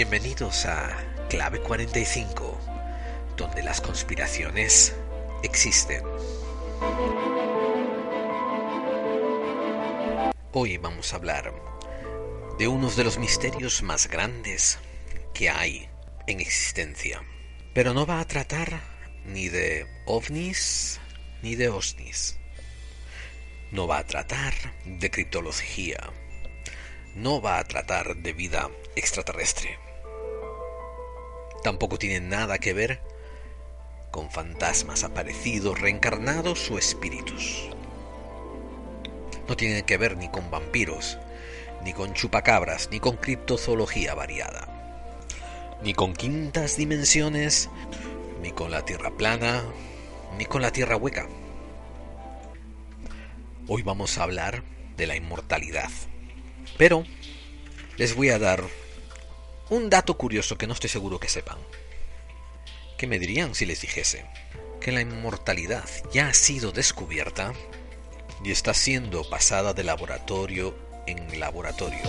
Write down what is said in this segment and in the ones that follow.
Bienvenidos a Clave 45, donde las conspiraciones existen. Hoy vamos a hablar de uno de los misterios más grandes que hay en existencia. Pero no va a tratar ni de ovnis ni de osnis. No va a tratar de criptología. No va a tratar de vida extraterrestre. Tampoco tiene nada que ver con fantasmas aparecidos, reencarnados o espíritus. No tiene que ver ni con vampiros, ni con chupacabras, ni con criptozoología variada, ni con quintas dimensiones, ni con la tierra plana, ni con la tierra hueca. Hoy vamos a hablar de la inmortalidad. Pero les voy a dar un dato curioso que no estoy seguro que sepan. ¿Qué me dirían si les dijese que la inmortalidad ya ha sido descubierta y está siendo pasada de laboratorio en laboratorio?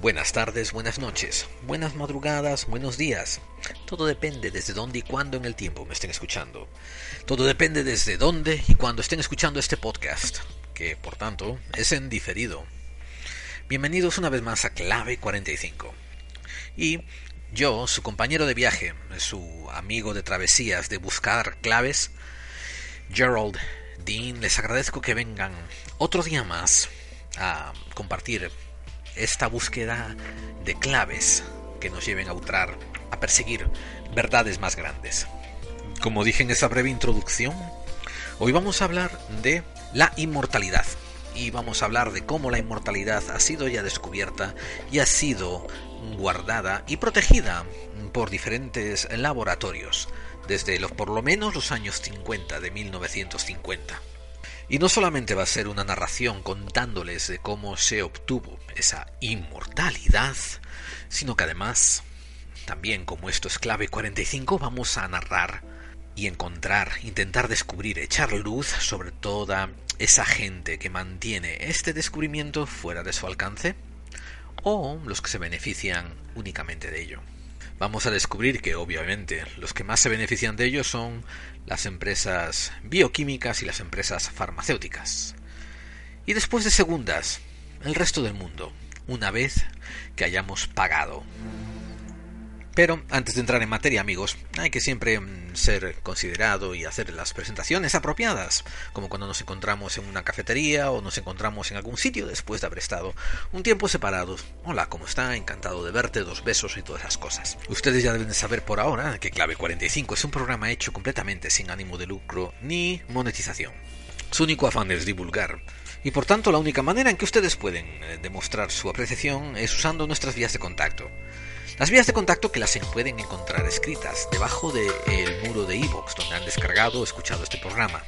Buenas tardes, buenas noches, buenas madrugadas, buenos días. Todo depende desde dónde y cuándo en el tiempo me estén escuchando. Todo depende desde dónde y cuándo estén escuchando este podcast que por tanto es en diferido. Bienvenidos una vez más a Clave 45. Y yo, su compañero de viaje, su amigo de travesías de buscar claves, Gerald Dean, les agradezco que vengan otro día más a compartir esta búsqueda de claves que nos lleven a utrar, a perseguir verdades más grandes. Como dije en esa breve introducción, hoy vamos a hablar de la inmortalidad. Y vamos a hablar de cómo la inmortalidad ha sido ya descubierta y ha sido guardada y protegida por diferentes laboratorios desde los por lo menos los años 50 de 1950. Y no solamente va a ser una narración contándoles de cómo se obtuvo esa inmortalidad, sino que además, también como esto es clave 45, vamos a narrar y encontrar, intentar descubrir, echar luz sobre toda esa gente que mantiene este descubrimiento fuera de su alcance o los que se benefician únicamente de ello. Vamos a descubrir que obviamente los que más se benefician de ello son las empresas bioquímicas y las empresas farmacéuticas. Y después de segundas, el resto del mundo, una vez que hayamos pagado pero antes de entrar en materia, amigos, hay que siempre mm, ser considerado y hacer las presentaciones apropiadas, como cuando nos encontramos en una cafetería o nos encontramos en algún sitio después de haber estado un tiempo separados. Hola, ¿cómo está? Encantado de verte, dos besos y todas esas cosas. Ustedes ya deben saber por ahora que Clave 45 es un programa hecho completamente sin ánimo de lucro ni monetización. Su único afán es divulgar y por tanto la única manera en que ustedes pueden eh, demostrar su apreciación es usando nuestras vías de contacto. Las vías de contacto que las pueden encontrar escritas debajo del muro de iVoox donde han descargado o escuchado este programa.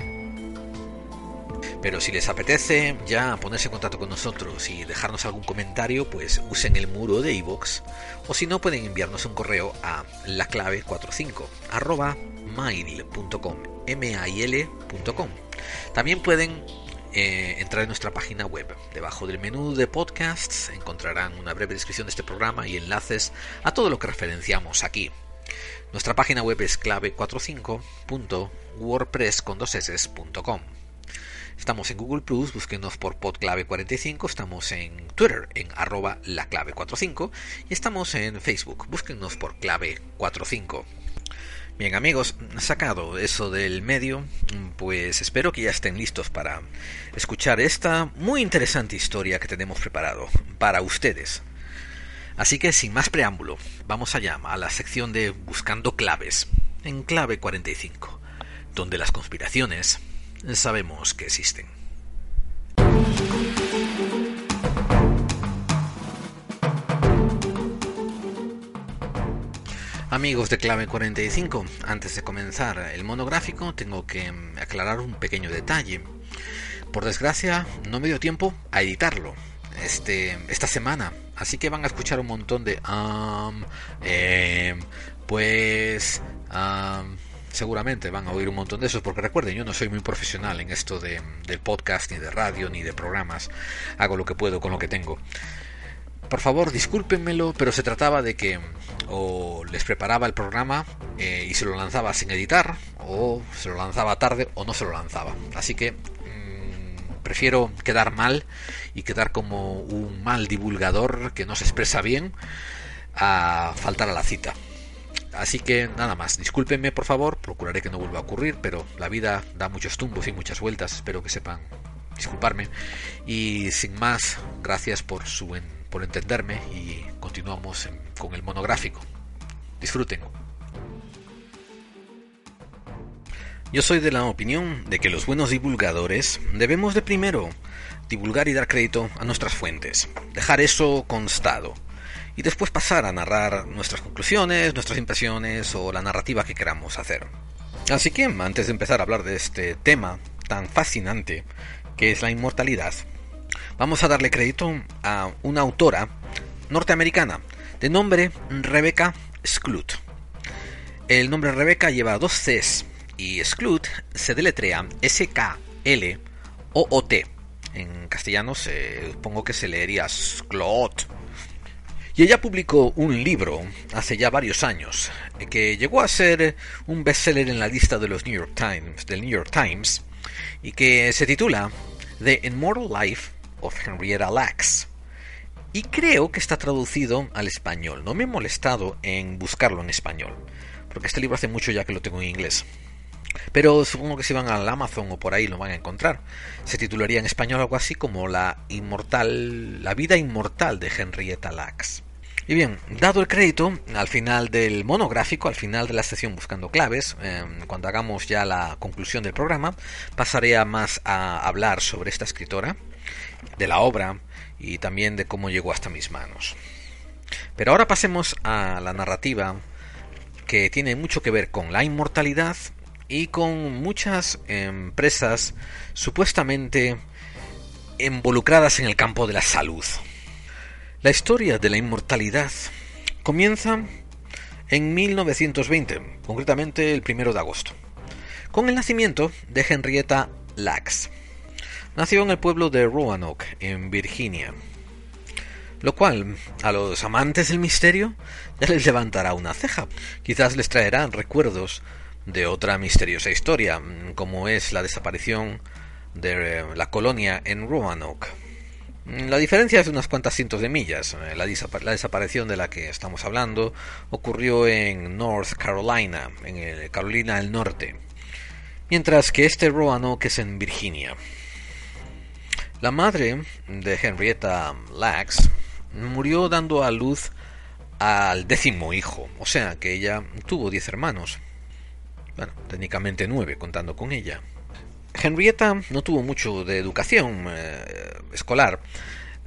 Pero si les apetece ya ponerse en contacto con nosotros y dejarnos algún comentario, pues usen el muro de iVoox o si no pueden enviarnos un correo a laclave45 arroba mail.com mail.com. También pueden eh, entrar en nuestra página web. Debajo del menú de podcasts encontrarán una breve descripción de este programa y enlaces a todo lo que referenciamos aquí. Nuestra página web es clave45.wordpress.com. Estamos en Google Plus, búsquenos por podclave45, estamos en Twitter en arroba laclave45 y estamos en Facebook, búsquenos por clave45. Bien amigos, sacado eso del medio, pues espero que ya estén listos para escuchar esta muy interesante historia que tenemos preparado para ustedes. Así que sin más preámbulo, vamos allá a la sección de Buscando claves, en clave 45, donde las conspiraciones sabemos que existen. Amigos de Clave 45, antes de comenzar el monográfico tengo que mm, aclarar un pequeño detalle. Por desgracia, no me dio tiempo a editarlo este, esta semana, así que van a escuchar un montón de... Um, pues... seguramente van a oír un montón de esos, porque recuerden, yo no soy muy profesional en esto de, del podcast, ni de radio, ni de programas. Hago lo que puedo con lo que tengo. Por favor, discúlpenmelo, pero se trataba de que o les preparaba el programa eh, y se lo lanzaba sin editar, o se lo lanzaba tarde o no se lo lanzaba. Así que mmm, prefiero quedar mal y quedar como un mal divulgador que no se expresa bien a faltar a la cita. Así que nada más, discúlpenme por favor, procuraré que no vuelva a ocurrir, pero la vida da muchos tumbos y muchas vueltas, espero que sepan disculparme. Y sin más, gracias por su por entenderme y continuamos con el monográfico. Disfruten. Yo soy de la opinión de que los buenos divulgadores debemos de primero divulgar y dar crédito a nuestras fuentes, dejar eso constado y después pasar a narrar nuestras conclusiones, nuestras impresiones o la narrativa que queramos hacer. Así que, antes de empezar a hablar de este tema tan fascinante que es la inmortalidad, vamos a darle crédito a una autora norteamericana de nombre Rebecca Skloot. El nombre Rebecca lleva dos Cs y Skloot se deletrea S-K-L-O-O-T. En castellano se, supongo que se leería Skloot. Y ella publicó un libro hace ya varios años que llegó a ser un bestseller en la lista de los New York Times, del New York Times, y que se titula The Immortal Life of Henrietta Lacks. Y creo que está traducido al español. No me he molestado en buscarlo en español, porque este libro hace mucho ya que lo tengo en inglés. Pero supongo que si van al Amazon o por ahí lo van a encontrar. Se titularía en español algo así como La inmortal, la vida inmortal de Henrietta Lacks. Y bien, dado el crédito, al final del monográfico, al final de la sesión Buscando Claves, eh, cuando hagamos ya la conclusión del programa, pasaré a más a hablar sobre esta escritora, de la obra y también de cómo llegó hasta mis manos. Pero ahora pasemos a la narrativa que tiene mucho que ver con la inmortalidad y con muchas empresas supuestamente involucradas en el campo de la salud. La historia de la inmortalidad comienza en 1920, concretamente el primero de agosto, con el nacimiento de Henrietta Lacks. Nació en el pueblo de Roanoke, en Virginia, lo cual a los amantes del misterio ya les levantará una ceja. Quizás les traerá recuerdos de otra misteriosa historia, como es la desaparición de la colonia en Roanoke. La diferencia es de unas cuantas cientos de millas. Eh, la, desaparición de la que estamos hablando ocurrió en North Carolina, en Carolina del Norte, mientras que este Roanoke es en Virginia. La madre de Henrietta Lacks murió dando a luz al décimo hijo, o sea que ella tuvo diez hermanos. Bueno, técnicamente nueve contando con ella. Henrietta no tuvo mucho de educación eh, escolar.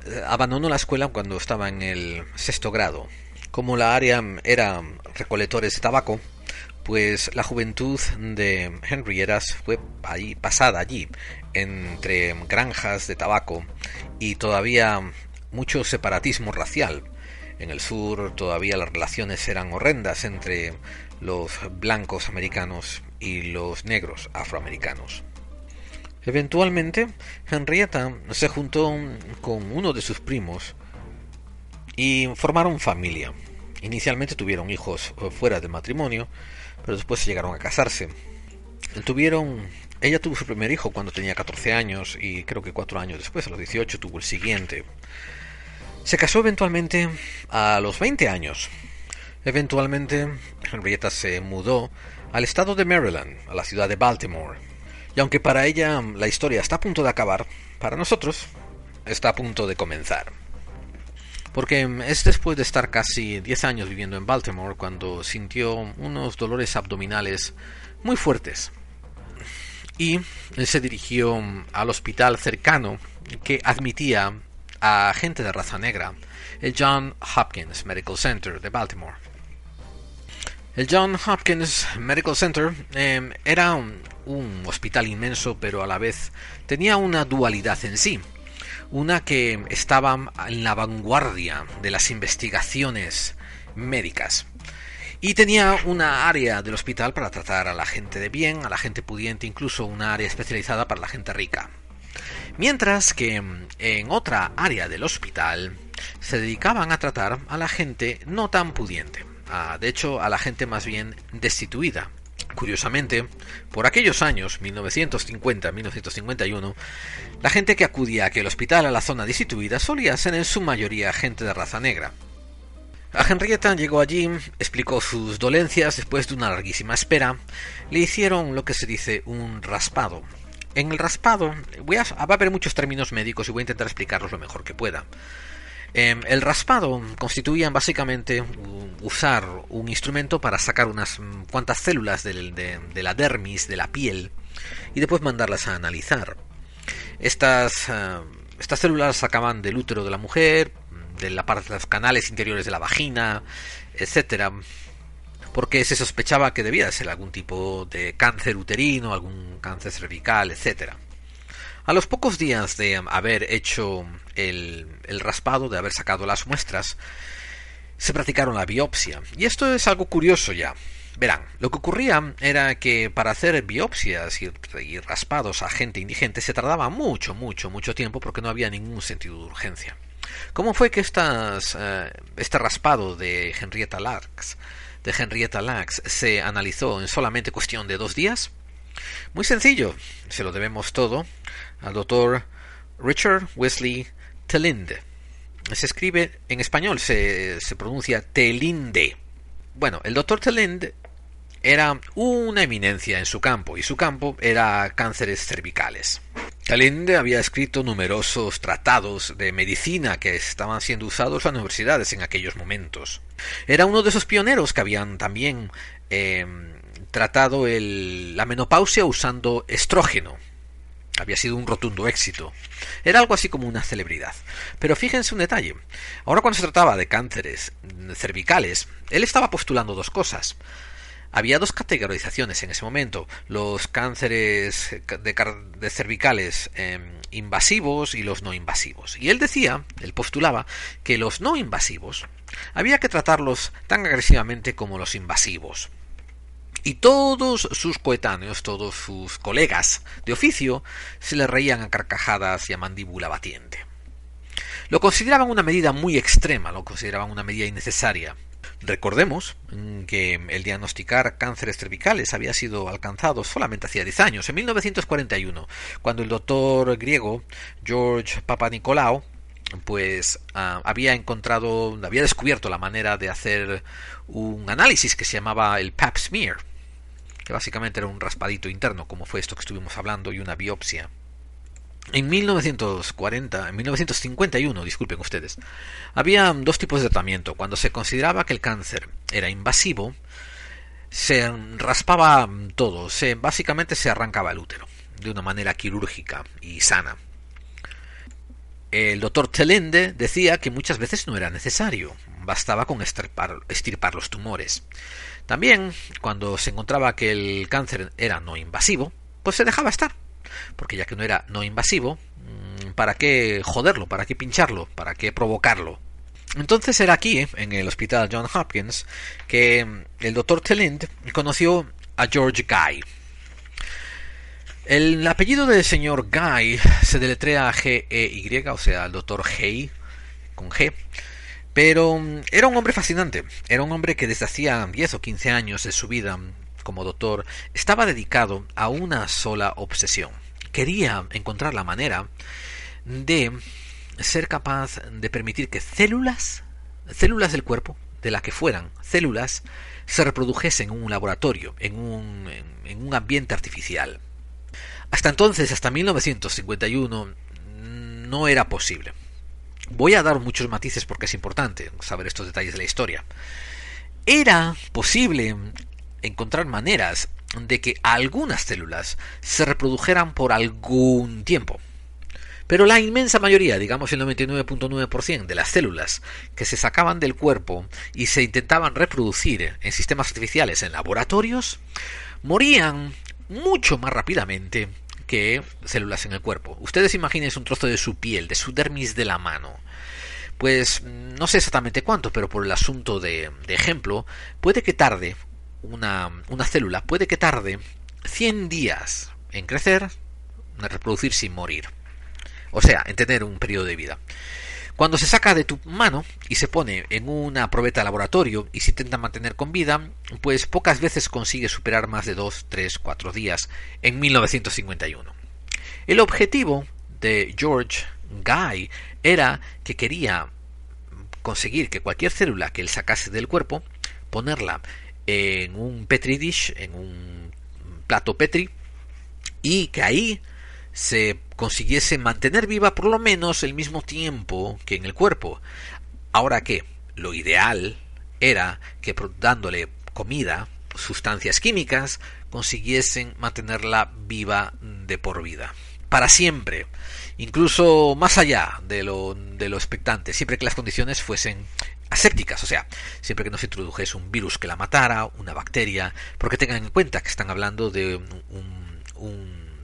Eh, abandonó la escuela cuando estaba en el sexto grado. Como la área era recolectores de tabaco, pues la juventud de Henrietta fue ahí, pasada allí, entre granjas de tabaco y todavía mucho separatismo racial. En el sur todavía las relaciones eran horrendas entre los blancos americanos y los negros afroamericanos. Eventualmente, Henrietta se juntó con uno de sus primos y formaron familia. Inicialmente tuvieron hijos fuera de matrimonio, pero después llegaron a casarse. Tuvieron, ella tuvo su primer hijo cuando tenía 14 años y creo que cuatro años después, a los 18, tuvo el siguiente. Se casó eventualmente a los 20 años. Eventualmente, Henrietta se mudó al estado de Maryland, a la ciudad de Baltimore y aunque para ella la historia está a punto de acabar, para nosotros está a punto de comenzar. Porque es después de estar casi 10 años viviendo en Baltimore cuando sintió unos dolores abdominales muy fuertes. Y se dirigió al hospital cercano que admitía a gente de raza negra, el John Hopkins Medical Center de Baltimore. El John Hopkins Medical Center eh, era un hospital inmenso, pero a la vez tenía una dualidad en sí. Una que estaba en la vanguardia de las investigaciones médicas Y tenía una área del hospital para tratar a la gente de bien, a la gente pudiente, incluso una área especializada para la gente rica. Mientras que en otra área del hospital se dedicaban a tratar a la gente no tan pudiente, de hecho a la gente más bien destituida. Curiosamente, por aquellos años, 1950-1951, la gente que acudía a aquel hospital a la zona destituida solía ser en su mayoría gente de raza negra. A Henrietta llegó allí, explicó sus dolencias después de una larguísima espera, le hicieron lo que se dice un raspado. En el raspado, voy a, va a haber muchos términos médicos y voy a intentar explicarlos lo mejor que pueda. Em, el raspado constituía básicamente usar un instrumento para sacar unas cuantas células de, la dermis, de la piel, y después mandarlas a analizar. Estas, eh, estas células sacaban del útero de la mujer, de la parte de los canales interiores de la vagina, etcétera, porque se sospechaba que debía ser algún tipo de cáncer uterino, algún cáncer cervical, etcétera. A los pocos días de haber hecho el, el, raspado, de haber sacado las muestras, se practicaron la biopsia. Y esto es algo curioso ya. Verán, lo que ocurría era que para hacer biopsias y, raspados a gente indigente se tardaba mucho, mucho, mucho tiempo porque no había ningún sentido de urgencia. ¿Cómo fue que eh, este raspado de Henrietta Lacks, de Henrietta Lacks se analizó en solamente cuestión de dos días? Muy sencillo, se lo debemos todo al doctor Richard Wesley Telinde. Se escribe en español, se pronuncia Telinde. Bueno, el doctor Telinde era una eminencia en su campo, y su campo era cánceres cervicales. Talinde había escrito numerosos tratados de medicina que estaban siendo usados en universidades en aquellos momentos. Era uno de esos pioneros que habían también eh, tratado la menopausia usando estrógeno. Había sido un rotundo éxito. Era algo así como una celebridad. Pero fíjense un detalle. Ahora cuando se trataba de cánceres cervicales, él estaba postulando dos cosas. Había dos categorizaciones en ese momento, los cánceres de, cervicales em, invasivos y los no invasivos. Y él decía, él postulaba, que los no invasivos había que tratarlos tan agresivamente como los invasivos. Y todos sus coetáneos, todos sus colegas de oficio, se le reían a carcajadas y a mandíbula batiente. Lo consideraban una medida muy extrema, lo consideraban una medida innecesaria. Recordemos que el diagnosticar cánceres cervicales había sido alcanzado solamente hacía 10 años, en 1941, cuando el doctor griego George Papanikolaou pues ah, había encontrado, había descubierto la manera de hacer un análisis que se llamaba el pap smear, que básicamente era un raspadito interno, como fue esto que estuvimos hablando, y una biopsia. En 1940, en 1951, disculpen ustedes, había dos tipos de tratamiento. Cuando se consideraba que el cáncer era invasivo, se raspaba todo, se, básicamente se arrancaba el útero de una manera quirúrgica y sana. El doctor Telende decía que muchas veces no era necesario, bastaba con estirpar los tumores. También, cuando se encontraba que el cáncer era no invasivo, pues se dejaba estar porque ya que no era no invasivo, mm, ¿para qué joderlo? ¿Para qué pincharlo? ¿Para qué provocarlo? Entonces era aquí, eh, en el hospital John Hopkins, que mm, el doctor Telind conoció a George Guy. El apellido del señor Guy se deletrea G-E-Y, o sea, el doctor Hay, con G. Pero mm, era un hombre fascinante. Era un hombre que desde hacía 10 o 15 años de su vida como doctor estaba dedicado a una sola obsesión. Quería encontrar la manera de ser capaz de permitir que células, células del cuerpo, de las que fueran células, se reprodujesen en un laboratorio, en un, en un ambiente artificial. Hasta entonces, hasta 1951, no era posible. Voy a dar muchos matices porque es importante saber estos detalles de la historia. Era posible encontrar maneras de que algunas células se reprodujeran por algún tiempo. Pero la inmensa mayoría, digamos el 99.9% de las células que se sacaban del cuerpo y se intentaban reproducir en sistemas artificiales en laboratorios, morían mucho más rápidamente que células en el cuerpo. Ustedes imaginen un trozo de su piel, de su dermis de la mano Pues no sé exactamente cuánto, pero por el asunto de, de ejemplo, puede que tarde una, una célula, puede que tarde 100 días en crecer, en reproducirse y morir. O sea, en tener un periodo de vida. Cuando se saca de tu mano y se pone en una probeta de laboratorio y se intenta mantener con vida, pues pocas veces consigue superar más de 2, 3, 4 días en 1951. El objetivo de George Guy era que quería conseguir que cualquier célula que él sacase del cuerpo, ponerla en un petri dish, en un plato petri, y que ahí se consiguiese mantener viva por lo menos el mismo tiempo que en el cuerpo. Ahora que lo ideal era que dándole comida, sustancias químicas, consiguiesen mantenerla viva de por vida. Para siempre, incluso más allá de lo, de lo expectante, siempre que las condiciones fuesen asépticas, o sea, siempre que no se introdujese un virus que la matara, una bacteria, porque tengan en cuenta que están hablando de un,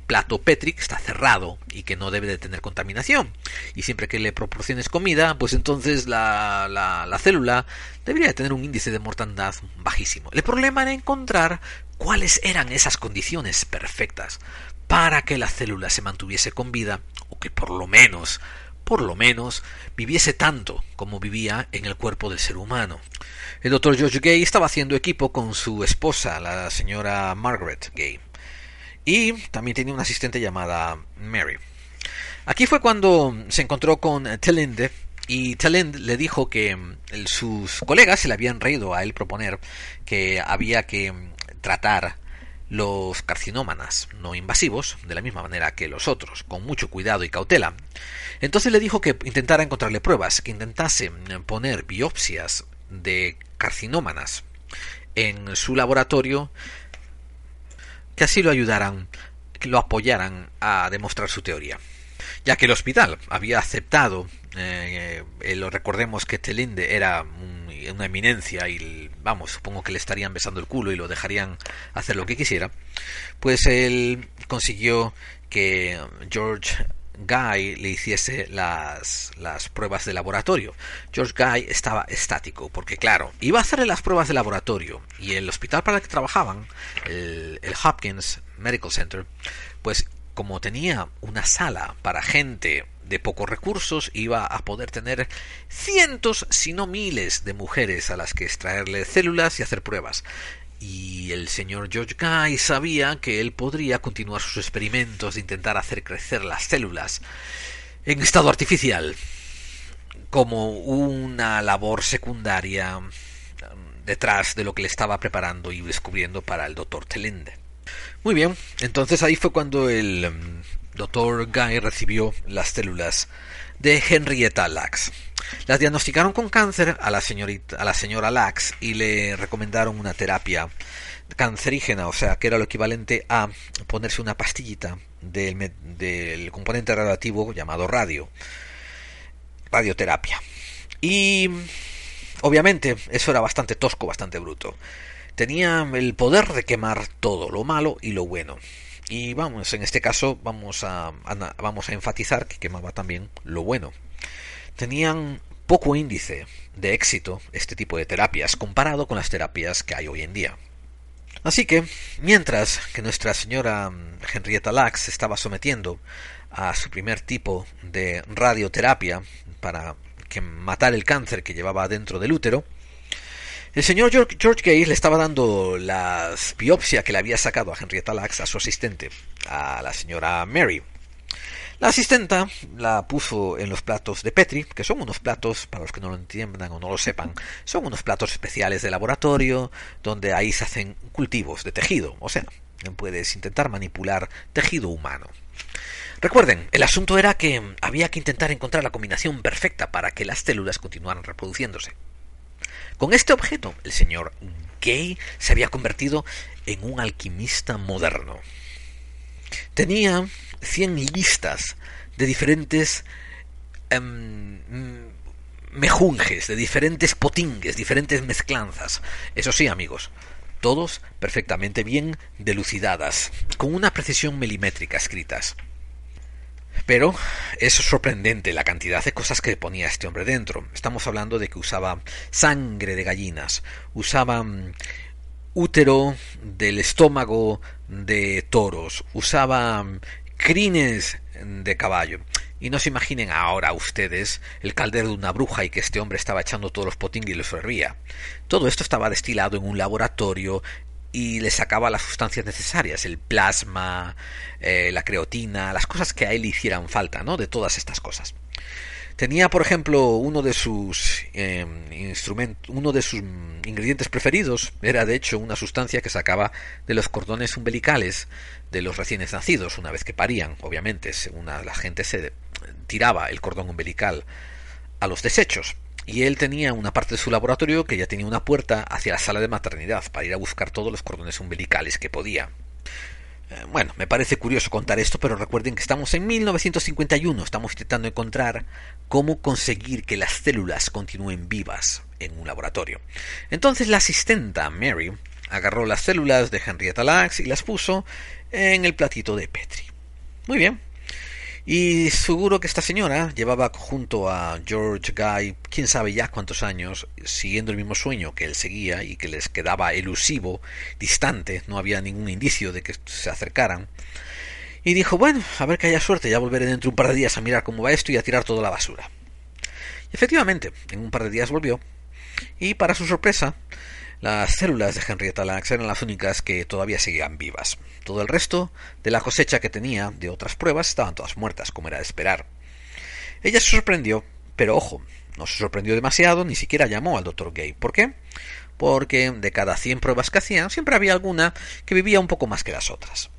plato Petri que está cerrado y que no debe de tener contaminación. Y siempre que le proporciones comida, pues entonces la, la, célula debería tener un índice de mortandad bajísimo. El problema era encontrar cuáles eran esas condiciones perfectas para que la célula se mantuviese con vida o que por lo menos por lo menos viviese tanto como vivía en el cuerpo del ser humano. El doctor George Gay estaba haciendo equipo con su esposa, la señora Margaret Gay. Y también tenía una asistente llamada Mary. Aquí fue cuando se encontró con Telinde y Telinde le dijo que mm, sus colegas se le habían reído a él proponer que había que mm, tratar los carcinómanas no invasivos de la misma manera que los otros, con mucho cuidado y cautela. Entonces le dijo que intentara encontrarle pruebas, que intentase poner biopsias de carcinómanas en su laboratorio que así lo ayudaran, que lo apoyaran a demostrar su teoría. Ya que el hospital había aceptado, eh, eh, lo recordemos que Telinde era una eminencia y vamos, supongo que le estarían besando el culo y lo dejarían hacer lo que quisiera, pues él consiguió que George Guy le hiciese las, las, pruebas de laboratorio. George Guy estaba estático, porque claro, iba a hacerle las pruebas de laboratorio y el hospital para el que trabajaban, el, el Hopkins Medical Center, pues como tenía una sala para gente de pocos recursos, iba a poder tener cientos, si no miles, de mujeres a las que extraerle células y hacer pruebas y el señor George Guy sabía que él podría continuar sus experimentos de intentar hacer crecer las células en estado artificial como una labor secundaria um, detrás de lo que le estaba preparando y descubriendo para el doctor Telende. Muy bien, entonces ahí fue cuando el doctor Guy recibió las células de Henrietta Lacks. Las diagnosticaron con cáncer a la, señorita, a la señora Lacks y le recomendaron una terapia cancerígena, o sea, que era lo equivalente a ponerse una pastillita del, del componente radioactivo llamado radio, radioterapia. Y obviamente eso era bastante tosco, bastante bruto. Tenía el poder de quemar todo, lo malo y lo bueno. Y vamos, en este caso vamos a, vamos a enfatizar que quemaba también lo bueno. Tenían poco índice de éxito este tipo de terapias comparado con las terapias que hay hoy en día. Así que, mientras que nuestra señora mm, Henrietta Lacks estaba sometiendo a su primer tipo de radioterapia para que matar el cáncer que llevaba dentro del útero, el señor George, George le estaba dando la biopsia que le había sacado a Henrietta Lacks a su asistente, a la señora Mary. La asistenta la puso en los platos de Petri, que son unos platos, para los que no lo entiendan o no lo sepan, son unos platos especiales de laboratorio, donde ahí se hacen cultivos de tejido, o sea, puedes intentar manipular tejido humano. Recuerden, el asunto era que había que intentar encontrar la combinación perfecta para que las células continuaran reproduciéndose. Con este objeto, el señor Gay se había convertido en un alquimista moderno. Tenía 100 listas de diferentes em, mejunjes, de diferentes potingues, diferentes mezclanzas. Eso sí, amigos, todos perfectamente bien delucidadas, con una precisión milimétrica escritas. Pero es sorprendente la cantidad de cosas que ponía este hombre dentro. Estamos hablando de que usaba sangre de gallinas, usaba mm, útero del estómago de toros, usaba mm, crines de caballo. Y no se imaginen ahora ustedes el caldero de una bruja y que este hombre estaba echando todos los potingues y los fervía. Todo esto estaba destilado en un laboratorio y le sacaba las sustancias necesarias, el plasma, eh, la creotina, las cosas que a él hicieran falta, ¿no? De todas estas cosas. Tenía, por ejemplo, uno de sus em, instrumentos, uno de sus ingredientes preferidos era de hecho una sustancia que sacaba de los cordones umbilicales de los recién nacidos una vez que parían, obviamente, según la gente se tiraba el cordón umbilical a los desechos. Y él tenía una parte de su laboratorio que ya tenía una puerta hacia la sala de maternidad para ir a buscar todos los cordones umbilicales que podía. Eh, bueno, me parece curioso contar esto, pero recuerden que estamos en 1951, estamos intentando encontrar cómo conseguir que las células continúen vivas en un laboratorio. Entonces la asistenta Mary agarró las células de Henrietta Lacks y las puso en el platito de Petri. Muy bien, y seguro que esta señora llevaba junto a George Guy, quién sabe ya cuántos años, siguiendo el mismo sueño que él seguía y que les quedaba elusivo, distante, no había ningún indicio de que se acercaran. Y dijo, bueno, a ver que haya suerte, ya volveré dentro de un par de días a mirar cómo va esto y a tirar toda la basura. Y efectivamente, en un par de días volvió, y para su sorpresa, las células de Henrietta Lacks eran las únicas que todavía seguían vivas. Todo el resto de la cosecha que tenía de otras pruebas estaban todas muertas, como era de esperar. Ella se sorprendió, pero ojo, no se sorprendió demasiado, ni siquiera llamó al doctor Gay. ¿Por qué? Porque de cada 100 pruebas que hacían, siempre había alguna que vivía un poco más que las otras.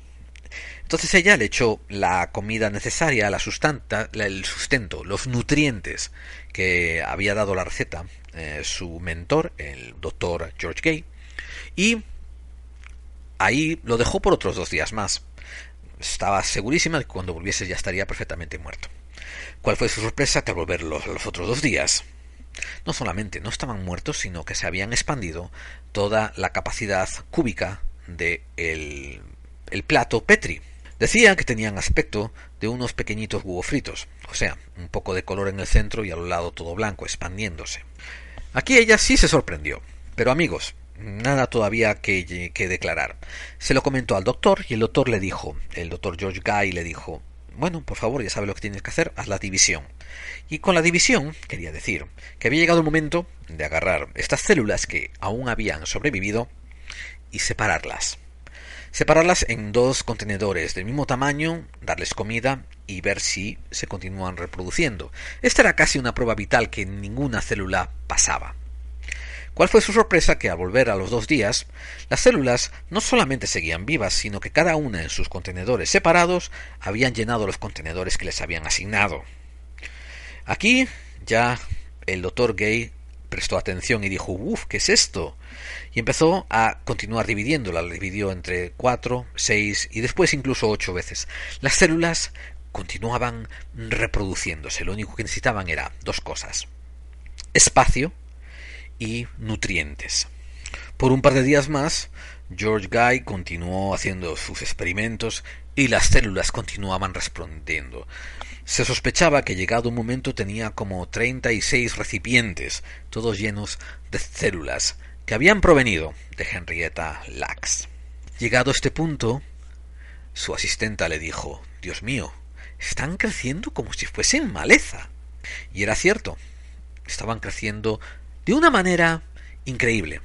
Entonces ella le echó la comida necesaria, la sustanta, el sustento, los nutrientes que había dado la receta eh, su mentor, el doctor George Gay, y ahí lo dejó por otros dos días más. Estaba segurísima de que cuando volviese ya estaría perfectamente muerto. ¿Cuál fue su sorpresa al volver los, otros dos días? No solamente no estaban muertos, sino que se habían expandido toda la capacidad cúbica de el, plato Petri. Decían que tenían aspecto de unos pequeñitos huevos fritos, o sea, un poco de color en el centro y a un lado todo blanco, expandiéndose. Aquí ella sí se sorprendió, pero amigos, nada todavía que, declarar. Se lo comentó al doctor y el doctor le dijo, el doctor George Guy le dijo, bueno, por favor, ya sabe lo que tienes que hacer, haz la división. Y con la división, quería decir, que había llegado el momento de agarrar estas células que aún habían sobrevivido y separarlas. Separarlas en dos contenedores del mismo tamaño, darles comida y ver si se continúan reproduciendo. Esta era casi una prueba vital que ninguna célula pasaba. ¿Cuál fue su sorpresa? Que al volver a los dos días, las células no solamente seguían vivas, sino que cada una en sus contenedores separados habían llenado los contenedores que les habían asignado. Aquí ya el doctor Gay prestó atención y dijo, uff, ¿qué es esto? Y empezó a continuar dividiéndola, la dividió entre cuatro, seis y después incluso ocho veces. Las células continuaban reproduciéndose, lo único que necesitaban era dos cosas, espacio y nutrientes. Por un par de días más, George Guy continuó haciendo sus experimentos y las células continuaban respondiendo. Se sospechaba que llegado un momento tenía como treinta y seis recipientes, todos llenos de células, que habían provenido de Henrietta Lacks. Llegado a este punto, su asistenta le dijo Dios mío, están creciendo como si fuesen maleza. Y era cierto, estaban creciendo de una manera increíble.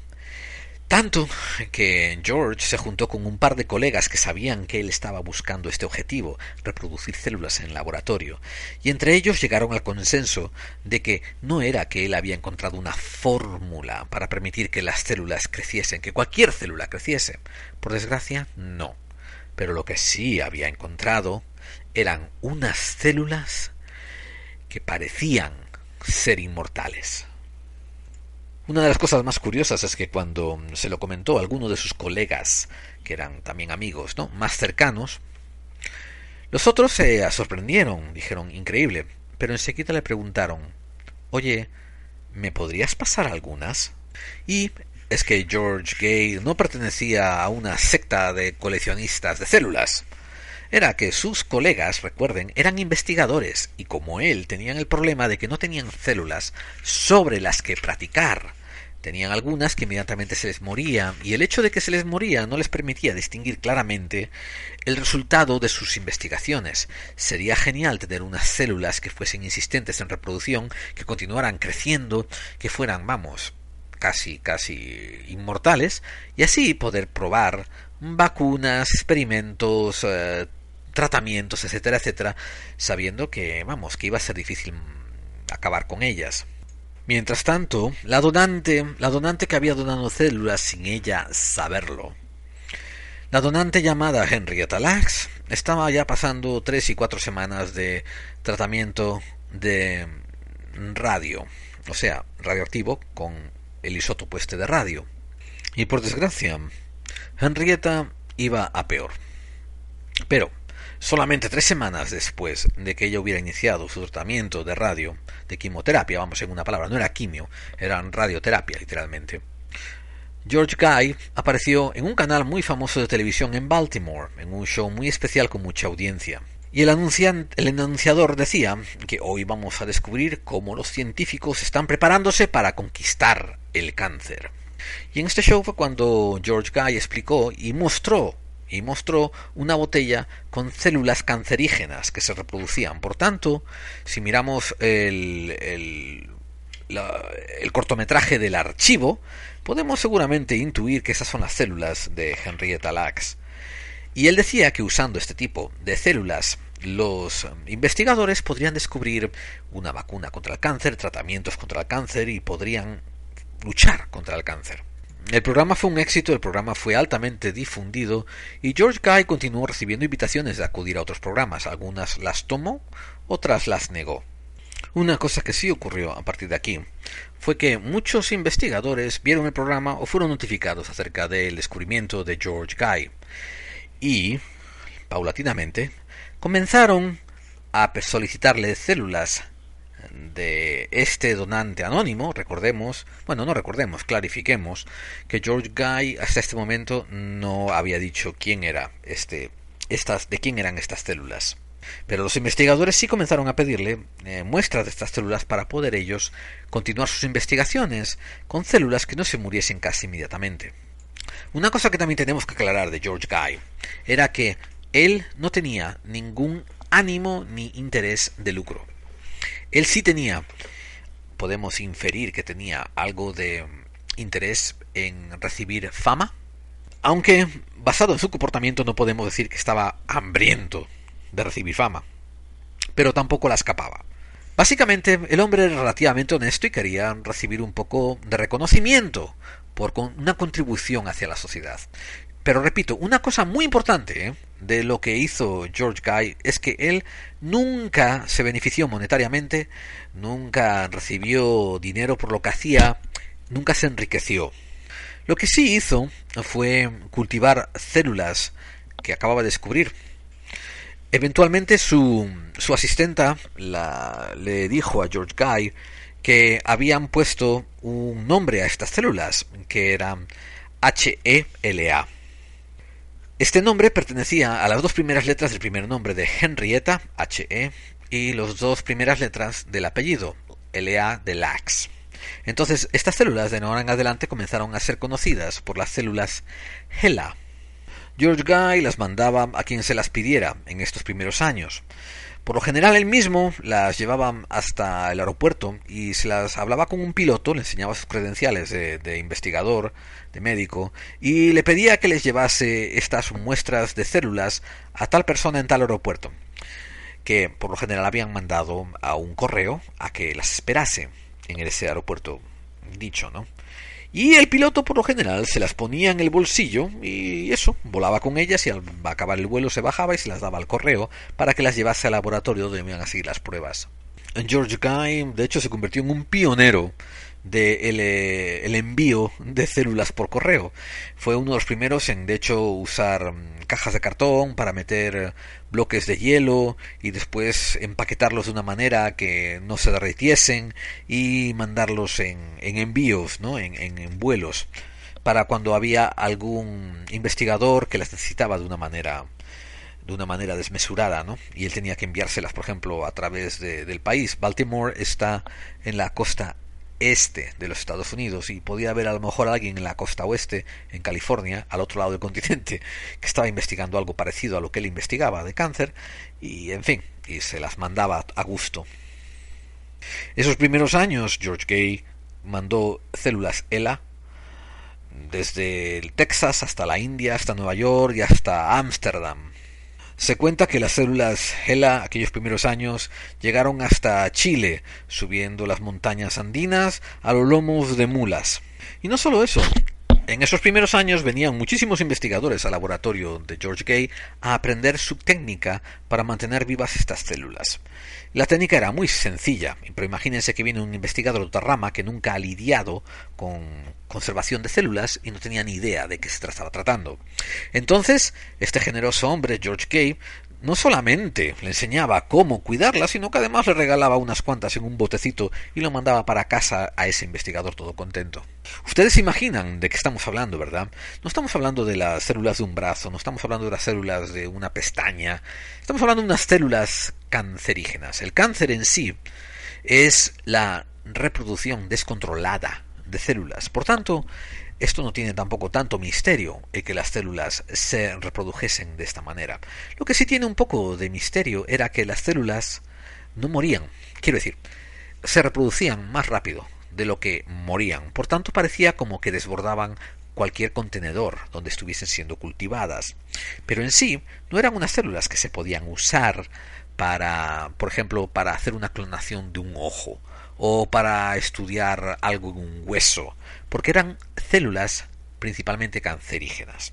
Tanto que George se juntó con un par de colegas que sabían que él estaba buscando este objetivo, reproducir células en laboratorio, y entre ellos llegaron al consenso de que no era que él había encontrado una fórmula para permitir que las células creciesen, que cualquier célula creciese. Por desgracia, no. Pero lo que sí había encontrado eran unas células que parecían ser inmortales. Una de las cosas más curiosas es que cuando se lo comentó a alguno de sus colegas, que eran también amigos, ¿no? más cercanos, los otros se sorprendieron, dijeron increíble, pero enseguida le preguntaron Oye, ¿me podrías pasar algunas? Y es que George Gay no pertenecía a una secta de coleccionistas de células. Era que sus colegas, recuerden, eran investigadores y como él tenían el problema de que no tenían células sobre las que practicar. Tenían algunas que inmediatamente se les moría y el hecho de que se les moría no les permitía distinguir claramente el resultado de sus investigaciones. Sería genial tener unas células que fuesen insistentes en reproducción, que continuaran creciendo, que fueran, vamos, casi, casi inmortales, y así poder probar vacunas, experimentos, eh, tratamientos, etcétera, etcétera, sabiendo que, vamos, que iba a ser difícil acabar con ellas. Mientras tanto, la donante, la donante que había donado células sin ella saberlo, la donante llamada Henrietta Lacks estaba ya pasando tres y cuatro semanas de tratamiento de radio, o sea, radioactivo con el isótopo este de radio. Y por desgracia, Henrietta iba a peor. Pero, solamente tres semanas después de que ella hubiera iniciado su tratamiento de radio, de quimioterapia, vamos en una palabra, no era quimio, era radioterapia literalmente, George Guy apareció en un canal muy famoso de televisión en Baltimore, en un show muy especial con mucha audiencia. Y el, el anunciador decía que hoy vamos a descubrir cómo los científicos están preparándose para conquistar el cáncer. Y en este show fue cuando George Guy explicó y mostró y mostró una botella con células cancerígenas que se reproducían. Por tanto, si miramos el, el, el cortometraje del archivo, podemos seguramente intuir que esas son las células de Henrietta Lacks. Y él decía que usando este tipo de células los investigadores podrían descubrir una vacuna contra el cáncer, tratamientos contra el cáncer y podrían luchar contra el cáncer. El programa fue un éxito, el programa fue altamente difundido y George Guy continuó recibiendo invitaciones de acudir a otros programas. Algunas las tomó, otras las negó. Una cosa que sí ocurrió a partir de aquí fue que muchos investigadores vieron el programa o fueron notificados acerca del descubrimiento de George Guy y, paulatinamente, comenzaron a solicitarle células de este donante anónimo, recordemos, bueno, no recordemos, clarifiquemos que George Guy hasta este momento no había dicho quién era este estas de quién eran estas células. Pero los investigadores sí comenzaron a pedirle eh, muestras de estas células para poder ellos continuar sus investigaciones con células que no se muriesen casi inmediatamente. Una cosa que también tenemos que aclarar de George Guy era que él no tenía ningún ánimo ni interés de lucro. Él sí tenía, podemos inferir que tenía algo de interés en recibir fama, aunque basado en su comportamiento no podemos decir que estaba hambriento de recibir fama, pero tampoco la escapaba. Básicamente, el hombre era relativamente honesto y quería recibir un poco de reconocimiento por una contribución hacia la sociedad. Pero repito, una cosa muy importante ¿eh? de lo que hizo George Guy es que él nunca se benefició monetariamente, nunca recibió dinero por lo que hacía, nunca se enriqueció. Lo que sí hizo fue cultivar células que acababa de descubrir Eventualmente su, su asistenta le dijo a George Guy que habían puesto un nombre a estas células, que era HELA. Este nombre pertenecía a las dos primeras letras del primer nombre de Henrietta, HE, y las dos primeras letras del apellido, LA de Lax. Entonces, estas células de ahora en adelante comenzaron a ser conocidas por las células HeLa. George Guy las mandaba a quien se las pidiera en estos primeros años. Por lo general él mismo las llevaba hasta el aeropuerto y se las hablaba con un piloto, le enseñaba sus credenciales de, investigador, de médico, y le pedía que les llevase estas muestras de células a tal persona en tal aeropuerto, que por lo general habían mandado a un correo a que las esperase en ese aeropuerto dicho, ¿no? Y el piloto por lo general se las ponía en el bolsillo y eso, volaba con ellas y al acabar el vuelo se bajaba y se las daba al correo para que las llevase al laboratorio donde iban a seguir las pruebas. George Guy, de hecho, se convirtió en un pionero de eh, envío de células por correo. Fue uno de los primeros en, de hecho, usar mm, cajas de cartón para meter bloques de hielo y después empaquetarlos de una manera que no se derritiesen y mandarlos en, en envíos, ¿no? en, en, vuelos, para cuando había algún investigador que las necesitaba de una manera de una manera desmesurada, ¿no? Y él tenía que enviárselas, por ejemplo, a través del país. Baltimore está en la costa este de los Estados Unidos y podía haber a lo mejor alguien en la costa oeste, en California, al otro lado del continente, que estaba investigando algo parecido a lo que él investigaba de cáncer y, en fin, y se las mandaba a gusto. Esos primeros años, George Gay mandó células ELA desde el Texas hasta la India, hasta Nueva York y hasta Ámsterdam. Se cuenta que las células ELA aquellos primeros años llegaron hasta Chile, subiendo las montañas andinas a los lomos de mulas. Y no solo eso, en esos primeros años venían muchísimos investigadores al laboratorio de George Gay a aprender su técnica para mantener vivas estas células. La técnica era muy sencilla, pero imagínense que viene un investigador de otra rama que nunca ha lidiado con conservación de células y no tenía ni idea de qué se estaba tratando. Entonces, este generoso hombre, George Gay, no solamente le enseñaba cómo cuidarla, sino que además le regalaba unas cuantas en un botecito y lo mandaba para casa a ese investigador todo contento. Ustedes imaginan de qué estamos hablando, ¿verdad? No estamos hablando de las células de un brazo, no estamos hablando de las células de una pestaña, estamos hablando de unas células cancerígenas. El cáncer en sí es la reproducción descontrolada de células. Por tanto, esto no tiene tampoco tanto misterio el que las células se reprodujesen de esta manera. Lo que sí tiene un poco de misterio era que las células no morían. Quiero decir, se reproducían más rápido de lo que morían. Por tanto, parecía como que desbordaban cualquier contenedor donde estuviesen siendo cultivadas. Pero en sí no eran unas células que se podían usar para, por ejemplo, para hacer una clonación de un ojo o para estudiar algo en un hueso, porque eran células principalmente cancerígenas.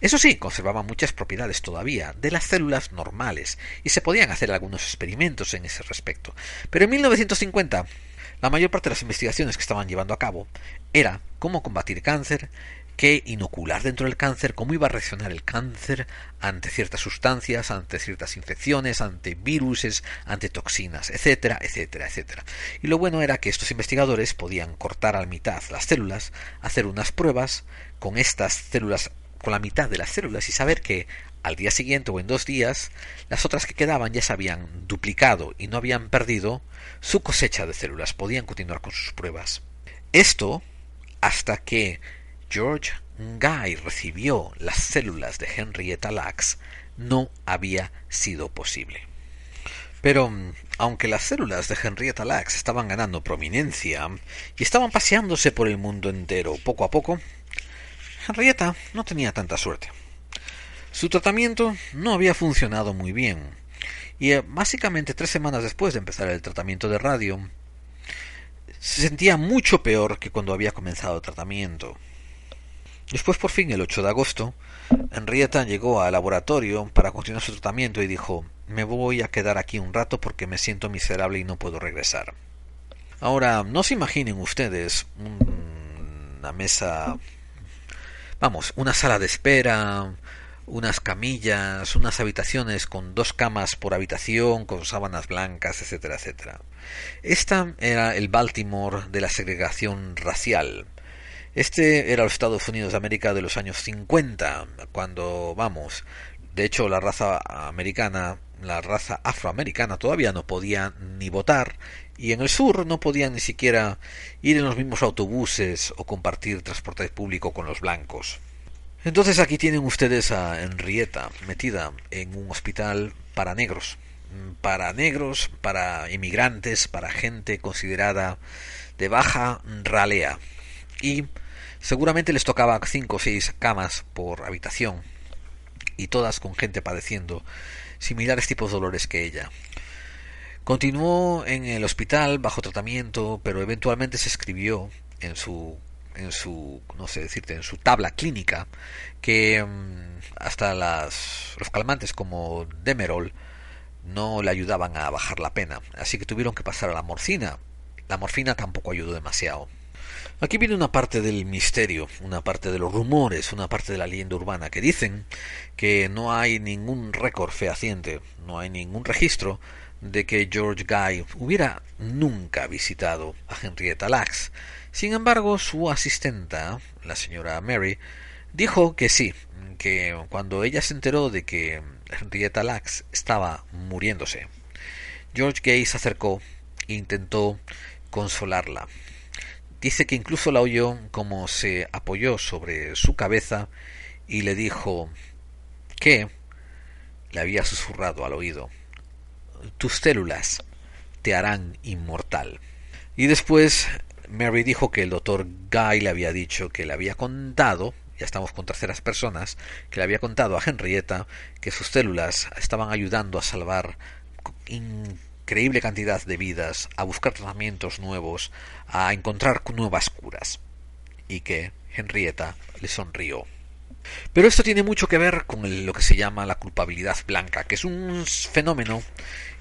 Eso sí, conservaban muchas propiedades todavía de las células normales y se podían hacer algunos experimentos en ese respecto. Pero en 1950 la mayor parte de las investigaciones que estaban llevando a cabo era cómo combatir cáncer qué inocular dentro del cáncer, cómo iba a reaccionar el cáncer ante ciertas sustancias, ante ciertas infecciones, ante viruses, ante toxinas, etcétera, etcétera, etcétera. Y lo bueno era que estos investigadores podían cortar a la mitad las células, hacer unas pruebas con estas células, con la mitad de las células y saber que al día siguiente o en dos días las otras que quedaban ya se habían duplicado y no habían perdido su cosecha de células, podían continuar con sus pruebas. Esto hasta que George Guy recibió las células de Henrietta Lacks no había sido posible. Pero, aunque las células de Henrietta Lacks estaban ganando prominencia y estaban paseándose por el mundo entero poco a poco, Henrietta no tenía tanta suerte. Su tratamiento no había funcionado muy bien, y eh, básicamente tres semanas después de empezar el tratamiento de radio, se sentía mucho peor que cuando había comenzado el tratamiento. Después, por fin, el 8 de agosto, Henrietta llegó al laboratorio para continuar su tratamiento y dijo Me voy a quedar aquí un rato porque me siento miserable y no puedo regresar. Ahora, no se imaginen ustedes una mesa, vamos, una sala de espera, unas camillas, unas habitaciones con dos camas por habitación, con sábanas blancas, etcétera, etcétera. Esta era el Baltimore de la segregación racial. Este era los Estados Unidos de América de los años 50, cuando, vamos, de hecho la raza americana, la raza afroamericana todavía no podía ni votar y en el sur no podían ni siquiera ir en los mismos autobuses o compartir transporte público con los blancos. Entonces aquí tienen ustedes a Henrietta metida en un hospital para negros, para negros, para inmigrantes, para gente considerada de baja ralea. Y Seguramente les tocaba cinco o seis camas por habitación, y todas con gente padeciendo similares tipos de dolores que ella. Continuó en el hospital bajo tratamiento, pero eventualmente se escribió en su en su no sé decirte en su tabla clínica que mm, hasta las, los calmantes como Demerol no le ayudaban a bajar la pena, así que tuvieron que pasar a la morfina. La morfina tampoco ayudó demasiado. Aquí viene una parte del misterio, una parte de los rumores, una parte de la leyenda urbana que dicen que no hay ningún récord fehaciente, no hay ningún registro de que George Guy hubiera nunca visitado a Henrietta Lacks. Sin embargo, su asistenta, la señora Mary, dijo que sí, que cuando ella se enteró de que Henrietta Lacks estaba muriéndose. George Gay se acercó e intentó consolarla. Dice que incluso la oyó como se apoyó sobre su cabeza y le dijo que le había susurrado al oído tus células te harán inmortal. Y después Mary dijo que el doctor Guy le había dicho que le había contado, ya estamos con terceras personas, que le había contado a Henrietta que sus células estaban ayudando a salvar increíble cantidad de vidas, a buscar tratamientos nuevos, a encontrar nuevas curas. Y que Henrietta le sonrió. Pero esto tiene mucho que ver con lo que se llama la culpabilidad blanca, que es un fenómeno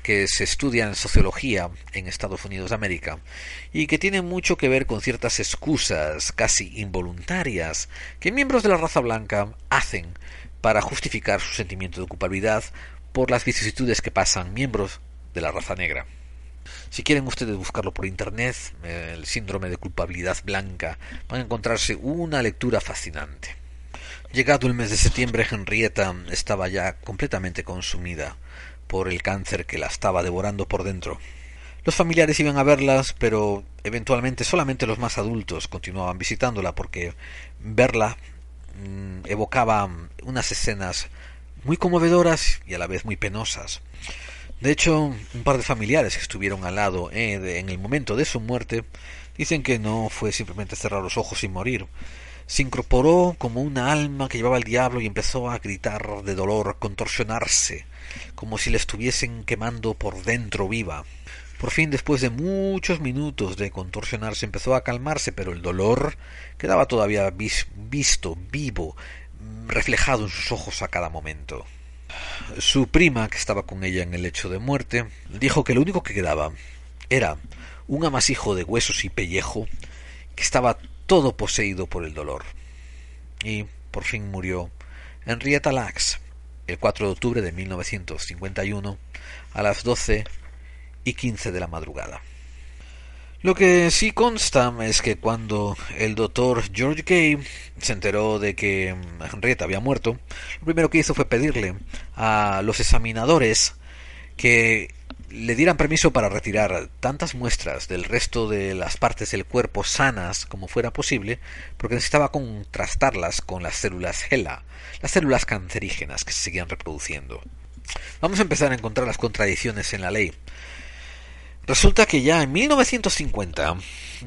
que se estudia en sociología en Estados Unidos de América y que tiene mucho que ver con ciertas excusas casi involuntarias que miembros de la raza blanca hacen para justificar su sentimiento de culpabilidad por las vicisitudes que pasan miembros de la raza negra. Si quieren ustedes buscarlo por internet, el síndrome de culpabilidad blanca, van a encontrarse una lectura fascinante. Llegado el mes de septiembre, Henrietta estaba ya completamente consumida por el cáncer que la estaba devorando por dentro. Los familiares iban a verlas, pero eventualmente solamente los más adultos continuaban visitándola porque verla mm, evocaba unas escenas muy conmovedoras y a la vez muy penosas. De hecho, un par de familiares que estuvieron al lado eh, en el momento de su muerte dicen que no fue simplemente cerrar los ojos y morir. Se incorporó como una alma que llevaba el diablo y empezó a gritar de dolor, contorsionarse, como si le estuviesen quemando por dentro viva. Por fin, después de muchos minutos de contorsionarse, empezó a calmarse, pero el dolor quedaba todavía visto, vivo, reflejado en sus ojos a cada momento. Su prima, que estaba con ella en el lecho de muerte, dijo que lo único que quedaba era un amasijo de huesos y pellejo que estaba todo poseído por el dolor. Y por fin murió Henrietta Lacks, el 4 de octubre de 1951 a las 12 y 15 de la madrugada. Lo que sí consta es que cuando el doctor George Gay se enteró de que Henrietta había muerto, lo primero que hizo fue pedirle a los examinadores que le dieran permiso para retirar tantas muestras del resto de las partes del cuerpo sanas como fuera posible, porque necesitaba contrastarlas con las células HeLa, las células cancerígenas que se seguían reproduciendo. Vamos a empezar a encontrar las contradicciones en la ley. Resulta que ya en 1950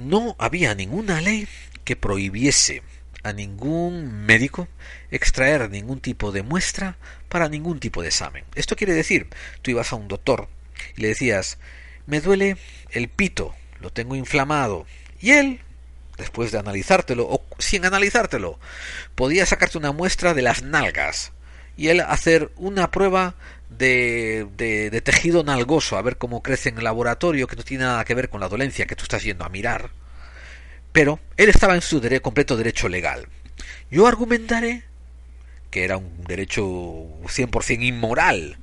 no había ninguna ley que prohibiese a ningún médico extraer ningún tipo de muestra para ningún tipo de examen. Esto quiere decir, tú ibas a un doctor y le decías, me duele el pito, lo tengo inflamado. Y él, después de analizártelo, o sin analizártelo, podía sacarte una muestra de las nalgas y él hacer una prueba de, de, tejido nalgoso, a ver cómo crece en el laboratorio, que no tiene nada que ver con la dolencia que tú estás yendo a mirar. Pero él estaba en su completo derecho legal. Yo argumentaré que era un derecho 100% inmoral.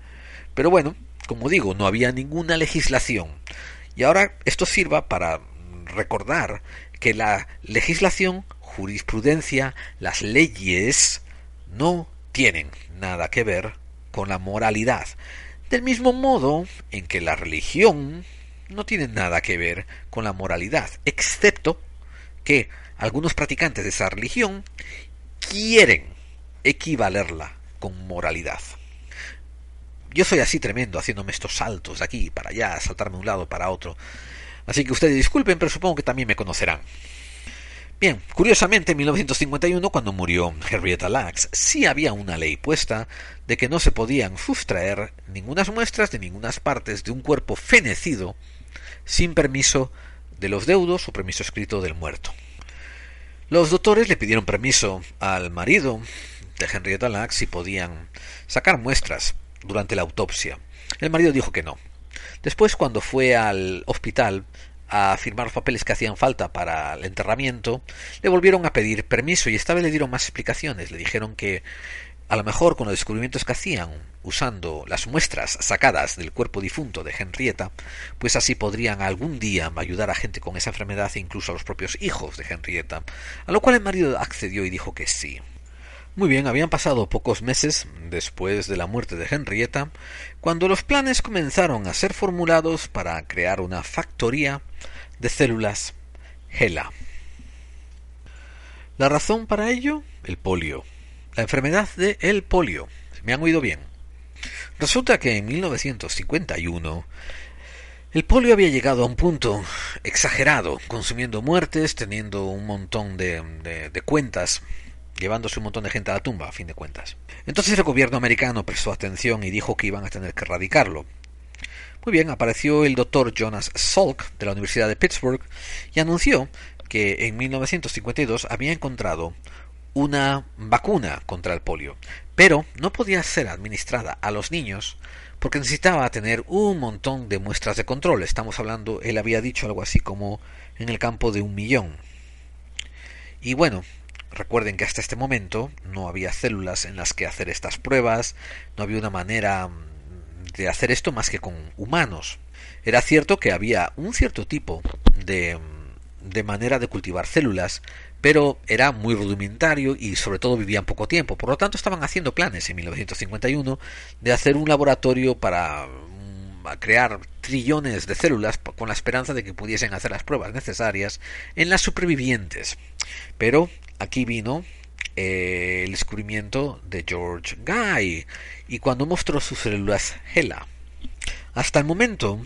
Pero bueno, como digo, no había ninguna legislación. Y ahora esto sirva para recordar que la legislación, jurisprudencia, las leyes no tienen nada que ver con la moralidad. Del mismo modo en que la religión no tiene nada que ver con la moralidad, excepto que algunos practicantes de esa religión quieren equivalerla con moralidad. Yo soy así tremendo, haciéndome estos saltos de aquí para allá, saltarme de un lado para otro. Así que ustedes disculpen, pero supongo que también me conocerán. Bien, curiosamente en 1951, cuando murió Henrietta Lacks, sí había una ley puesta de que no se podían sustraer ningunas muestras de ningunas partes de un cuerpo fenecido sin permiso de los deudos o permiso escrito del muerto. Los doctores le pidieron permiso al marido de Henrietta Lacks si podían sacar muestras durante la autopsia. El marido dijo que no. Después, cuando fue al hospital a firmar los papeles que hacían falta para el enterramiento, le volvieron a pedir permiso y esta vez le dieron más explicaciones. Le dijeron que a lo mejor con los descubrimientos que hacían usando las muestras sacadas del cuerpo difunto de Henrietta, pues así podrían algún día ayudar a gente con esa enfermedad e incluso a los propios hijos de Henrietta, a lo cual el marido accedió y dijo que sí. Muy bien, habían pasado pocos meses después de la muerte de Henrietta, cuando los planes comenzaron a ser formulados para crear una factoría de células HeLa. La razón para ello, el polio. La enfermedad de el polio. ¿Me han oído bien? Resulta que en 1951 el polio había llegado a un punto exagerado, consumiendo muertes, teniendo un montón de, de, cuentas, llevándose un montón de gente a la tumba, a fin de cuentas. Entonces el gobierno americano prestó atención y dijo que iban a tener que erradicarlo. Muy bien, apareció el doctor Jonas Salk de la Universidad de Pittsburgh y anunció que en 1952 había encontrado una vacuna contra el polio, pero no podía ser administrada a los niños porque necesitaba tener un montón de muestras de control. Estamos hablando, él había dicho algo así como en el campo de un millón. Y bueno, recuerden que hasta este momento no había células en las que hacer estas pruebas, no había una manera de hacer esto más que con humanos. Era cierto que había un cierto tipo de, de manera de cultivar células, pero era muy rudimentario y sobre todo vivían poco tiempo. Por lo tanto, estaban haciendo planes en 1951 de hacer un laboratorio para mm, crear trillones de células con la esperanza de que pudiesen hacer las pruebas necesarias en las supervivientes. Pero aquí vino eh, el descubrimiento de George Guy y cuando mostró sus células HeLa. Hasta el momento,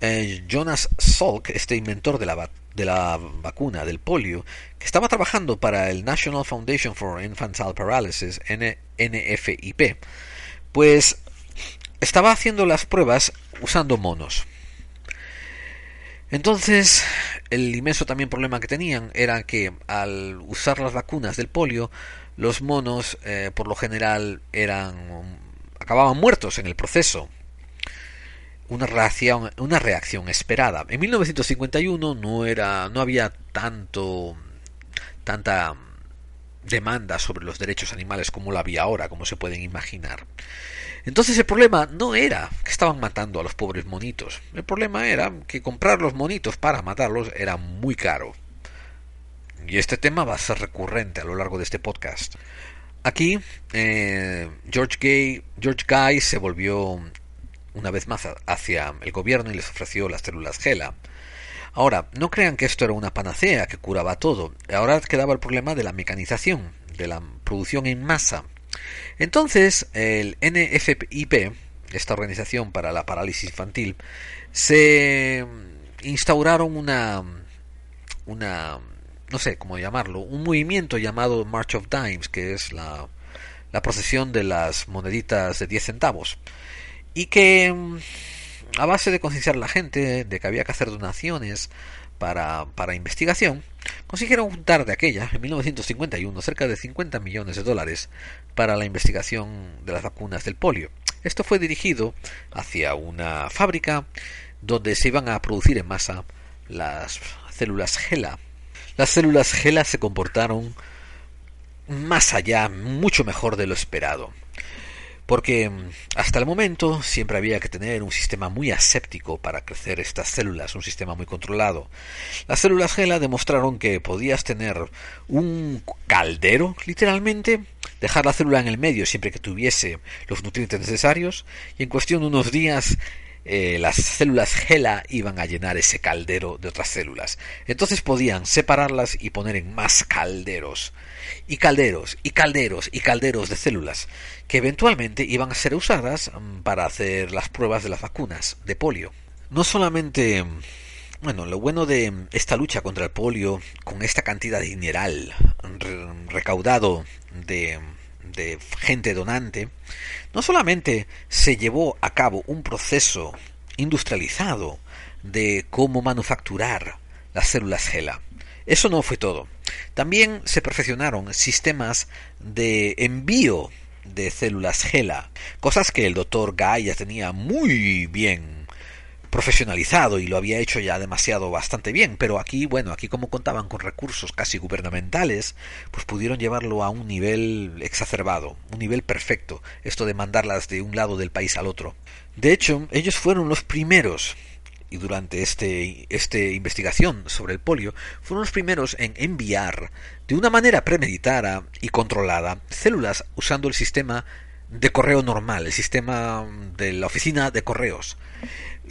eh, Jonas Salk, este inventor de la, de la vacuna del polio, que estaba trabajando para el National Foundation for Infantile Paralysis, NFIP, pues estaba haciendo las pruebas usando monos. Entonces, el inmenso también problema que tenían era que al usar las vacunas del polio, los monos eh, por lo general eran acababan muertos en el proceso una reacción, una reacción esperada. En 1951 no era, no había tanto, tanta demanda sobre los derechos animales como la había ahora, como se pueden imaginar. Entonces el problema no era que estaban matando a los pobres monitos. El problema era que comprar los monitos para matarlos era muy caro. Y este tema va a ser recurrente a lo largo de este podcast. Aquí eh, George, Gay, George Guy se volvió una vez más hacia el gobierno y les ofreció las células GELA. Ahora, no crean que esto era una panacea que curaba todo. Ahora quedaba el problema de la mecanización, de la producción en masa. Entonces, el NFIP, esta organización para la parálisis infantil, se instauraron una una no sé cómo llamarlo, un movimiento llamado March of Dimes, que es la, procesión de las moneditas de 10 centavos y que mm, a base de concienciar a la gente de que había que hacer donaciones para, para investigación, consiguieron juntar de aquella, en 1951, cerca de 50 millones de dólares para la investigación de las vacunas del polio. Esto fue dirigido hacia una fábrica donde se iban a producir en masa las células GELA. Las células GELA se comportaron más allá, mucho mejor de lo esperado porque mm, hasta el momento siempre había que tener un sistema muy aséptico para crecer estas células, un sistema muy controlado. Las células GELA demostraron que podías tener un caldero, literalmente, dejar la célula en el medio siempre que tuviese los nutrientes necesarios, y en cuestión de unos días eh, las células GELA iban a llenar ese caldero de otras células. Entonces podían separarlas y poner en más calderos. Y calderos, y calderos, y calderos de células, que eventualmente iban a ser usadas mm, para hacer las pruebas de las vacunas de polio. No solamente bueno, lo bueno de esta lucha contra el polio, con esta cantidad de dineral recaudado de de gente donante, no solamente se llevó a cabo un proceso industrializado de cómo manufacturar las células GELA. Eso no fue todo. También se perfeccionaron sistemas de envío de células GELA, cosas que el doctor ya tenía muy bien profesionalizado y lo había hecho ya demasiado bastante bien, pero aquí, bueno, aquí como contaban con recursos casi gubernamentales, pues pudieron llevarlo a un nivel exacerbado, un nivel perfecto, esto de mandarlas de un lado del país al otro. De hecho, ellos fueron los primeros y durante este, este investigación sobre el polio fueron los primeros en enviar de una manera premeditada y controlada células usando el sistema de correo normal, el sistema de la oficina de correos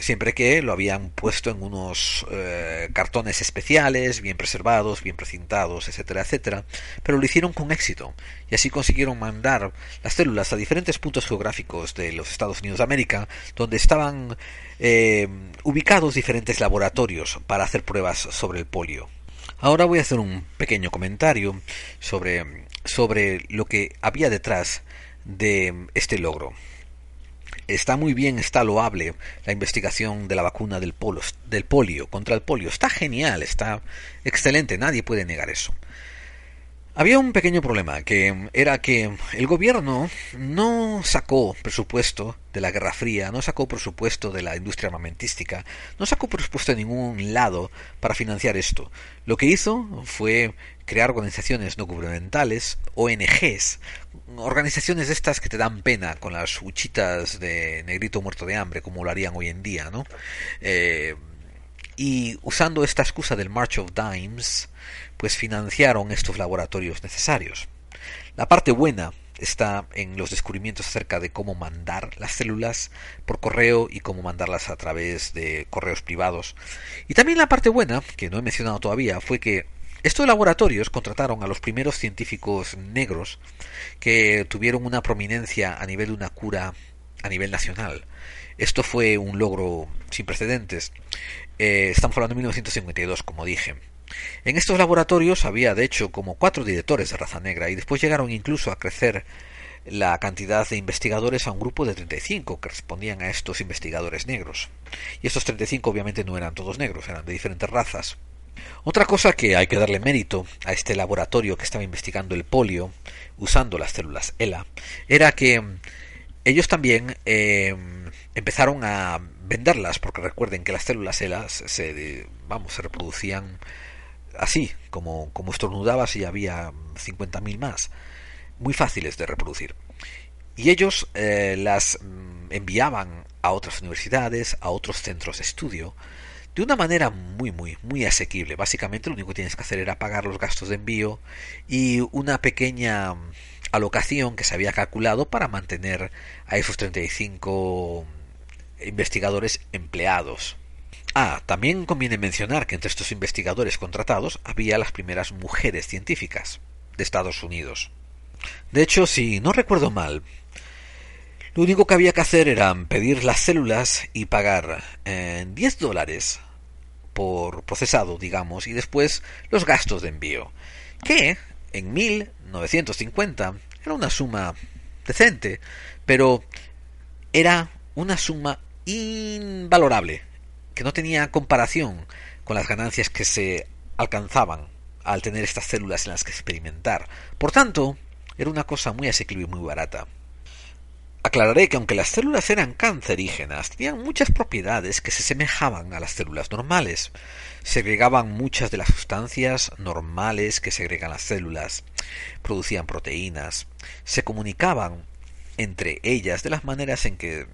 siempre que lo habían puesto en unos eh, cartones especiales, bien preservados, bien precintados, etcétera, etcétera, pero lo hicieron con éxito. Y así consiguieron mandar las células a diferentes puntos geográficos de los Estados Unidos de América, donde estaban eh, ubicados diferentes laboratorios para hacer pruebas sobre el polio. Ahora voy a hacer un pequeño comentario sobre, sobre lo que había detrás de este logro está muy bien, está loable la investigación de la vacuna del, del polio, contra el polio. Está genial, está excelente, nadie puede negar eso. Había un pequeño problema, que era que el gobierno no sacó presupuesto de la Guerra Fría, no sacó presupuesto de la industria armamentística, no sacó presupuesto de ningún lado para financiar esto. Lo que hizo fue crear organizaciones no gubernamentales, ONGs, organizaciones de estas que te dan pena con las huchitas de negrito muerto de hambre, como lo harían hoy en día, ¿no? Eh, y usando esta excusa del March of Dimes, pues financiaron estos laboratorios necesarios. La parte buena está en los descubrimientos acerca de cómo mandar las células por correo y cómo mandarlas a través de correos privados. Y también la parte buena, que no he mencionado todavía, fue que estos laboratorios contrataron a los primeros científicos negros que tuvieron una prominencia a nivel de una cura a nivel nacional. Esto fue un logro sin precedentes. Eh, estamos hablando de 1952, como dije. En estos laboratorios había, de hecho, como cuatro directores de raza negra y después llegaron incluso a crecer la cantidad de investigadores a un grupo de 35 que respondían a estos investigadores negros. Y estos 35 obviamente no eran todos negros, eran de diferentes razas. Otra cosa que hay que darle mérito a este laboratorio que estaba investigando el polio usando las células ELA era que ellos también eh, empezaron a venderlas porque recuerden que las células ELA se, vamos, se reproducían así, como, como estornudabas y había 50.000 más, muy fáciles de reproducir. Y ellos eh, las mm, enviaban a otras universidades, a otros centros de estudio, de una manera muy, muy, muy asequible. Básicamente lo único que tienes que hacer era pagar los gastos de envío y una pequeña mm, alocación que se había calculado para mantener a esos 35 investigadores empleados. Ah, también conviene mencionar que entre estos investigadores contratados había las primeras mujeres científicas de Estados Unidos. De hecho, si no recuerdo mal, lo único que había que hacer era pedir las células y pagar eh, 10 dólares por procesado, digamos, y después los gastos de envío, que en 1950 era una suma decente, pero era una suma invalorable que no tenía comparación con las ganancias que se alcanzaban al tener estas células en las que experimentar. Por tanto, era una cosa muy asequible y muy barata. Aclararé que aunque las células eran cancerígenas, tenían muchas propiedades que se semejaban a las células normales. Segregaban muchas de las sustancias normales que segregan las células, producían proteínas, se comunicaban entre ellas de las maneras en que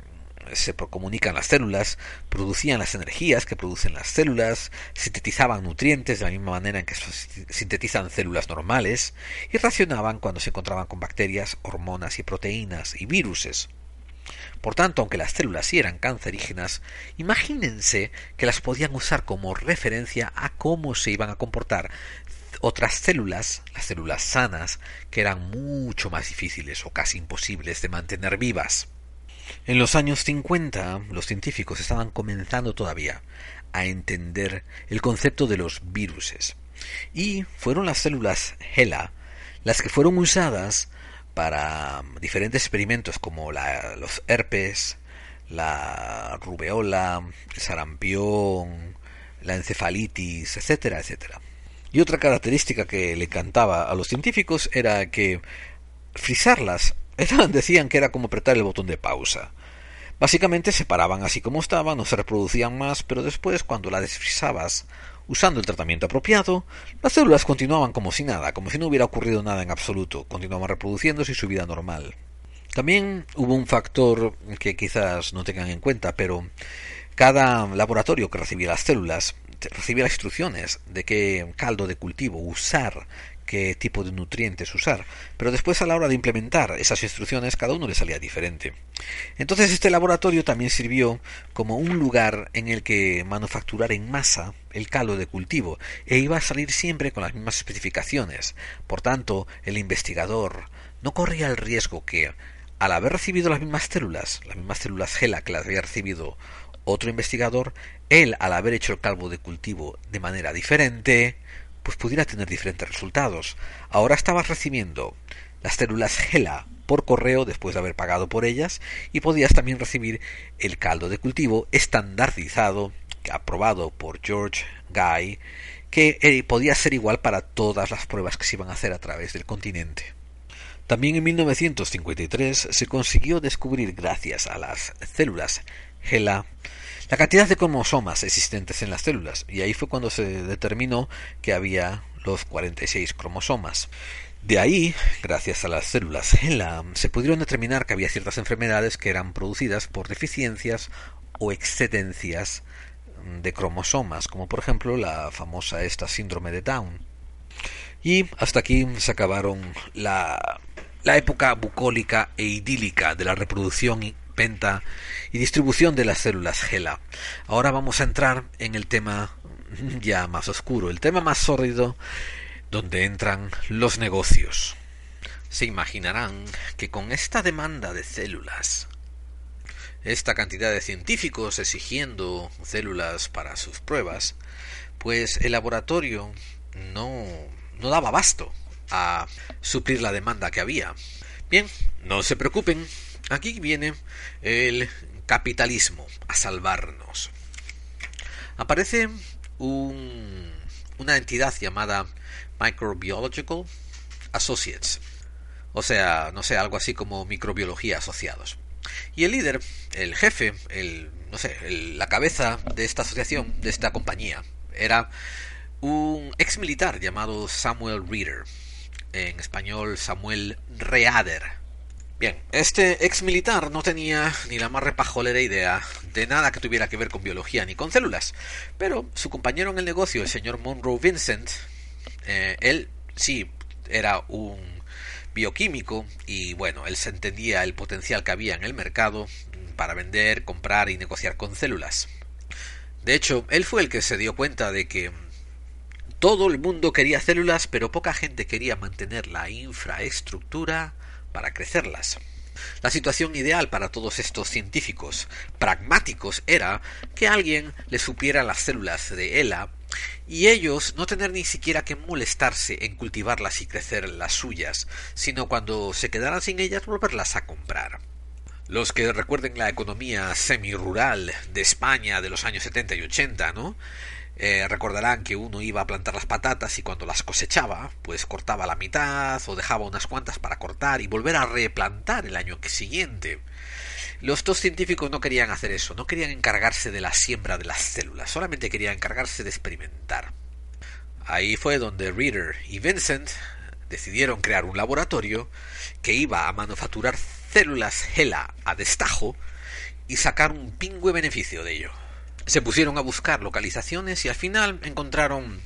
se comunican las células, producían las energías que producen las células, sintetizaban nutrientes de la misma manera en que sintetizan células normales y racionaban cuando se encontraban con bacterias, hormonas y proteínas y viruses. Por tanto, aunque las células sí eran cancerígenas, imagínense que las podían usar como referencia a cómo se iban a comportar otras células, las células sanas, que eran mucho más difíciles o casi imposibles de mantener vivas. En los años 50, los científicos estaban comenzando todavía a entender el concepto de los viruses. Y fueron las células HeLa las que fueron usadas para diferentes experimentos como los herpes, la rubeola, el sarampión, la encefalitis, etcétera, etcétera. Y otra característica que le encantaba a los científicos era que frisarlas decían que era como apretar el botón de pausa. Básicamente se paraban así como estaban, no se reproducían más, pero después, cuando la desfrisabas usando el tratamiento apropiado, las células continuaban como si nada, como si no hubiera ocurrido nada en absoluto, continuaban reproduciéndose y su vida normal. También hubo un factor que quizás no tengan en cuenta, pero Cada laboratorio que recibía las células recibía las instrucciones de qué caldo de cultivo usar, qué tipo de nutrientes usar, pero después a la hora de implementar esas instrucciones cada uno le salía diferente. Entonces este laboratorio también sirvió como un lugar en el que manufacturar en masa el caldo de cultivo e iba a salir siempre con las mismas especificaciones. Por tanto, el investigador no corría el riesgo que, al haber recibido las mismas células, las mismas células GELA que las había recibido otro investigador, él, al haber hecho el caldo de cultivo de manera diferente, pues pudiera tener diferentes resultados. Ahora estabas recibiendo las células GELA por correo después de haber pagado por ellas y podías también recibir el caldo de cultivo estandarizado aprobado por George Guy que eh, podía ser igual para todas las pruebas que se iban a hacer a través del continente. También en 1953 se consiguió descubrir gracias a las células GELA la cantidad de cromosomas existentes en las células, y ahí fue cuando se determinó que había los 46 cromosomas. De ahí, gracias a las células HeLa, se pudieron determinar que había ciertas enfermedades que eran producidas por deficiencias o excedencias de cromosomas, como por ejemplo la famosa esta síndrome de Down. Y hasta aquí se acabaron la, la época bucólica e idílica de la reproducción penta y distribución de las células GELA. Ahora vamos a entrar en el tema ya más oscuro, el tema más sórdido, donde entran los negocios. Se imaginarán que con esta demanda de células, esta cantidad de científicos exigiendo células para sus pruebas, pues el laboratorio no, no daba abasto a suplir la demanda que había. Bien, no se preocupen, Aquí viene el capitalismo a salvarnos. Aparece una entidad llamada Microbiological Associates, o sea, no sé, algo así como microbiología asociados. Y el líder, el jefe, el, no sé, la cabeza de esta asociación, de esta compañía, era un ex militar llamado Samuel Reader, en español Samuel Reader Bien, este ex militar no tenía ni la más repajolera idea de nada que tuviera que ver con biología ni con células, pero su compañero en el negocio, el señor Monroe Vincent, eh, él sí era un bioquímico y bueno, él se entendía el potencial que había en el mercado para vender, comprar y negociar con células. De hecho, él fue el que se dio cuenta de que todo el mundo quería células, pero poca gente quería mantener la infraestructura para crecerlas. La situación ideal para todos estos científicos pragmáticos era que alguien les supiera las células de ELA y ellos no tener ni siquiera que molestarse en cultivarlas y crecer las suyas, sino cuando se quedaran sin ellas volverlas a comprar. Los que recuerden la economía semi-rural de España de los años 70 y 80, ¿no? Eh, recordarán que uno iba a plantar las patatas y cuando las cosechaba, pues cortaba la mitad o dejaba unas cuantas para cortar y volver a replantar el año siguiente. Los dos científicos no querían hacer eso, no querían encargarse de la siembra de las células, solamente querían encargarse de experimentar. Ahí fue donde Reader y Vincent decidieron crear un laboratorio que iba a manufacturar células HeLa a destajo y sacar un pingüe beneficio de ello se pusieron a buscar localizaciones y al final encontraron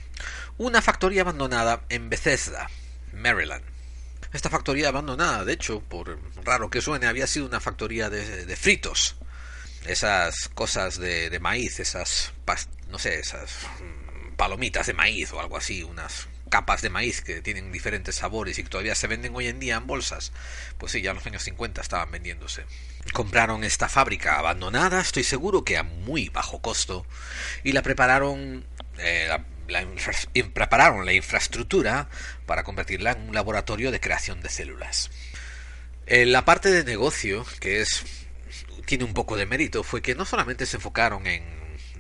una factoría abandonada en Bethesda, Maryland. Esta factoría abandonada, de hecho, por raro que suene, había sido una factoría de, fritos. Esas cosas de, de maíz, esas, no sé, esas mm, palomitas de maíz o algo así, unas capas de maíz que tienen diferentes sabores y que todavía se venden hoy en día en bolsas, pues sí, ya en los años 50 estaban vendiéndose. Compraron esta fábrica abandonada, estoy seguro que a muy bajo costo, y la prepararon, eh, la, prepararon la infraestructura para convertirla en un laboratorio de creación de células. Eh, la parte de negocio, que es tiene un poco de mérito, fue que no solamente se enfocaron en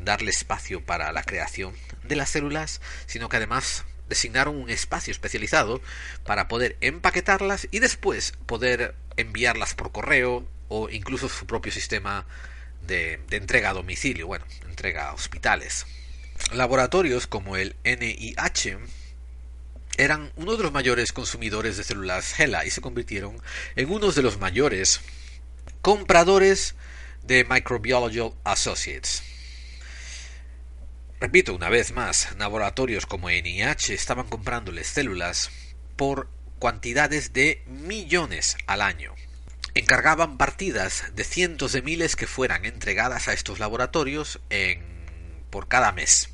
darle espacio para la creación de las células, sino que además designaron un espacio especializado para poder empaquetarlas y después poder enviarlas por correo o incluso su propio sistema de, entrega a domicilio, bueno, entrega a hospitales. Laboratorios como el NIH eran uno de los mayores consumidores de células HeLa y se convirtieron en uno de los mayores compradores de Microbiological Associates. Repito una vez más, laboratorios como NIH estaban comprándoles células por cuantidades de millones al año. Encargaban partidas de cientos de miles que fueran entregadas a estos laboratorios en, por cada mes.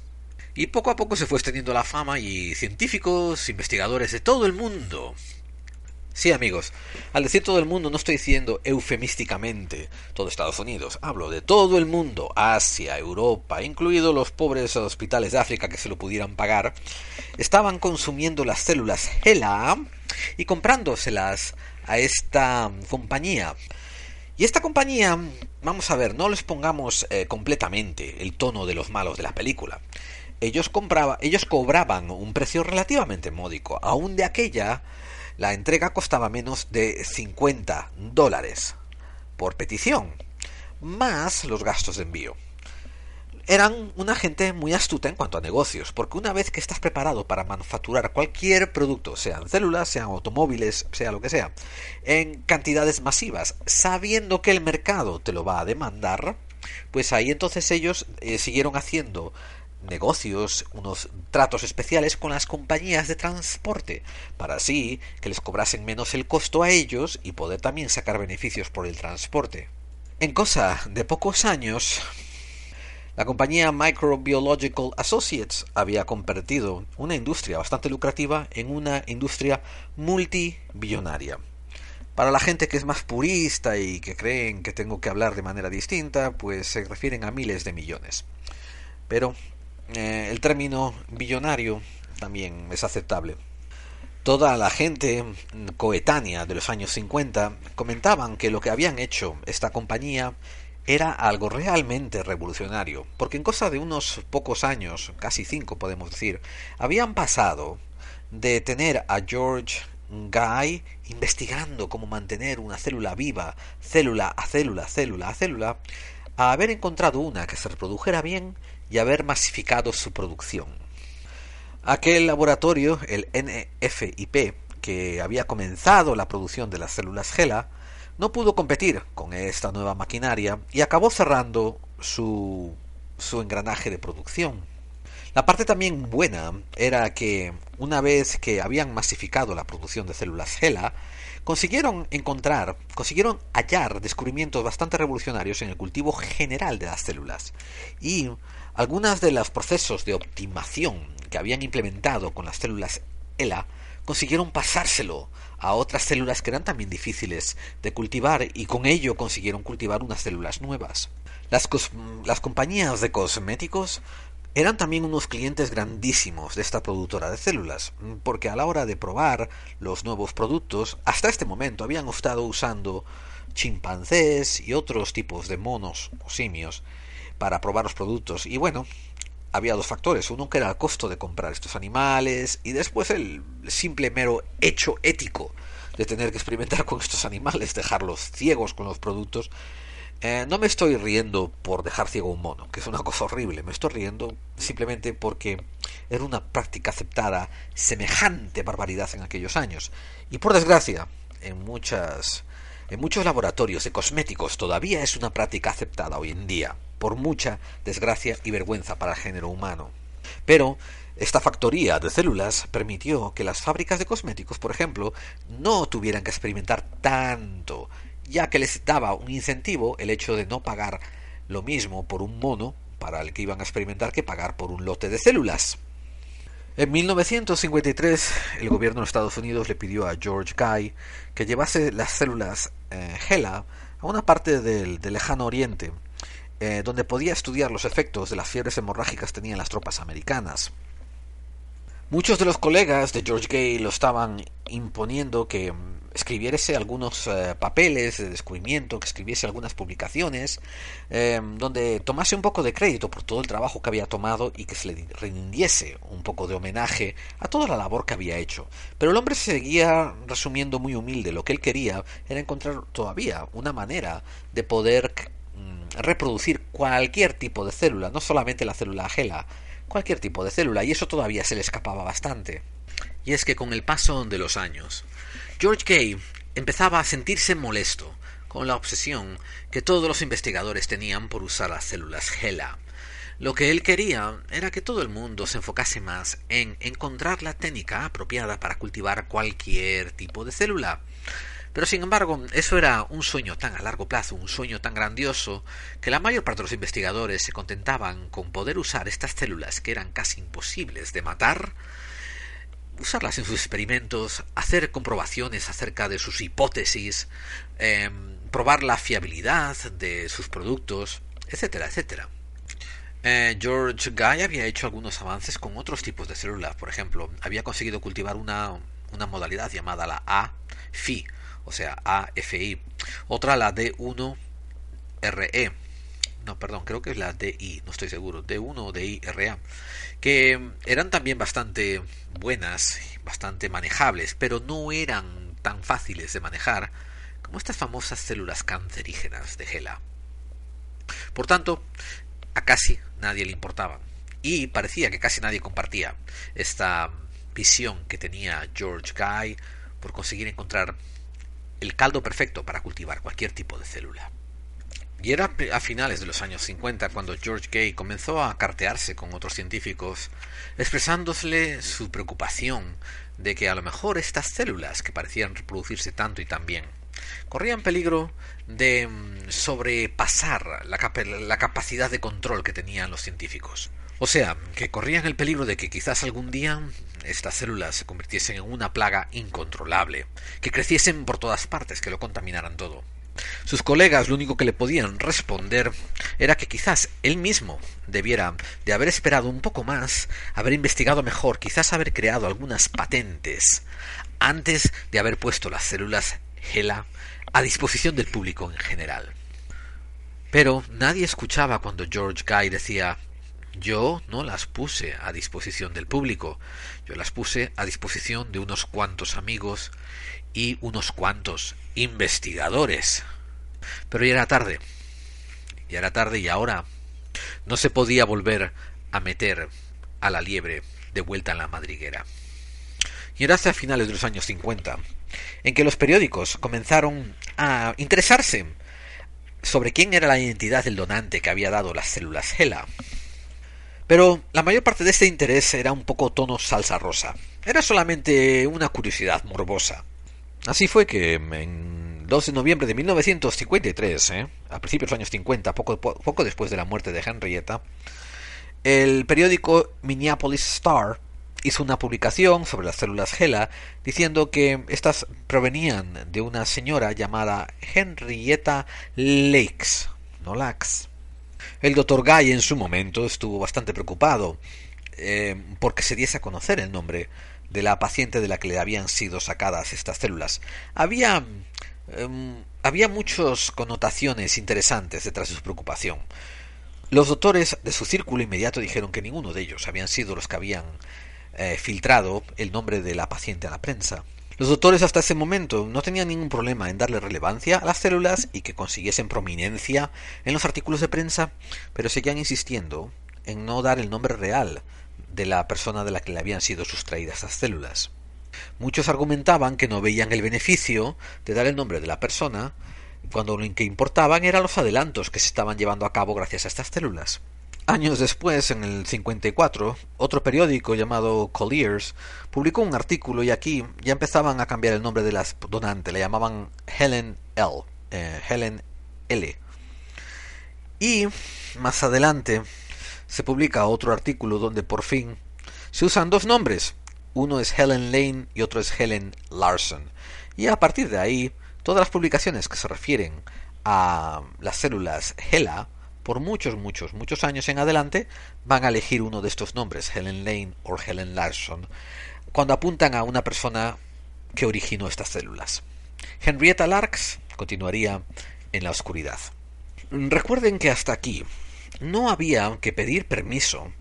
Y poco a poco se fue extendiendo la fama y científicos, investigadores de todo el mundo. Sí, amigos, al decir todo el mundo no estoy diciendo eufemísticamente todo Estados Unidos, hablo de todo el mundo, Asia, Europa, incluidos los pobres hospitales de África que se lo pudieran pagar, estaban consumiendo las células HeLa y comprándoselas a esta compañía. Y esta compañía, vamos a ver, no les pongamos eh, completamente el tono de los malos de la película. Ellos, compraba, ellos cobraban un precio relativamente módico, aún de aquella la entrega costaba menos de 50 dólares por petición, más los gastos de envío. Eran una gente muy astuta en cuanto a negocios, porque una vez que estás preparado para manufacturar cualquier producto, sean células, sean automóviles, sea lo que sea, en cantidades masivas, sabiendo que el mercado te lo va a demandar, pues ahí entonces ellos eh, siguieron haciendo negocios, unos tratos especiales con las compañías de transporte, para así que les cobrasen menos el costo a ellos y poder también sacar beneficios por el transporte. En cosa de pocos años, la compañía Microbiological Associates había convertido una industria bastante lucrativa en una industria multibillonaria. Para la gente que es más purista y que creen que tengo que hablar de manera distinta, pues se refieren a miles de millones. Pero eh, el término billonario también es aceptable. Toda la gente coetánea de los años 50 comentaban que lo que habían hecho esta compañía era algo realmente revolucionario, porque en cosa de unos pocos años, casi cinco podemos decir, habían pasado de tener a George Guy investigando cómo mantener una célula viva, célula a célula, célula a célula, a haber encontrado una que se reprodujera bien y haber masificado su producción. Aquel laboratorio, el NFIP, que había comenzado la producción de las células GELA, no pudo competir con esta nueva maquinaria y acabó cerrando su, su engranaje de producción. La parte también buena era que una vez que habían masificado la producción de células GELA, consiguieron encontrar, consiguieron hallar descubrimientos bastante revolucionarios en el cultivo general de las células y algunos de los procesos de optimación que habían implementado con las células ELA consiguieron pasárselo a otras células que eran también difíciles de cultivar y con ello consiguieron cultivar unas células nuevas. Las, las compañías de cosméticos eran también unos clientes grandísimos de esta productora de células, porque a la hora de probar los nuevos productos, hasta este momento habían estado usando chimpancés y otros tipos de monos o simios para probar los productos. Y bueno, había dos factores. Uno que era el costo de comprar estos animales y después el simple mero hecho ético de tener que experimentar con estos animales, dejarlos ciegos con los productos. Eh, no me estoy riendo por dejar ciego un mono, que es una cosa horrible. Me estoy riendo simplemente porque era una práctica aceptada, semejante barbaridad en aquellos años. Y por desgracia, en muchas en muchos laboratorios de cosméticos todavía es una práctica aceptada hoy en día por mucha desgracia y vergüenza para el género humano. Pero esta factoría de células permitió que las fábricas de cosméticos, por ejemplo, no tuvieran que experimentar tanto, ya que les daba un incentivo el hecho de no pagar lo mismo por un mono para el que iban a experimentar que pagar por un lote de células. En 1953, el gobierno de Estados Unidos le pidió a George Guy que llevase las células eh, HeLa a una parte del lejano oriente eh, donde podía estudiar los efectos de las fiebres hemorrágicas que tenían las tropas americanas. Muchos de los colegas de George Gay lo estaban imponiendo que escribiese algunos eh, papeles de descubrimiento, que escribiese algunas publicaciones, eh, donde tomase un poco de crédito por todo el trabajo que había tomado y que se le rindiese un poco de homenaje a toda la labor que había hecho. Pero el hombre seguía resumiendo muy humilde. Lo que él quería era encontrar todavía una manera de poder reproducir cualquier tipo de célula, no solamente la célula gela, cualquier tipo de célula, y eso todavía se le escapaba bastante. Y es que con el paso de los años, George Kay empezaba a sentirse molesto con la obsesión que todos los investigadores tenían por usar las células GELA. Lo que él quería era que todo el mundo se enfocase más en encontrar la técnica apropiada para cultivar cualquier tipo de célula. Pero sin embargo, eso era un sueño tan a largo plazo, un sueño tan grandioso, que la mayor parte de los investigadores se contentaban con poder usar estas células que eran casi imposibles de matar, usarlas en sus experimentos, hacer comprobaciones acerca de sus hipótesis, em, probar la fiabilidad de sus productos, etcétera, etcétera. Eh, George Guy había hecho algunos avances con otros tipos de células. Por ejemplo, había conseguido cultivar una, una modalidad llamada la AFI, o sea, AFI. Otra la D1RE. No, perdón, creo que es la DI, no estoy seguro. D1 o DIRA. Que eran también bastante buenas, bastante manejables, pero no eran tan fáciles de manejar como estas famosas células cancerígenas de Gela. Por tanto, a casi nadie le importaban. Y parecía que casi nadie compartía esta visión que tenía George Guy por conseguir encontrar el caldo perfecto para cultivar cualquier tipo de célula. Y era a finales de los años 50 cuando George Gay comenzó a cartearse con otros científicos, expresándole su preocupación de que a lo mejor estas células, que parecían reproducirse tanto y tan bien, corrían peligro de mm, sobrepasar la capacidad de control que tenían los científicos. O sea, que corrían el peligro de que quizás algún día estas células se convirtiesen en una plaga incontrolable, que creciesen por todas partes, que lo contaminaran todo. Sus colegas lo único que le podían responder era que quizás él mismo debiera de haber esperado un poco más, haber investigado mejor, quizás haber creado algunas patentes antes de haber puesto las células GELA a disposición del público en general. Pero nadie escuchaba cuando George Guy decía yo no las puse a disposición del público, yo las puse a disposición de unos cuantos amigos y unos cuantos investigadores. Pero ya era tarde, ya era tarde y ahora no se podía volver a meter a la liebre de vuelta en la madriguera. Y era hacia finales de los años 50 en que los periódicos comenzaron a interesarse sobre quién era la identidad del donante que había dado las células GELA. Pero la mayor parte de este interés era un poco tono salsa rosa. Era solamente una curiosidad morbosa. Así fue que en 2 de noviembre de 1953, ¿eh? a principios de los años 50, poco, poco después de la muerte de Henrietta, el periódico Minneapolis Star hizo una publicación sobre las células GELA diciendo que estas provenían de una señora llamada Henrietta Lakes, no Lax. El doctor Guy en su momento estuvo bastante preocupado eh, porque se diese a conocer el nombre de la paciente de la que le habían sido sacadas estas células. Había em, había muchas connotaciones interesantes detrás de su preocupación. Los doctores de su círculo inmediato dijeron que ninguno de ellos habían sido los que habían eh, filtrado el nombre de la paciente a la prensa. Los doctores hasta ese momento no tenían ningún problema en darle relevancia a las células y que consiguiesen prominencia en los artículos de prensa, pero seguían insistiendo en no dar el nombre real de la persona de la que le habían sido sustraídas estas células. Muchos argumentaban que no veían el beneficio de dar el nombre de la persona cuando lo que importaban eran los adelantos que se estaban llevando a cabo gracias a estas células. Años después, en el 54, otro periódico llamado Colliers publicó un artículo y aquí ya empezaban a cambiar el nombre de la donante, le llamaban Helen L. Eh, Helen L. Y más adelante se publica otro artículo donde por fin se usan dos nombres. Uno es Helen Lane y otro es Helen Larson. Y a partir de ahí, todas las publicaciones que se refieren a las células HeLa por muchos, muchos, muchos años en adelante, van a elegir uno de estos nombres, Helen Lane o Helen Larson, cuando apuntan a una persona que originó estas células. Henrietta Larks continuaría en la oscuridad. Recuerden que hasta aquí no había que pedir permiso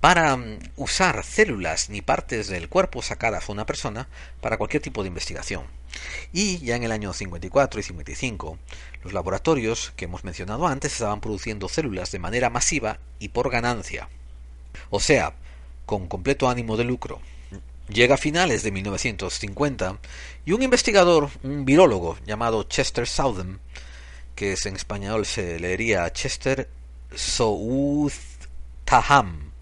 para mm, usar células ni partes del cuerpo sacadas a una persona para cualquier tipo de investigación. Y ya en el año 54 y 55, los laboratorios que hemos mencionado antes estaban produciendo células de manera masiva y por ganancia. O sea, con completo ánimo de lucro. Llega a finales de 1950 y un investigador, un virólogo llamado Chester Southern, que en español se leería Chester South Taham.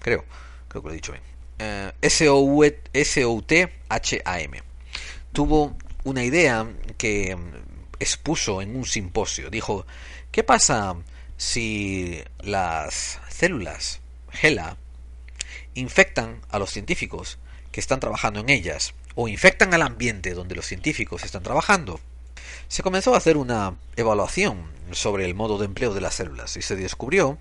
Creo, creo que lo he dicho bien. Eh, S-O-U-T-H-A-M. Tuvo una idea que expuso en un simposio. Dijo, ¿qué pasa si las células GELA infectan a los científicos que están trabajando en ellas o infectan al ambiente donde los científicos están trabajando? Se comenzó a hacer una evaluación sobre el modo de empleo de las células y se descubrió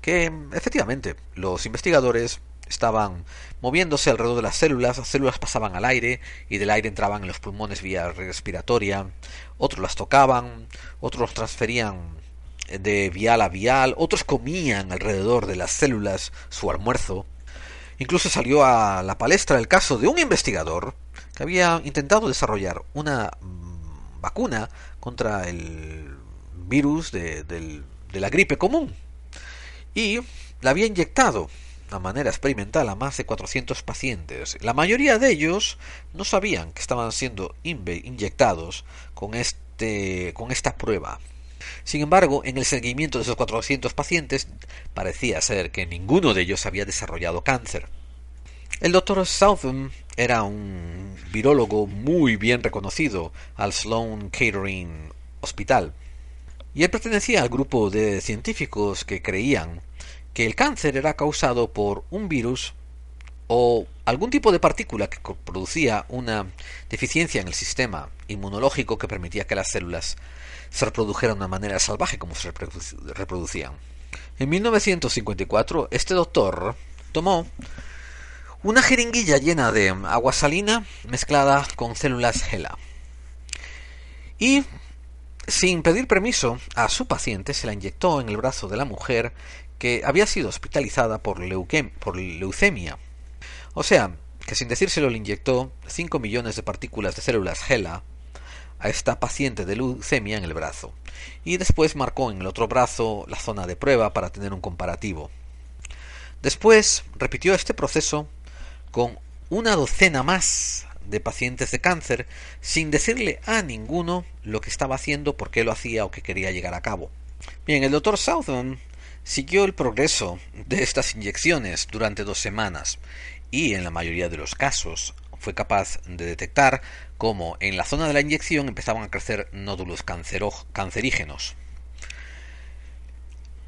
que efectivamente los investigadores estaban moviéndose alrededor de las células, las células pasaban al aire y del aire entraban en los pulmones vía respiratoria, otros las tocaban, otros transferían de vial a vial, otros comían alrededor de las células su almuerzo. Incluso salió a la palestra el caso de un investigador que había intentado desarrollar una mm, vacuna contra el virus de, de la gripe común y la había inyectado manera experimental a más de 400 pacientes. La mayoría de ellos no sabían que estaban siendo inyectados con, este, con esta prueba. Sin embargo, en el seguimiento de esos 400 pacientes parecía ser que ninguno de ellos había desarrollado cáncer. El doctor Southam era un virólogo muy bien reconocido al Sloan Kettering Hospital. Y él pertenecía al grupo de científicos que creían que el cáncer era causado por un virus o algún tipo de partícula que producía una deficiencia en el sistema inmunológico que permitía que las células se reprodujeran de una manera salvaje como se reproducían. En 1954, este doctor tomó una jeringuilla llena de agua salina mezclada con células GELA y sin pedir permiso a su paciente se la inyectó en el brazo de la mujer que había sido hospitalizada por, por leucemia. O sea, que sin decírselo le inyectó 5 millones de partículas de células GELA a esta paciente de leucemia en el brazo, y después marcó en el otro brazo la zona de prueba para tener un comparativo. Después repitió este proceso con una docena más de pacientes de cáncer sin decirle a ninguno lo que estaba haciendo, por qué lo hacía o qué quería llegar a cabo. Bien, el doctor Southern Siguió el progreso de estas inyecciones durante dos semanas y en la mayoría de los casos fue capaz de detectar cómo en la zona de la inyección empezaban a crecer nódulos cancerígenos.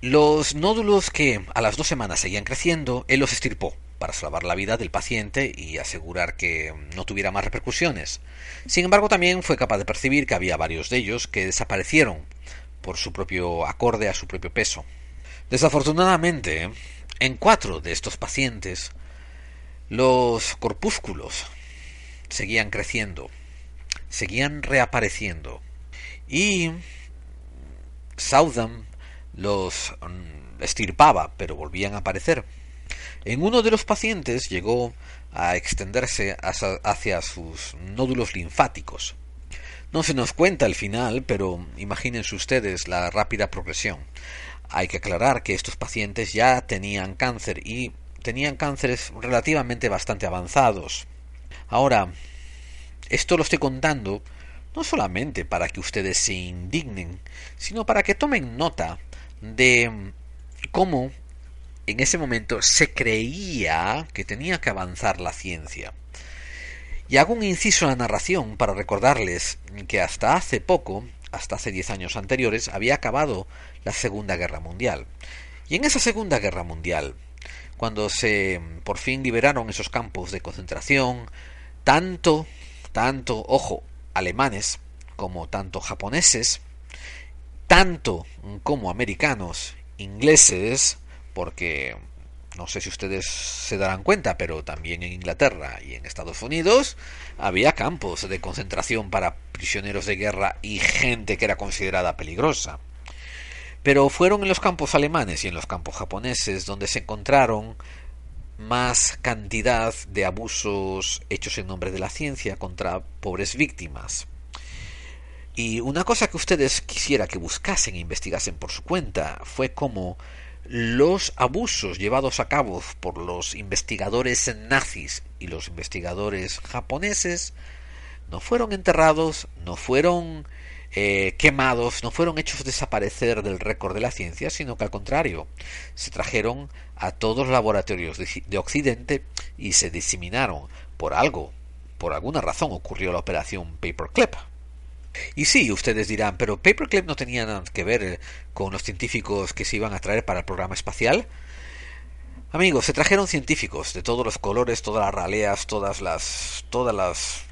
Los nódulos que a las dos semanas seguían creciendo, él los estirpó para salvar la vida del paciente y asegurar que no tuviera más repercusiones. Sin embargo, también fue capaz de percibir que había varios de ellos que desaparecieron por su propio acorde a su propio peso. Desafortunadamente, en cuatro de estos pacientes, los corpúsculos seguían creciendo, seguían reapareciendo y Southam los mm, estirpaba, pero volvían a aparecer. En uno de los pacientes llegó a extenderse hacia sus nódulos linfáticos. No se nos cuenta el final, pero imagínense ustedes la rápida progresión. Hay que aclarar que estos pacientes ya tenían cáncer y tenían cánceres relativamente bastante avanzados. Ahora, esto lo estoy contando no solamente para que ustedes se indignen, sino para que tomen nota de cómo en ese momento se creía que tenía que avanzar la ciencia. Y hago un inciso en la narración para recordarles que hasta hace poco, hasta hace diez años anteriores, había acabado la Segunda Guerra Mundial. Y en esa Segunda Guerra Mundial, cuando se por fin liberaron esos campos de concentración, tanto, tanto, ojo, alemanes como tanto japoneses, tanto como americanos, ingleses, porque no sé si ustedes se darán cuenta, pero también en Inglaterra y en Estados Unidos había campos de concentración para prisioneros de guerra y gente que era considerada peligrosa. Pero fueron en los campos alemanes y en los campos japoneses donde se encontraron más cantidad de abusos hechos en nombre de la ciencia contra pobres víctimas. Y una cosa que ustedes quisiera que buscasen e investigasen por su cuenta fue cómo los abusos llevados a cabo por los investigadores nazis y los investigadores japoneses no fueron enterrados, no fueron eh, quemados no fueron hechos desaparecer del récord de la ciencia, sino que al contrario, se trajeron a todos los laboratorios de, Occidente y se diseminaron por algo, por alguna razón ocurrió la operación Paperclip. Y sí, ustedes dirán, pero Paperclip no tenía nada que ver eh, con los científicos que se iban a traer para el programa espacial. Amigos, se trajeron científicos de todos los colores, todas las raleas, todas las, todas las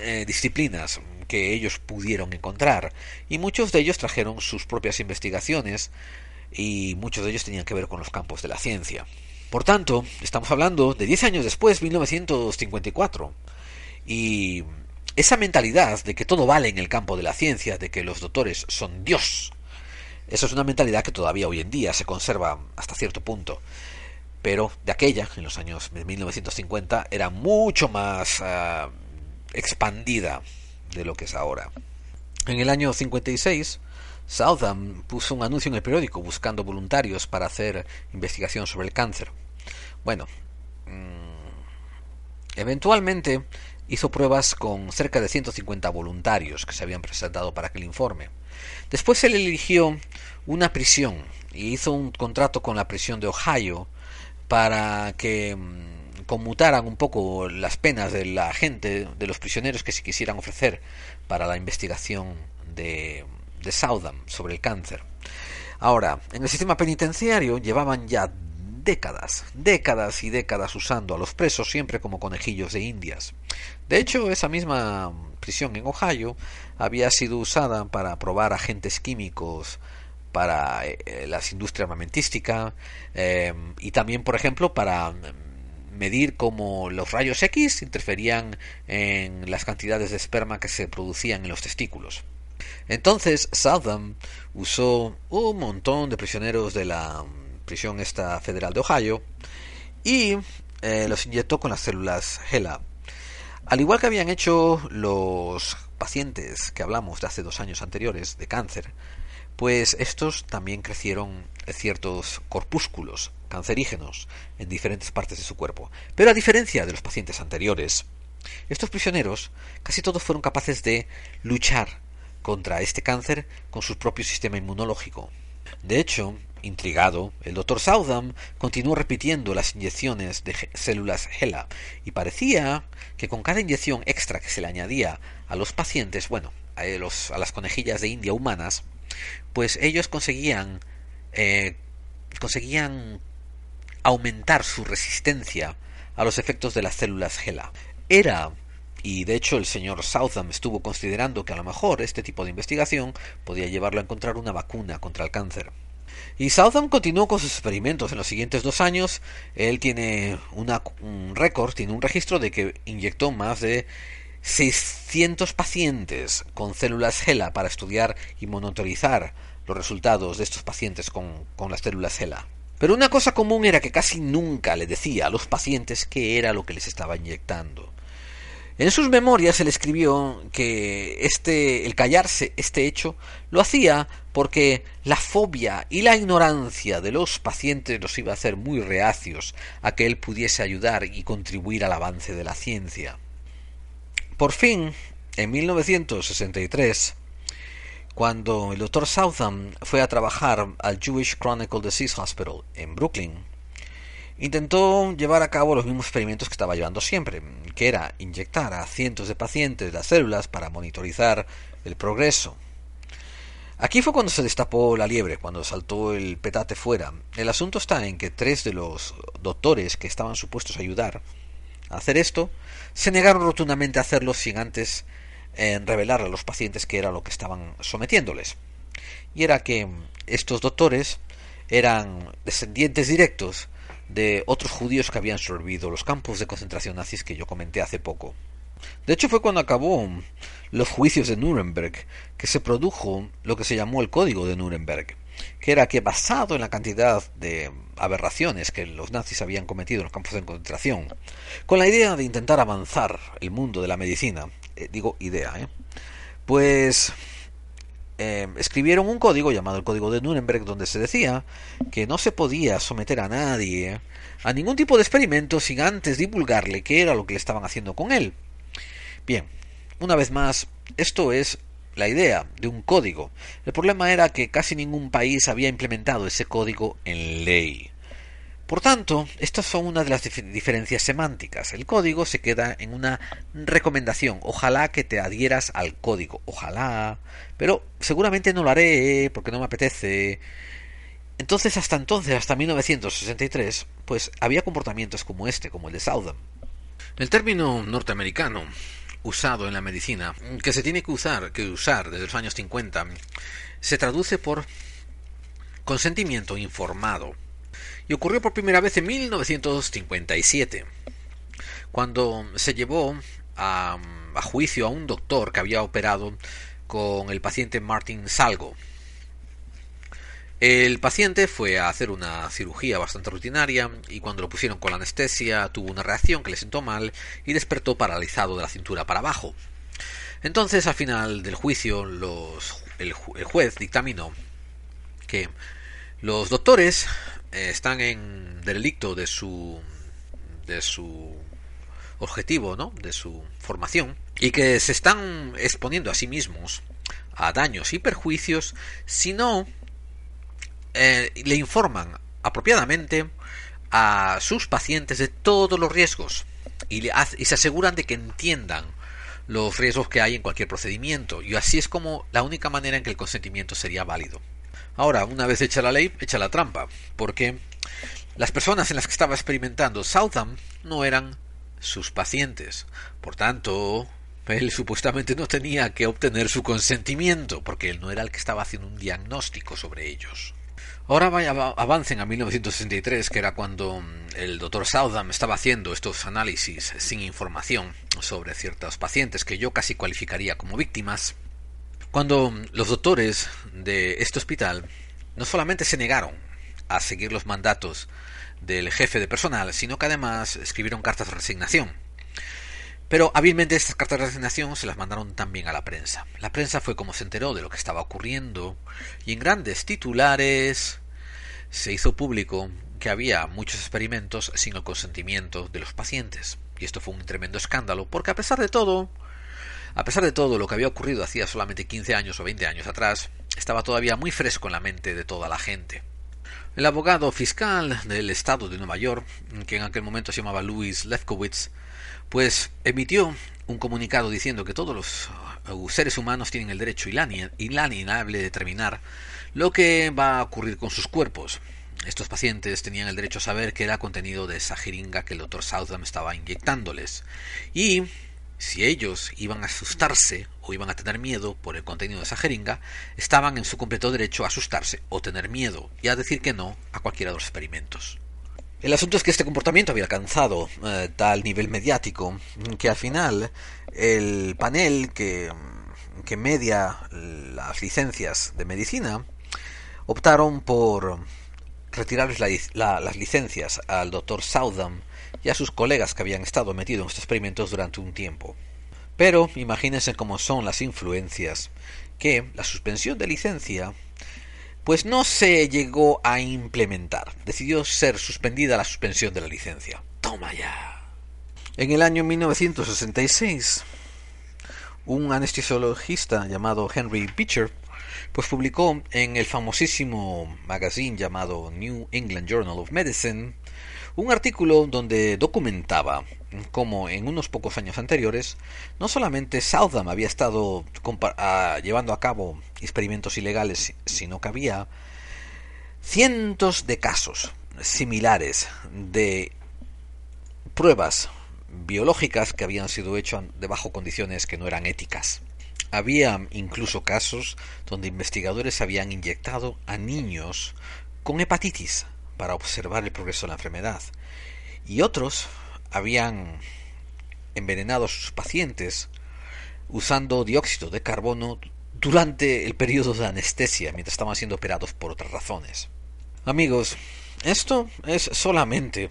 eh, disciplinas que ellos pudieron encontrar. Y muchos de ellos trajeron sus propias investigaciones y muchos de ellos tenían que ver con los campos de la ciencia. Por tanto, estamos hablando de 10 años después, 1954. Y esa mentalidad de que todo vale en el campo de la ciencia, de que los doctores son Dios, eso es una mentalidad que todavía hoy en día se conserva hasta cierto punto. Pero de aquella, en los años 1950, era mucho más ah, expandida de lo que es ahora. En el año 56, Southam puso un anuncio en el periódico buscando voluntarios para hacer investigación sobre el cáncer. Bueno, mm, eventualmente hizo pruebas con cerca de 150 voluntarios que se habían presentado para aquel informe. Después se eligió una prisión y hizo un contrato con la prisión de Ohio para que mm, conmutaran un poco las penas de la gente, de los prisioneros que se quisieran ofrecer para la investigación de, de Southam sobre el cáncer. Ahora, en el sistema penitenciario llevaban ya décadas, décadas y décadas usando a los presos siempre como conejillos de indias. De hecho, esa misma prisión en Ohio había sido usada para probar agentes químicos para eh, las industrias armamentística eh, y también, por ejemplo, para mm, medir cómo los rayos X interferían en las cantidades de esperma que se producían en los testículos. Entonces Southam usó un montón de prisioneros de la prisión esta federal de Ohio y eh, los inyectó con las células HeLa. Al igual que habían hecho los pacientes que hablamos de hace dos años anteriores de cáncer, pues estos también crecieron ciertos corpúsculos cancerígenos en diferentes partes de su cuerpo. Pero a diferencia de los pacientes anteriores, estos prisioneros casi todos fueron capaces de luchar contra este cáncer con su propio sistema inmunológico. De hecho, intrigado, el doctor Southam continuó repitiendo las inyecciones de células HeLa y parecía que con cada inyección extra que se le añadía a los pacientes, bueno, a, los, a las conejillas de India humanas, pues ellos conseguían eh, conseguían aumentar su resistencia a los efectos de las células HeLa. Era y de hecho el señor Southam estuvo considerando que a lo mejor este tipo de investigación podía llevarlo a encontrar una vacuna contra el cáncer. Y Southam continuó con sus experimentos. En los siguientes dos años, él tiene una, un récord, tiene un registro de que inyectó más de 600 pacientes con células HeLa para estudiar y monitorizar los resultados de estos pacientes con, con las células HeLa. Pero una cosa común era que casi nunca le decía a los pacientes qué era lo que les estaba inyectando. En sus memorias él escribió que este, el callarse este hecho lo hacía porque la fobia y la ignorancia de los pacientes los iba a hacer muy reacios a que él pudiese ayudar y contribuir al avance de la ciencia. Por fin, en 1963, cuando el doctor Southam fue a trabajar al Jewish Chronicle Disease Hospital en Brooklyn, intentó llevar a cabo los mismos experimentos que estaba llevando siempre, que era inyectar a cientos de pacientes las células para monitorizar el progreso. Aquí fue cuando se destapó la liebre, cuando saltó el petate fuera. El asunto está en que tres de los doctores que estaban supuestos a ayudar a hacer esto se negaron rotundamente a hacerlo sin antes eh, revelar a los pacientes que era lo que estaban sometiéndoles. Y era que estos doctores eran descendientes directos de otros judíos que habían sobrevivido los campos de concentración nazis que yo comenté hace poco. De hecho fue cuando acabó los juicios de Nuremberg que se produjo lo que se llamó el Código de Nuremberg, que era que basado en la cantidad de aberraciones que los nazis habían cometido en los campos de concentración, con la idea de intentar avanzar el mundo de la medicina, eh, digo idea, ¿eh? pues eh, escribieron un código llamado el Código de Nuremberg donde se decía que no se podía someter a nadie a ningún tipo de experimento sin antes divulgarle qué era lo que le estaban haciendo con él. Bien, una vez más, esto es la idea de un código. El problema era que casi ningún país había implementado ese código en ley. Por tanto, estas son una de las diferencias semánticas. El código se queda en una recomendación. Ojalá que te adhieras al código. Ojalá. Pero seguramente no lo haré porque no me apetece. Entonces, hasta entonces, hasta 1963, pues había comportamientos como este, como el de Southam. El término norteamericano usado en la medicina, que se tiene que usar, que usar desde los años 50, se traduce por consentimiento informado y ocurrió por primera vez en 1957, cuando se llevó a, juicio a un doctor que había operado con el paciente Martin Salgo. El paciente fue a hacer una cirugía bastante rutinaria y cuando lo pusieron con la anestesia tuvo una reacción que le sentó mal y despertó paralizado de la cintura para abajo. Entonces, al final del juicio, los, el juez dictaminó que los doctores están en delicto de su de su objetivo, ¿no? De su formación y que se están exponiendo a sí mismos a daños y perjuicios si no eh, le informan apropiadamente a sus pacientes de todos los riesgos y, y se aseguran de que entiendan los riesgos que hay en cualquier procedimiento y así es como la única manera en que el consentimiento sería válido. Ahora, una vez hecha la ley, echa la trampa, porque las personas en las que estaba experimentando Southam no eran sus pacientes. Por tanto, él supuestamente no tenía que obtener su consentimiento, porque él no era el que estaba haciendo un diagnóstico sobre ellos. Ahora vaya, avancen a 1963, que era cuando mm, el doctor Southam estaba haciendo estos análisis sin información sobre ciertos pacientes que yo casi cualificaría como víctimas. Cuando los doctores de este hospital no solamente se negaron a seguir los mandatos del jefe de personal, sino que además escribieron cartas de resignación. Pero hábilmente estas cartas de resignación se las mandaron también a la prensa. La prensa fue como se enteró de lo que estaba ocurriendo y en grandes titulares se hizo público que había muchos experimentos sin el consentimiento de los pacientes. Y esto fue un tremendo escándalo porque a pesar de todo, a pesar de todo lo que había ocurrido hacía solamente 15 años o 20 años atrás, estaba todavía muy fresco en la mente de toda la gente. El abogado fiscal del estado de Nueva York, que en aquel momento se llamaba Louis Lefkowitz, pues emitió un comunicado diciendo que todos los uh, seres humanos tienen el derecho inalienable de determinar lo que va a ocurrir con sus cuerpos. Estos pacientes tenían el derecho a saber qué era contenido de esa jeringa que el doctor Southam estaba inyectándoles. Y si ellos iban a asustarse o iban a tener miedo por el contenido de esa jeringa, estaban en su completo derecho a asustarse o tener miedo y a decir que no a cualquiera de los experimentos. El asunto es que este comportamiento había alcanzado eh, tal nivel mediático que al final el panel que, que media las licencias de medicina optaron por retirarles las licencias al doctor Southam y a sus colegas que habían estado metidos en estos experimentos durante un tiempo. Pero imagínense cómo son las influencias, que la suspensión de licencia pues no se llegó a implementar. Decidió ser suspendida la suspensión de la licencia. Toma ya. En el año 1966, un anestesiologista llamado Henry Beecher pues publicó en el famosísimo magazine llamado New England Journal of Medicine un artículo donde documentaba cómo en unos pocos años anteriores no solamente Southam había estado ah, llevando a cabo experimentos ilegales, sino que había cientos de casos similares de pruebas biológicas que habían sido hechas debajo condiciones que no eran éticas. Había incluso casos donde investigadores habían inyectado a niños con hepatitis para observar el progreso de la enfermedad. Y otros habían envenenado a sus pacientes usando dióxido de carbono durante el periodo de anestesia mientras estaban siendo operados por otras razones. Amigos, esto es solamente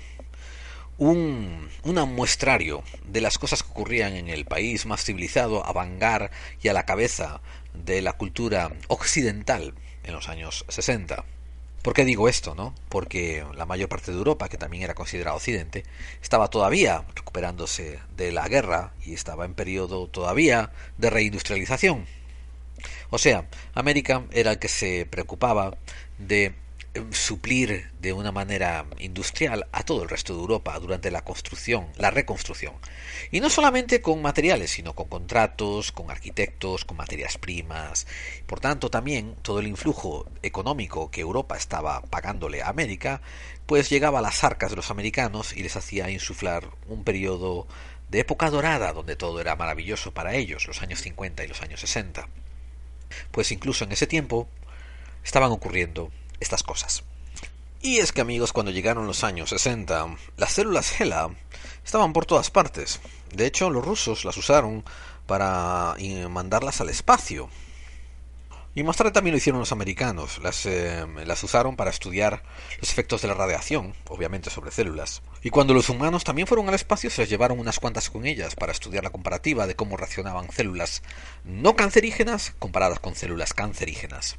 un, un muestrario de las cosas que ocurrían en el país más civilizado, a vangar y a la cabeza de la cultura occidental en los años 60. ¿Por qué digo esto, no? Porque la mayor parte de Europa, que también era considerado occidente, estaba todavía recuperándose de la guerra y estaba en periodo todavía de reindustrialización. O sea, América era el que se preocupaba de suplir de una manera industrial a todo el resto de Europa durante la construcción, la reconstrucción. Y no solamente con materiales, sino con contratos, con arquitectos, con materias primas. Por tanto, también todo el influjo económico que Europa estaba pagándole a América, pues llegaba a las arcas de los americanos y les hacía insuflar un periodo de época dorada donde todo era maravilloso para ellos, los años 50 y los años 60. Pues incluso en ese tiempo estaban ocurriendo estas cosas. Y es que amigos, cuando llegaron los años 60, las células HeLa estaban por todas partes. De hecho, los rusos las usaron para mandarlas al espacio. Y más tarde también lo hicieron los americanos. Las, eh, las usaron para estudiar los efectos de la radiación, obviamente sobre células. Y cuando los humanos también fueron al espacio, se les llevaron unas cuantas con ellas para estudiar la comparativa de cómo reaccionaban células no cancerígenas comparadas con células cancerígenas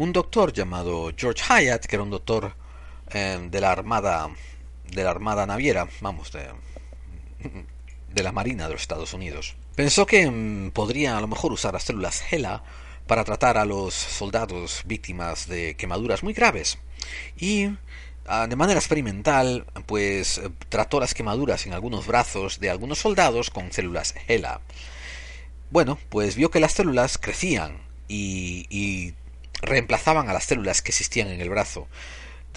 un doctor llamado George Hyatt, que era un doctor eh, de la Armada de la Armada Naviera, vamos, de, de la Marina de los Estados Unidos. Pensó que mm, podría a lo mejor usar las células HeLa para tratar a los soldados víctimas de quemaduras muy graves. Y ah, de manera experimental, pues trató las quemaduras en algunos brazos de algunos soldados con células HeLa. Bueno, pues vio que las células crecían y reemplazaban a las células que existían en el brazo.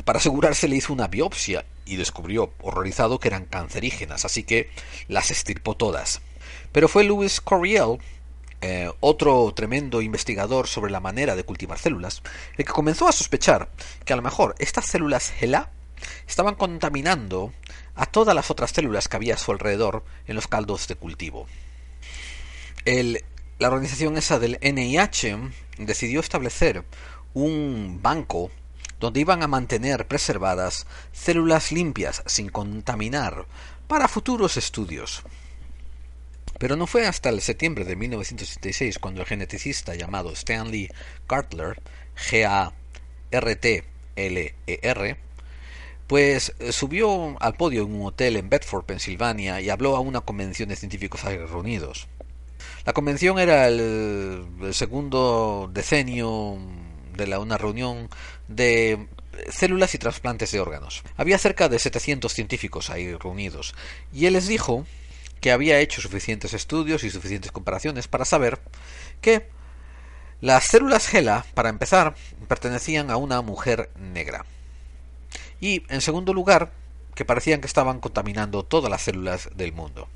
Para asegurarse le hizo una biopsia y descubrió, horrorizado, que eran cancerígenas, así que las estirpó todas. Pero fue Louis Corriel, eh, otro tremendo investigador sobre la manera de cultivar células, el que comenzó a sospechar que a lo mejor estas células HeLa estaban contaminando a todas las otras células que había a su alrededor en los caldos de cultivo. La organización esa del NIH decidió establecer un banco donde iban a mantener preservadas células limpias sin contaminar para futuros estudios. Pero no fue hasta el septiembre de 1976 cuando el geneticista llamado Stanley Gartler, G-A-R-T-L-E-R, e pues subió al podio en un hotel en Bedford, Pensilvania, y habló a una convención de científicos reunidos. La convención era el, segundo decenio de la, una reunión de células y trasplantes de órganos. Había cerca de 700 científicos ahí reunidos y él les dijo que había hecho suficientes estudios y suficientes comparaciones para saber que las células GELA, para empezar, pertenecían a una mujer negra. Y, en segundo lugar, que parecían que estaban contaminando todas las células del mundo.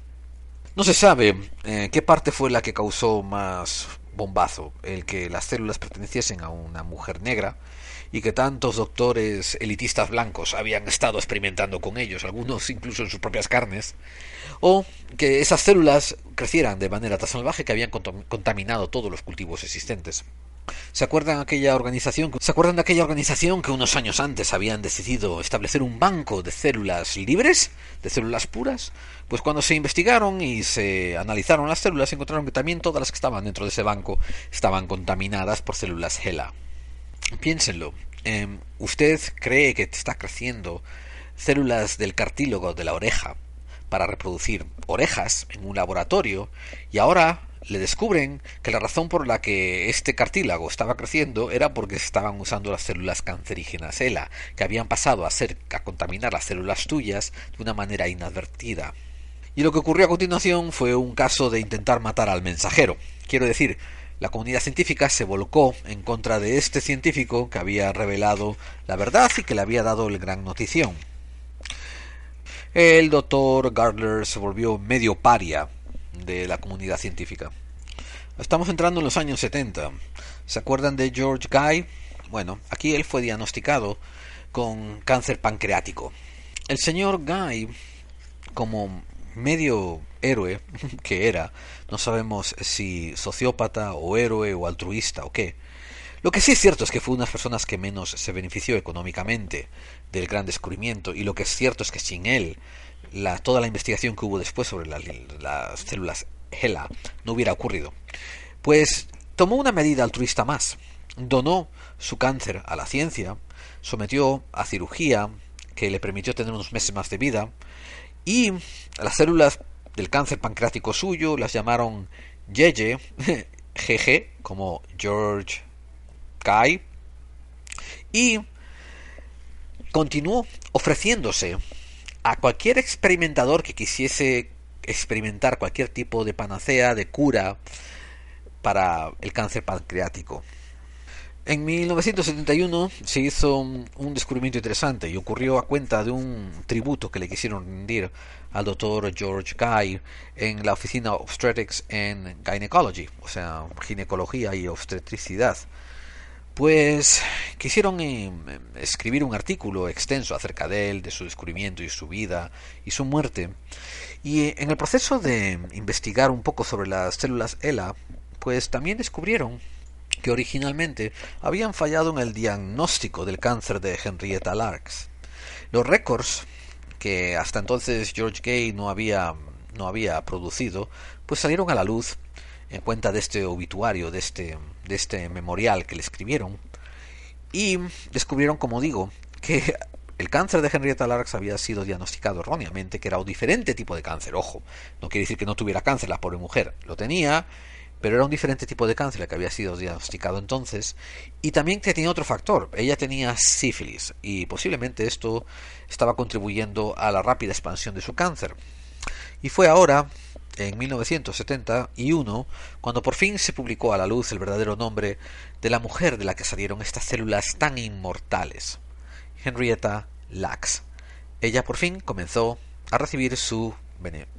No se sabe eh, qué parte fue la que causó más bombazo, el que las células perteneciesen a una mujer negra y que tantos doctores elitistas blancos habían estado experimentando con ellos, algunos incluso en sus propias carnes, o que esas células crecieran de manera tan salvaje que habían contaminado todos los cultivos existentes. ¿Se acuerdan aquella organización? ¿Se acuerdan de aquella organización que unos años antes habían decidido establecer un banco de células libres, de células puras? Pues cuando se investigaron y se analizaron las células, encontraron que también todas las que estaban dentro de ese banco estaban contaminadas por células HeLa. Piénsenlo. Em, ¿Usted cree que está creciendo células del cartílago de la oreja para reproducir orejas en un laboratorio y ahora le descubren que la razón por la que este cartílago estaba creciendo era porque estaban usando las células cancerígenas ELA, que habían pasado a, ser, a contaminar las células tuyas de una manera inadvertida. Y lo que ocurrió a continuación fue un caso de intentar matar al mensajero. Quiero decir, la comunidad científica se volcó en contra de este científico que había revelado la verdad y que le había dado el gran notición. El doctor Gardner se volvió medio paria de la comunidad científica. Estamos entrando en los años 70. ¿Se acuerdan de George Guy? Bueno, aquí él fue diagnosticado con cáncer pancreático. El señor Guy, como medio héroe que era, no sabemos si sociópata o héroe o altruista o qué, lo que sí es cierto es que fue una de las personas que menos se benefició económicamente del gran descubrimiento y lo que es cierto es que sin él toda la investigación que hubo después sobre las células HeLa no hubiera ocurrido. Pues tomó una medida altruista más. Donó su cáncer a la ciencia, sometió a cirugía que le permitió tener unos meses más de vida y las células del cáncer pancreático suyo las llamaron Yeye GG, como George Guy, y continuó ofreciéndose a cualquier experimentador que quisiese experimentar cualquier tipo de panacea, de cura para el cáncer pancreático. En 1971 se hizo un descubrimiento interesante y ocurrió a cuenta de un tributo que le quisieron rendir al doctor George Guy en la oficina Obstetrics and Gynecology, o sea, ginecología y obstetricidad. Pues quisieron eh, escribir un artículo extenso acerca de él, de su descubrimiento y su vida y su muerte. Y en el proceso de investigar un poco sobre las células ELA, pues también descubrieron que originalmente habían fallado en el diagnóstico del cáncer de Henrietta Lacks. Los récords que hasta entonces George Gay no había, no había producido, pues salieron a la luz en cuenta de este obituario, de este, de este memorial que le escribieron, y descubrieron, como digo, que el cáncer de Henrietta Lacks había sido diagnosticado erróneamente, que era un diferente tipo de cáncer. Ojo, no quiere decir que no tuviera cáncer la pobre mujer, lo tenía, pero era un diferente tipo de cáncer que había sido diagnosticado entonces y también que tenía otro factor, ella tenía sífilis y posiblemente esto estaba contribuyendo a la rápida expansión de su cáncer. Y fue ahora, en 1971, cuando por fin se publicó a la luz el verdadero nombre de la mujer de la que salieron estas células tan inmortales, Henrietta Lacks. Ella por fin comenzó a recibir su,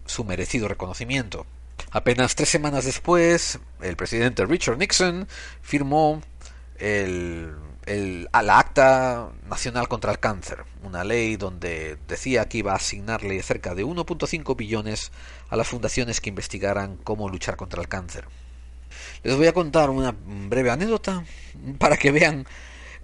su merecido reconocimiento. Apenas tres semanas después, el presidente Richard Nixon firmó el, el, la Acta Nacional contra el Cáncer, una ley donde decía que iba a asignarle cerca de 1.5 billones a las fundaciones que investigaran cómo luchar contra el cáncer. Les voy a contar una breve anécdota para que vean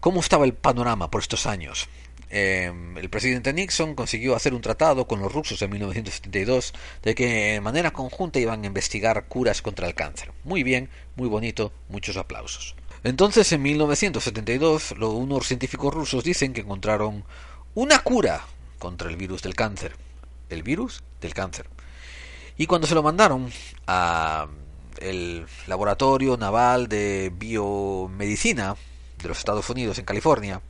cómo estaba el panorama por estos años. Em, el presidente Nixon consiguió hacer un tratado con los rusos en 1972 de que de manera conjunta iban a investigar curas contra el cáncer. Muy bien, muy bonito, muchos aplausos. Entonces, en 1972, los, unos científicos rusos dicen que encontraron una cura contra el virus del cáncer. El virus del cáncer. Y cuando se lo mandaron a el laboratorio naval de biomedicina de los Estados Unidos en California,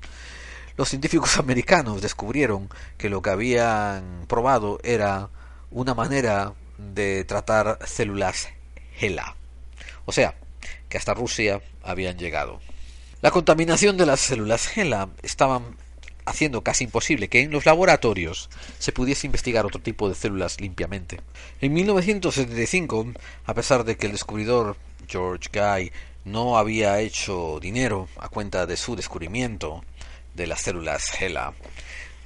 los científicos americanos descubrieron que lo que habían probado era una manera de tratar células HeLa. O sea, que hasta Rusia habían llegado. La contaminación de las células HeLa estaban haciendo casi imposible que en los laboratorios se pudiese investigar otro tipo de células limpiamente. En 1975, a pesar de que el descubridor George Guy no había hecho dinero a cuenta de su descubrimiento, de las células HeLa.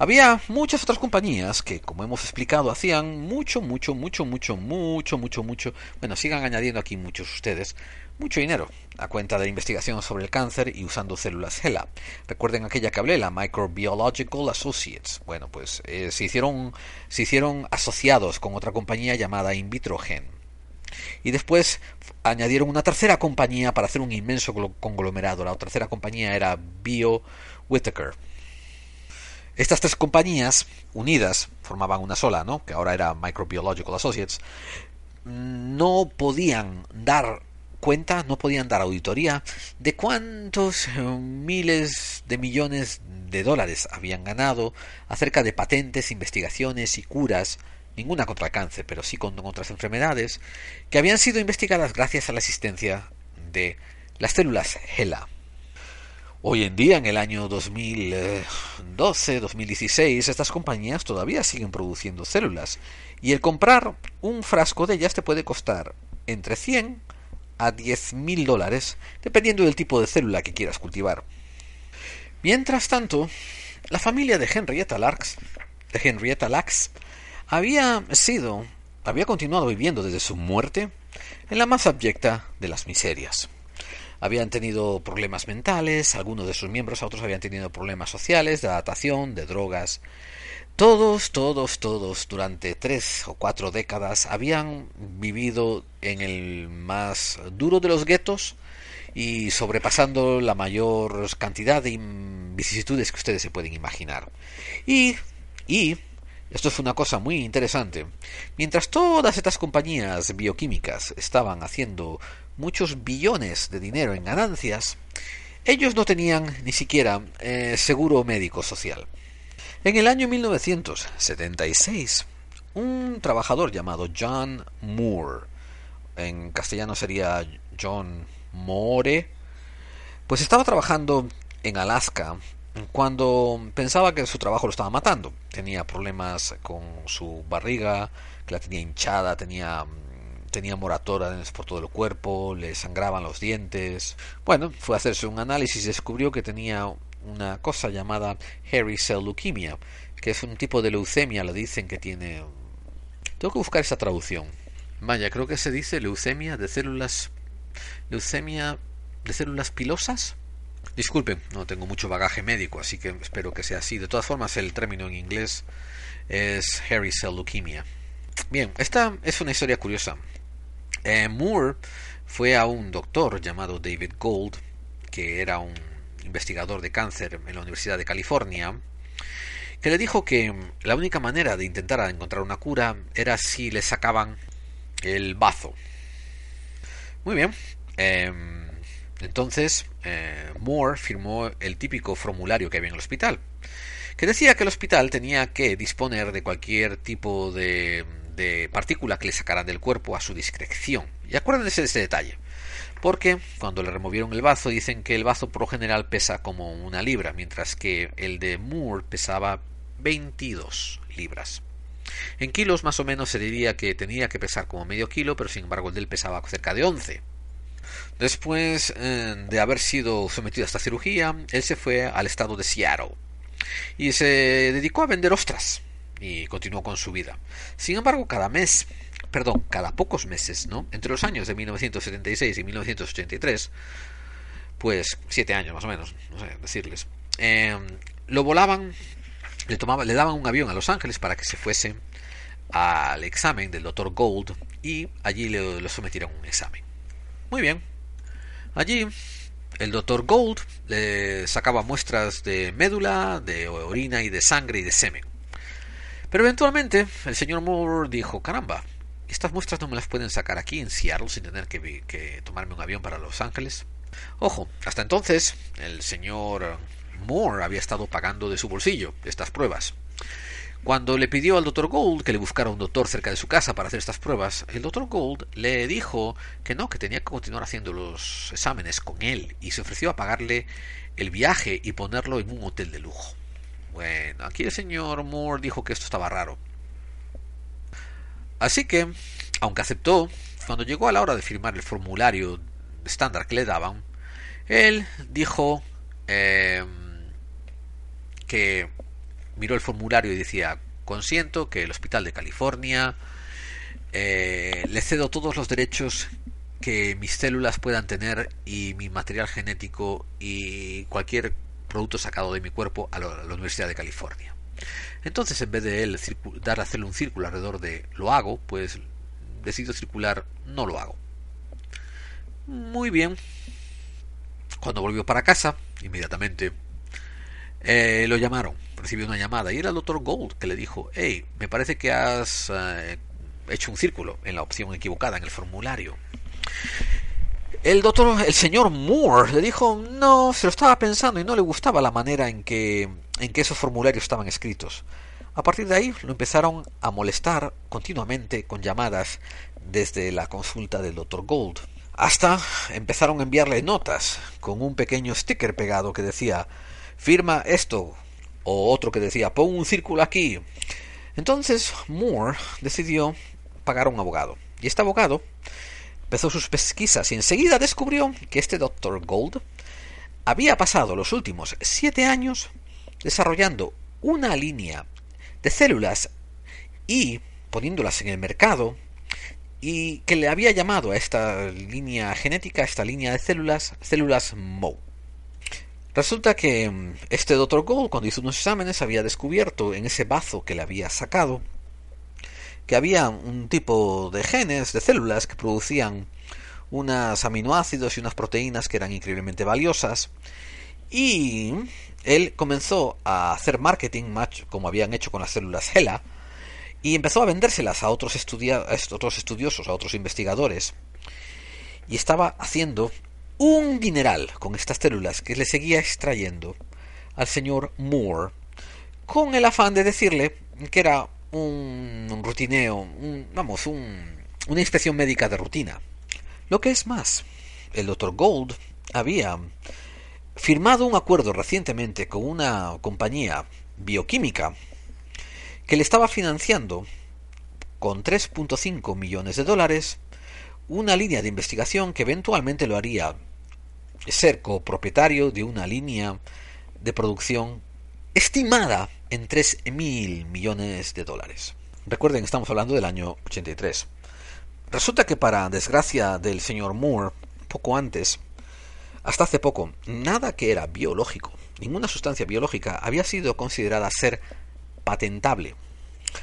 Había muchas otras compañías que, como hemos explicado, hacían mucho, mucho, mucho, mucho, mucho, mucho, mucho, bueno, sigan añadiendo aquí muchos ustedes, mucho dinero a cuenta de investigación sobre el cáncer y usando células HeLa. Recuerden aquella que hablé, la Microbiological Associates. Bueno, pues eh, se, hicieron, se hicieron asociados con otra compañía llamada Invitrogen. Y después añadieron una tercera compañía para hacer un inmenso conglomerado. La tercera compañía era Bio Whitaker. Estas tres compañías unidas formaban una sola, ¿no? que ahora era Microbiological Associates, no podían dar cuenta, no podían dar auditoría de cuántos eh, miles de millones de dólares habían ganado acerca de patentes, investigaciones y curas, ninguna contra el cáncer, pero sí contra otras enfermedades, que habían sido investigadas gracias a la existencia de las células HeLa. Hoy en día, en el año 2012, 2016, estas compañías todavía siguen produciendo células y el comprar un frasco de ellas te puede costar entre 100 a 10 mil dólares, dependiendo del tipo de célula que quieras cultivar. Mientras tanto, la familia de Henrietta Lacks, de Henrietta Lacks había sido, había continuado viviendo desde su muerte en la más abyecta de las miserias habían tenido problemas mentales, algunos de sus miembros, otros habían tenido problemas sociales, de adaptación, de drogas. Todos, todos, todos, durante tres o cuatro décadas habían vivido en el más duro de los guetos y sobrepasando la mayor cantidad de vicisitudes que ustedes se pueden imaginar. Y, y, esto es una cosa muy interesante, mientras todas estas compañías bioquímicas estaban haciendo muchos billones de dinero en ganancias, ellos no tenían ni siquiera eh, seguro médico social. En el año 1976, un trabajador llamado John Moore, en castellano sería John Moore, pues estaba trabajando en Alaska cuando pensaba que su trabajo lo estaba matando. Tenía problemas con su barriga, que la tenía hinchada, tenía tenía moratoras por todo el cuerpo, le sangraban los dientes. Bueno, fue a hacerse un análisis y descubrió que tenía una cosa llamada hairy cell leukemia, que es un tipo de leucemia, le dicen que tiene... Tengo que buscar esa traducción. Vaya, creo que se dice leucemia de células... Leucemia de células pilosas. Disculpen, no tengo mucho bagaje médico, así que espero que sea así. De todas formas, el término en inglés es hairy cell leukemia. Bien, esta es una historia curiosa. Eh, Moore fue a un doctor llamado David Gold, que era un investigador de cáncer en la Universidad de California, que le dijo que la única manera de intentar encontrar una cura era si le sacaban el bazo. Muy bien. Em, entonces, eh, Moore firmó el típico formulario que había en el hospital, que decía que el hospital tenía que disponer de cualquier tipo de de partícula que le sacaran del cuerpo a su discreción. Y acuérdense de ese detalle. Porque cuando le removieron el bazo dicen que el bazo por general pesa como una libra, mientras que el de Moore pesaba 22 libras. En kilos más o menos se diría que tenía que pesar como medio kilo, pero sin embargo el de él pesaba cerca de 11. Después eh, de haber sido sometido a esta cirugía, él se fue al estado de Seattle y se dedicó a vender ostras y continuó con su vida. Sin embargo, cada mes, perdón, cada pocos meses, ¿no? Entre los años de 1976 y 1983, pues siete años más o menos, no sé decirles, em, lo volaban, le, tomaba, le daban un avión a Los Ángeles para que se fuese al examen del doctor Gold y allí le, lo sometieron un examen. Muy bien. Allí el doctor Gold le sacaba muestras de médula, de orina y de sangre y de semen. Pero eventualmente el señor Moore dijo, caramba, estas muestras no me las pueden sacar aquí en Seattle sin tener que, tomarme un avión para Los Ángeles. Ojo, hasta entonces el señor Moore había estado pagando de su bolsillo estas pruebas. Cuando le pidió al doctor Gold que le buscara un doctor cerca de su casa para hacer estas pruebas, el doctor Gold le dijo que no, que tenía que continuar haciendo los exámenes con él y se ofreció a pagarle el viaje y ponerlo en un hotel de lujo. Bueno, aquí el señor Moore dijo que esto estaba raro. Así que, aunque aceptó, cuando llegó a la hora de firmar el formulario estándar que le daban, él dijo em, que miró el formulario y decía, consiento que el Hospital de California eh, le cedo todos los derechos que mis células puedan tener y mi material genético y cualquier producto sacado de mi cuerpo a la, Universidad de California. Entonces, en vez de él dar hacerle un círculo alrededor de lo hago, pues decido circular no lo hago. Muy bien. Cuando volvió para casa, inmediatamente eh, lo llamaron. Recibió una llamada y era el doctor Gold que le dijo: Hey, me parece que has eh, hecho un círculo en la opción equivocada en el formulario. El doctor, el señor Moore, le dijo no, se lo estaba pensando y no le gustaba la manera en que, en que esos formularios estaban escritos. A partir de ahí lo empezaron a molestar continuamente con llamadas desde la consulta del doctor Gold. Hasta empezaron a enviarle notas con un pequeño sticker pegado que decía firma esto o otro que decía pon un círculo aquí. Entonces Moore decidió pagar a un abogado. Y este abogado empezó sus pesquisas y enseguida descubrió que este Dr. Gold había pasado los últimos siete años desarrollando una línea de células y poniéndolas en el mercado y que le había llamado a esta línea genética, a esta línea de células, células Mo. Resulta que mm, este Dr. Gold, cuando hizo unos exámenes, había descubierto en ese bazo que le había sacado que había un tipo de genes, de células que producían unos aminoácidos y unas proteínas que eran increíblemente valiosas. Y él comenzó a hacer marketing, como habían hecho con las células HeLa, y empezó a vendérselas a otros, estudiosos, a otros investigadores. y estaba haciendo un dineral con estas células que le seguía extrayendo al señor Moore con el afán de decirle que era un, rutineo, vamos, una inspección médica de rutina. Lo que es más, el doctor Gold había firmado un acuerdo recientemente con una compañía bioquímica que le estaba financiando con 3.5 millones de dólares una línea de investigación que eventualmente lo haría ser copropietario de una línea de producción estimada en 3 mil millones de dólares. Recuerden, estamos hablando del año 83. Resulta que para desgracia del señor Moore, poco antes, hasta hace poco, nada que era biológico, ninguna sustancia biológica había sido considerada ser patentable.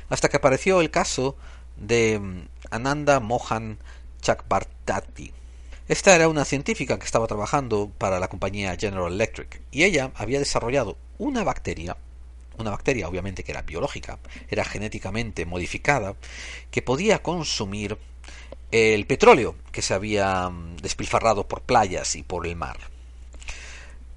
Hasta que apareció el caso de mm, Ananda Mohan Chakbartati. Esta era una científica que estaba trabajando para la compañía General Electric y ella había desarrollado una bacteria, una bacteria obviamente que era biológica, era genéticamente modificada, que podía consumir el petróleo que se había mm, despilfarrado por playas y por el mar.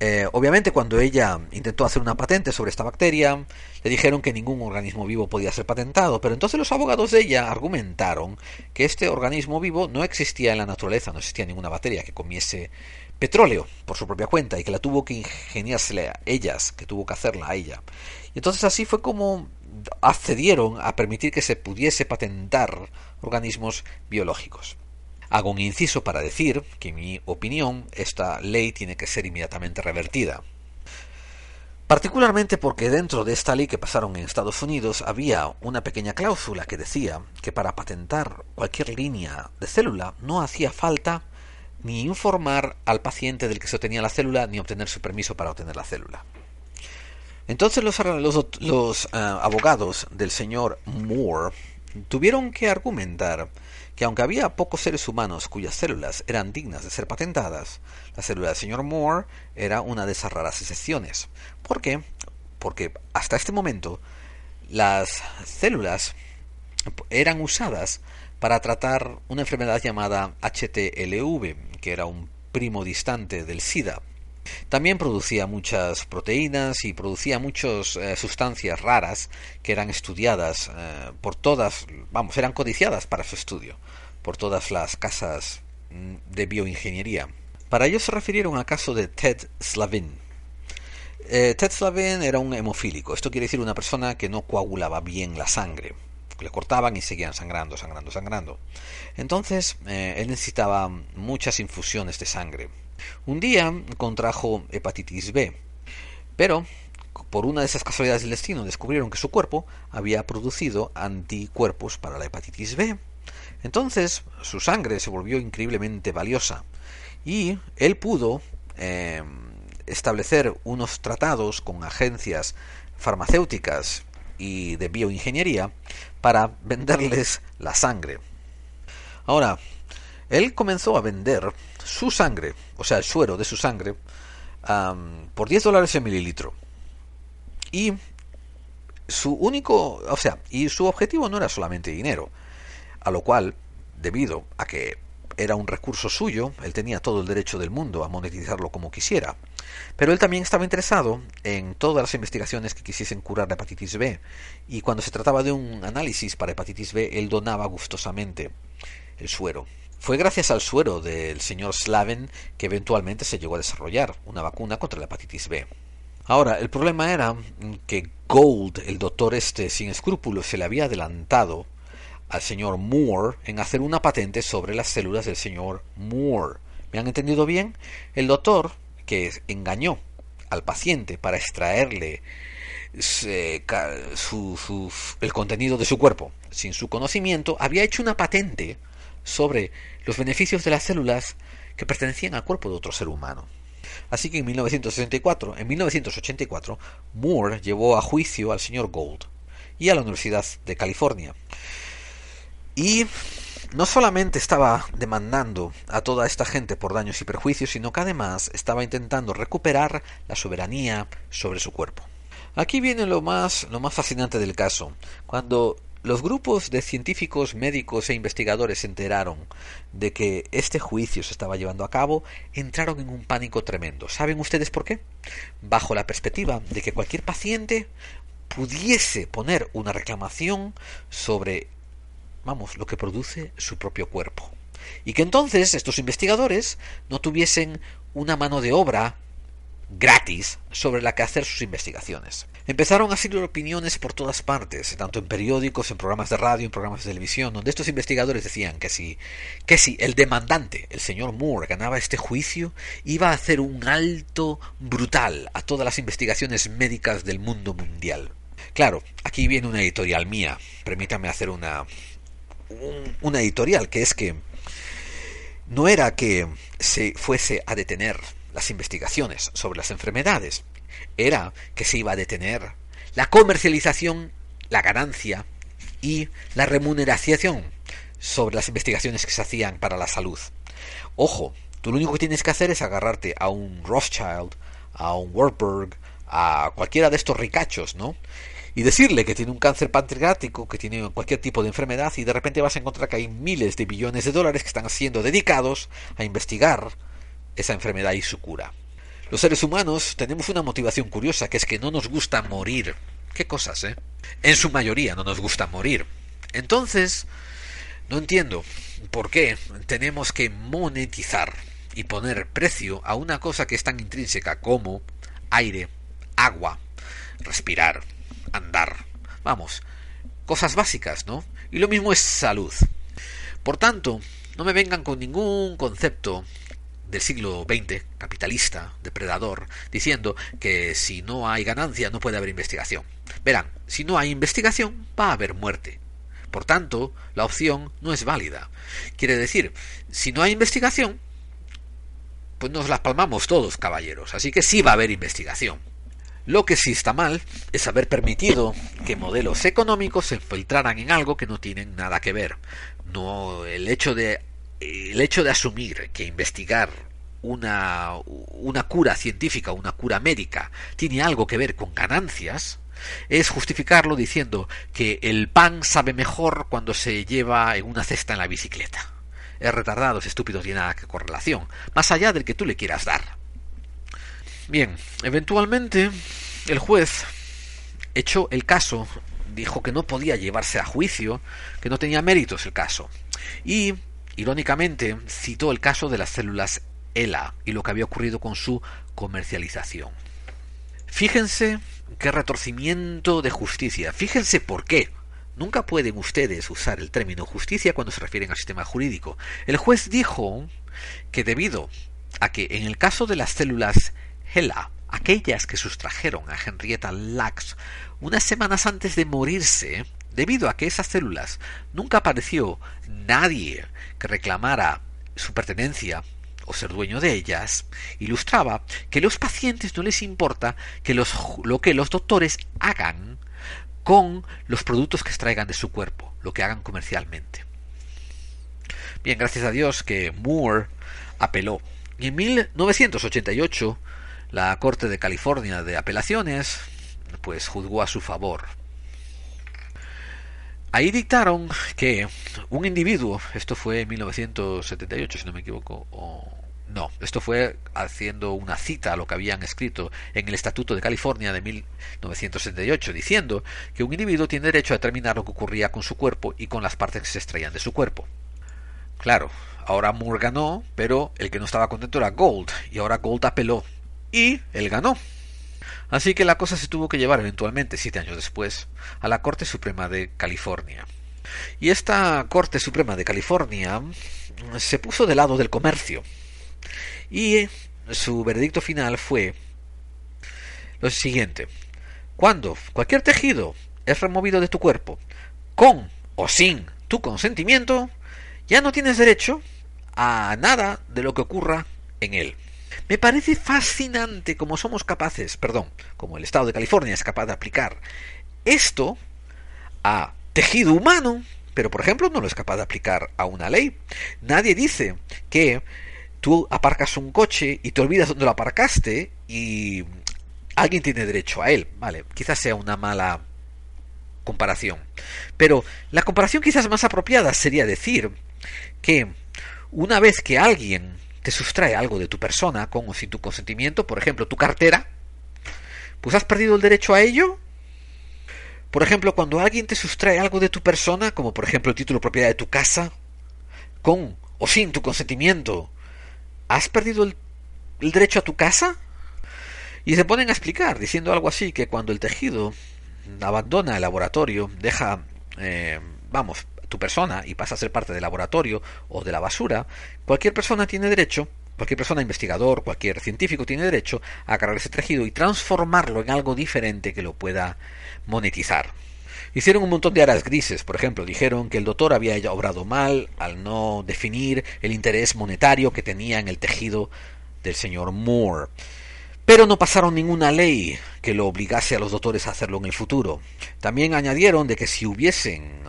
Eh, obviamente cuando ella intentó hacer una patente sobre esta bacteria, le dijeron que ningún organismo vivo podía ser patentado, pero entonces los abogados de ella argumentaron que este organismo vivo no existía en la naturaleza, no existía ninguna bacteria que comiese petróleo por su propia cuenta y que la tuvo que ingeniársela a ellas, que tuvo que hacerla a ella. Y entonces así fue como accedieron a permitir que se pudiese patentar organismos biológicos. Hago un inciso para decir que, en mi opinión, esta ley tiene que ser inmediatamente revertida. Particularmente porque dentro de esta ley que pasaron en Estados Unidos había una pequeña cláusula que decía que para patentar cualquier línea de célula no hacía falta ni informar al paciente del que se obtenía la célula ni obtener su permiso para obtener la célula. Entonces los, eh, abogados del señor Moore tuvieron que argumentar que aunque había pocos seres humanos cuyas células eran dignas de ser patentadas, la célula del señor Moore era una de esas raras excepciones. ¿Por qué? Porque hasta este momento las células eran usadas para tratar una enfermedad llamada HTLV, que era un primo distante del SIDA. También producía muchas proteínas y producía muchas eh, sustancias raras que eran estudiadas eh, por todas, vamos, eran codiciadas para su estudio por todas las casas mm, de bioingeniería. Para ello se refirieron al caso de Ted Slavin. Eh, Ted Slavin era un hemofílico, esto quiere decir una persona que no coagulaba bien la sangre. Le cortaban y seguían sangrando, sangrando, sangrando. Entonces, él necesitaba muchas infusiones de sangre. Un día contrajo hepatitis B, pero por una de esas casualidades del destino descubrieron que su cuerpo había producido anticuerpos para la hepatitis B. Entonces su sangre se volvió increíblemente valiosa y él pudo eh, establecer unos tratados con agencias farmacéuticas y de bioingeniería para venderles la sangre. Ahora, él comenzó a vender su sangre, o sea, el suero de su sangre, por 10 dólares el mililitro. Y su único, o sea, y su objetivo no era solamente dinero, a lo cual, debido a que era un recurso suyo, él tenía todo el derecho del mundo a monetizarlo como quisiera. Pero él también estaba interesado en todas las investigaciones que quisiesen curar la hepatitis B, y cuando se trataba de un análisis para hepatitis B, él donaba gustosamente el suero. Fue gracias al suero del señor Slaven que eventualmente se llegó a desarrollar una vacuna contra la hepatitis B. Ahora, el problema era que Gold, el doctor este sin escrúpulos, se le había adelantado al señor Moore en hacer una patente sobre las células del señor Moore. ¿Me han entendido bien? El doctor que engañó al paciente para extraerle eh, el contenido de su cuerpo sin su conocimiento, había hecho una patente sobre los beneficios de las células que pertenecían al cuerpo de otro ser humano. Así que en 1964, en 1984, Moore llevó a juicio al señor Gold y a la Universidad de California. Y no solamente estaba demandando a toda esta gente por daños y perjuicios, sino que además estaba intentando recuperar la soberanía sobre su cuerpo. Aquí viene lo más, lo más fascinante del caso. Cuando los grupos de científicos, médicos e investigadores se enteraron de que este juicio se estaba llevando a cabo, entraron en un pánico tremendo. ¿Saben ustedes por qué? Bajo la perspectiva de que cualquier paciente pudiese poner una reclamación sobre, vamos, lo que produce su propio cuerpo. Y que entonces estos investigadores no tuviesen una mano de obra gratis sobre la que hacer sus investigaciones. Empezaron a salir opiniones por todas partes, tanto en periódicos, en programas de radio, en programas de televisión, donde estos investigadores decían que si, que si el demandante, el señor Moore, ganaba este juicio, iba a hacer un alto brutal a todas las investigaciones médicas del mundo mundial. Claro, aquí viene una editorial mía. Permítame hacer una, una editorial, que es que no era que se fuese a detener las investigaciones sobre las enfermedades, era que se iba a detener la comercialización, la ganancia y la remuneración sobre las investigaciones que se hacían para la salud. Ojo, tú lo único que tienes que hacer es agarrarte a un Rothschild, a un Warburg, a cualquiera de estos ricachos, ¿no? Y decirle que tiene un cáncer pancreático, que tiene cualquier tipo de enfermedad, y de repente vas a encontrar que hay miles de billones de dólares que están siendo dedicados a investigar esa enfermedad y su cura. Los seres humanos tenemos una motivación curiosa, que es que no nos gusta morir. ¿Qué cosas, eh? En su mayoría no nos gusta morir. Entonces, no entiendo por qué tenemos que monetizar y poner precio a una cosa que es tan intrínseca como aire, agua, respirar, andar. Vamos, cosas básicas, ¿no? Y lo mismo es salud. Por tanto, no me vengan con ningún concepto del siglo XX, capitalista, depredador, diciendo que si no hay ganancia no puede haber investigación. Verán, si no hay investigación va a haber muerte. Por tanto, la opción no es válida. Quiere decir, si no hay investigación, pues nos las palmamos todos, caballeros. Así que sí va a haber investigación. Lo que sí está mal es haber permitido que modelos económicos se infiltraran en algo que no tienen nada que ver. No el hecho de el hecho de asumir que investigar una, una cura científica, una cura médica, tiene algo que ver con ganancias, es justificarlo diciendo que el pan sabe mejor cuando se lleva en una cesta en la bicicleta. Es retardado, es estúpido, tiene nada que correlación, más allá del que tú le quieras dar. Bien, eventualmente el juez echó el caso, dijo que no podía llevarse a juicio, que no tenía méritos el caso, y Irónicamente, citó el caso de las células ELA y lo que había ocurrido con su comercialización. Fíjense qué retorcimiento de justicia. Fíjense por qué. Nunca pueden ustedes usar el término justicia cuando se refieren al sistema jurídico. El juez dijo que debido a que en el caso de las células ELA, aquellas que sustrajeron a Henrietta Lacks unas semanas antes de morirse, debido a que esas células nunca apareció nadie que reclamara su pertenencia o ser dueño de ellas, ilustraba que a los pacientes no les importa que los, lo que los doctores hagan con los productos que extraigan de su cuerpo, lo que hagan comercialmente. Bien, gracias a Dios que Moore apeló. Y en 1988 la Corte de California de Apelaciones pues juzgó a su favor Ahí dictaron que un individuo, esto fue en 1978 si no me equivoco, o no, esto fue haciendo una cita a lo que habían escrito en el Estatuto de California de 1978, diciendo que un individuo tiene derecho a determinar lo que ocurría con su cuerpo y con las partes que se extraían de su cuerpo. Claro, ahora Moore ganó, pero el que no estaba contento era Gold, y ahora Gold apeló, y él ganó. Así que la cosa se tuvo que llevar eventualmente, siete años después, a la Corte Suprema de California. Y esta Corte Suprema de California se puso del lado del comercio. Y su veredicto final fue lo siguiente. Cuando cualquier tejido es removido de tu cuerpo, con o sin tu consentimiento, ya no tienes derecho a nada de lo que ocurra en él. Me parece fascinante cómo somos capaces, perdón, como el Estado de California es capaz de aplicar esto a tejido humano, pero por ejemplo no lo es capaz de aplicar a una ley. Nadie dice que tú aparcas un coche y te olvidas dónde lo aparcaste y alguien tiene derecho a él. Vale, quizás sea una mala comparación. Pero la comparación quizás más apropiada sería decir que una vez que alguien te sustrae algo de tu persona con o sin tu consentimiento, por ejemplo, tu cartera, pues has perdido el derecho a ello. Por ejemplo, cuando alguien te sustrae algo de tu persona, como por ejemplo el título propiedad de tu casa, con o sin tu consentimiento, ¿has perdido el, derecho a tu casa? Y se ponen a explicar, diciendo algo así, que cuando el tejido abandona el laboratorio, deja, eh, vamos, tu persona y pasa a ser parte del laboratorio o de la basura, cualquier persona tiene derecho, cualquier persona investigador, cualquier científico tiene derecho a agarrar ese tejido y transformarlo en algo diferente que lo pueda monetizar. Hicieron un montón de aras grises, por ejemplo, dijeron que el doctor había obrado mal al no definir el interés monetario que tenía en el tejido del señor Moore. Pero no pasaron ninguna ley que lo obligase a los doctores a hacerlo en el futuro. También añadieron de que si hubiesen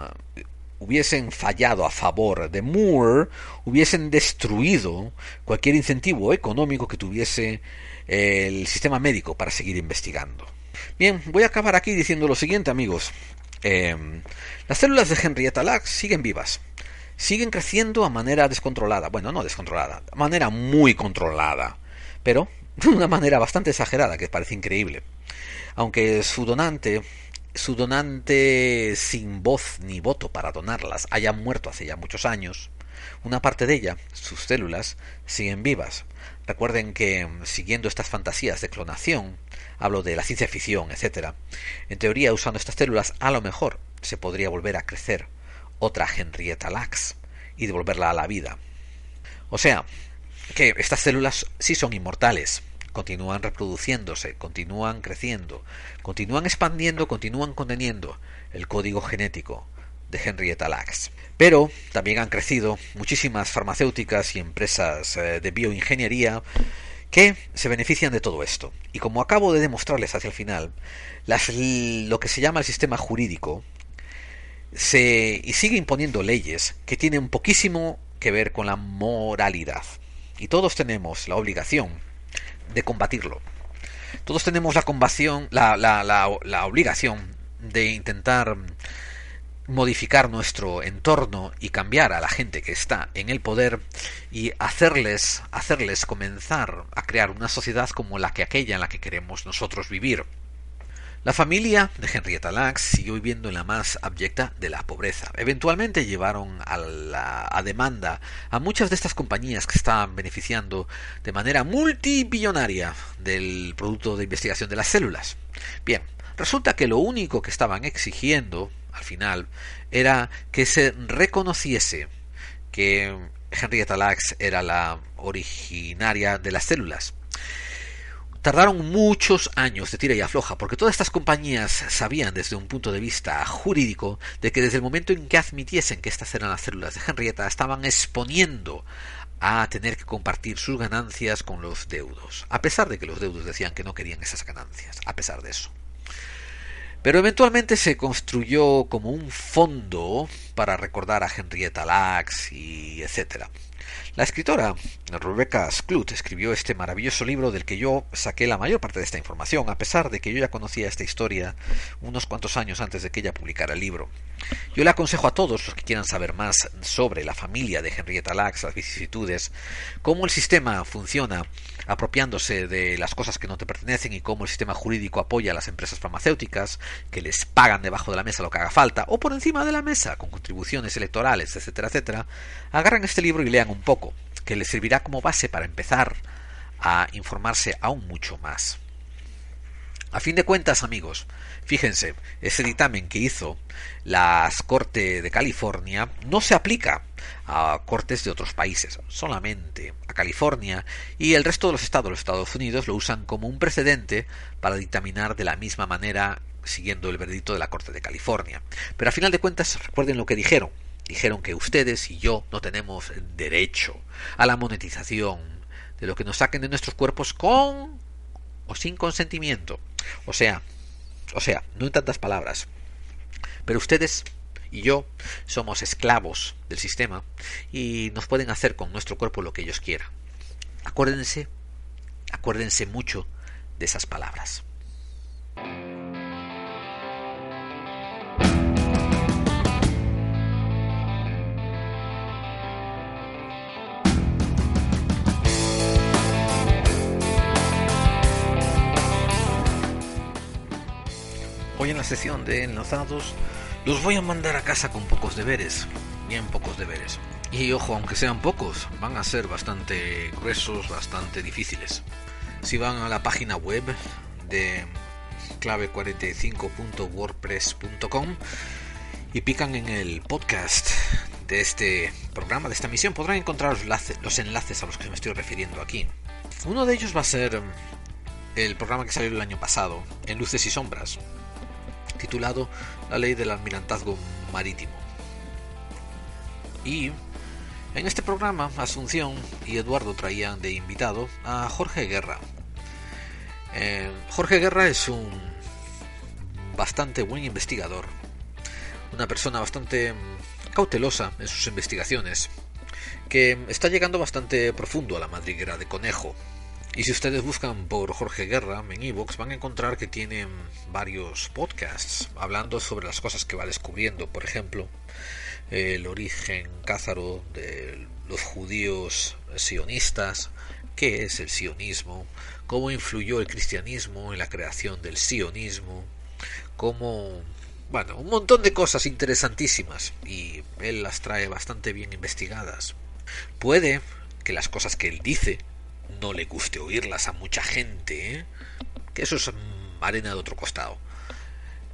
hubiesen fallado a favor de Moore, hubiesen destruido cualquier incentivo económico que tuviese el sistema médico para seguir investigando. Bien, voy a acabar aquí diciendo lo siguiente, amigos. Em, las células de Henrietta Lacks siguen vivas. Siguen creciendo a manera descontrolada. Bueno, no descontrolada, a manera muy controlada. Pero de una manera bastante exagerada, que parece increíble. Aunque su donante su donante sin voz ni voto para donarlas haya muerto hace ya muchos años, una parte de ella, sus células, siguen vivas. Recuerden que, siguiendo estas fantasías de clonación, hablo de la ciencia ficción, etc., en teoría, usando estas células, a lo mejor se podría volver a crecer otra Henrietta Lacks y devolverla a la vida. O sea, que estas células sí son inmortales, continúan reproduciéndose, continúan creciendo, continúan expandiendo, continúan conteniendo el código genético de Henrietta Lacks. Pero también han crecido muchísimas farmacéuticas y empresas eh, de bioingeniería que se benefician de todo esto. Y como acabo de demostrarles hacia el final, lo que se llama el sistema jurídico se y sigue imponiendo leyes que tienen poquísimo que ver con la moralidad. Y todos tenemos la obligación de combatirlo. Todos tenemos la, la, la, la obligación de intentar modificar nuestro entorno y cambiar a la gente que está en el poder y hacerles hacerles comenzar a crear una sociedad como la que aquella en la que queremos nosotros vivir. La familia de Henrietta Lacks siguió viviendo en la más abyecta de la pobreza. Eventualmente llevaron a, la, a demanda a muchas de estas compañías que estaban beneficiando de manera multibillonaria del producto de investigación de las células. Bien, resulta que lo único que estaban exigiendo al final era que se reconociese que Henrietta Lacks era la originaria de las células tardaron muchos años de tira y afloja, porque todas estas compañías sabían desde un punto de vista jurídico de que desde el momento en que admitiesen que estas eran las células de Henrietta, estaban exponiendo a tener que compartir sus ganancias con los deudos, a pesar de que los deudos decían que no querían esas ganancias, a pesar de eso. Pero eventualmente se construyó como un fondo para recordar a Henrietta Lacks y etcétera. La escritora Rebecca Skloot escribió este maravilloso libro del que yo saqué la mayor parte de esta información, a pesar de que yo ya conocía esta historia unos cuantos años antes de que ella publicara el libro. Yo le aconsejo a todos los que quieran saber más sobre la familia de Henrietta Lacks, las vicisitudes, cómo el sistema funciona apropiándose de las cosas que no te pertenecen y cómo el sistema jurídico apoya a las empresas farmacéuticas que les pagan debajo de la mesa lo que haga falta o por encima de la mesa con contribuciones electorales, etcétera, etcétera, agarran este libro y lean un poco, que les servirá como base para empezar a informarse aún mucho más. A fin de cuentas, amigos, fíjense, ese dictamen que hizo la Corte de California no se aplica a cortes de otros países, solamente a California y el resto de los estados los Estados Unidos lo usan como un precedente para dictaminar de la misma manera siguiendo el veredicto de la Corte de California. Pero a final de cuentas, recuerden lo que dijeron. Dijeron que ustedes y yo no tenemos derecho a la monetización de lo que nos saquen de nuestros cuerpos con o sin consentimiento. O sea, o sea, no en tantas palabras. Pero ustedes y yo somos esclavos del sistema y nos pueden hacer con nuestro cuerpo lo que ellos quieran. Acuérdense, acuérdense mucho de esas palabras. Hoy en la sesión de enlazados los voy a mandar a casa con pocos deberes, bien pocos deberes. Y ojo, aunque sean pocos, van a ser bastante gruesos, bastante difíciles. Si van a la página web de clave45.wordpress.com y pican en el podcast de este programa, de esta misión, podrán encontrar los enlaces, a los que me estoy refiriendo aquí. Uno de ellos va a ser el programa que salió el año pasado, en Luces y Sombras, titulado La ley del almirantazgo marítimo. Y en este programa, Asunción y Eduardo traían de invitado a Jorge Guerra. Eh, Jorge Guerra es un bastante buen investigador, una persona bastante cautelosa en sus investigaciones, que está llegando bastante profundo a la madriguera de conejo. Y si ustedes buscan por Jorge Guerra en Evox van a encontrar que tiene varios podcasts hablando sobre las cosas que va descubriendo. Por ejemplo, el origen cázaro de los judíos sionistas, qué es el sionismo, cómo influyó el cristianismo en la creación del sionismo, cómo bueno, un montón de cosas interesantísimas y él las trae bastante bien investigadas. Puede que las cosas que él dice no le guste oírlas a mucha gente, ¿eh? que eso es arena de otro costado.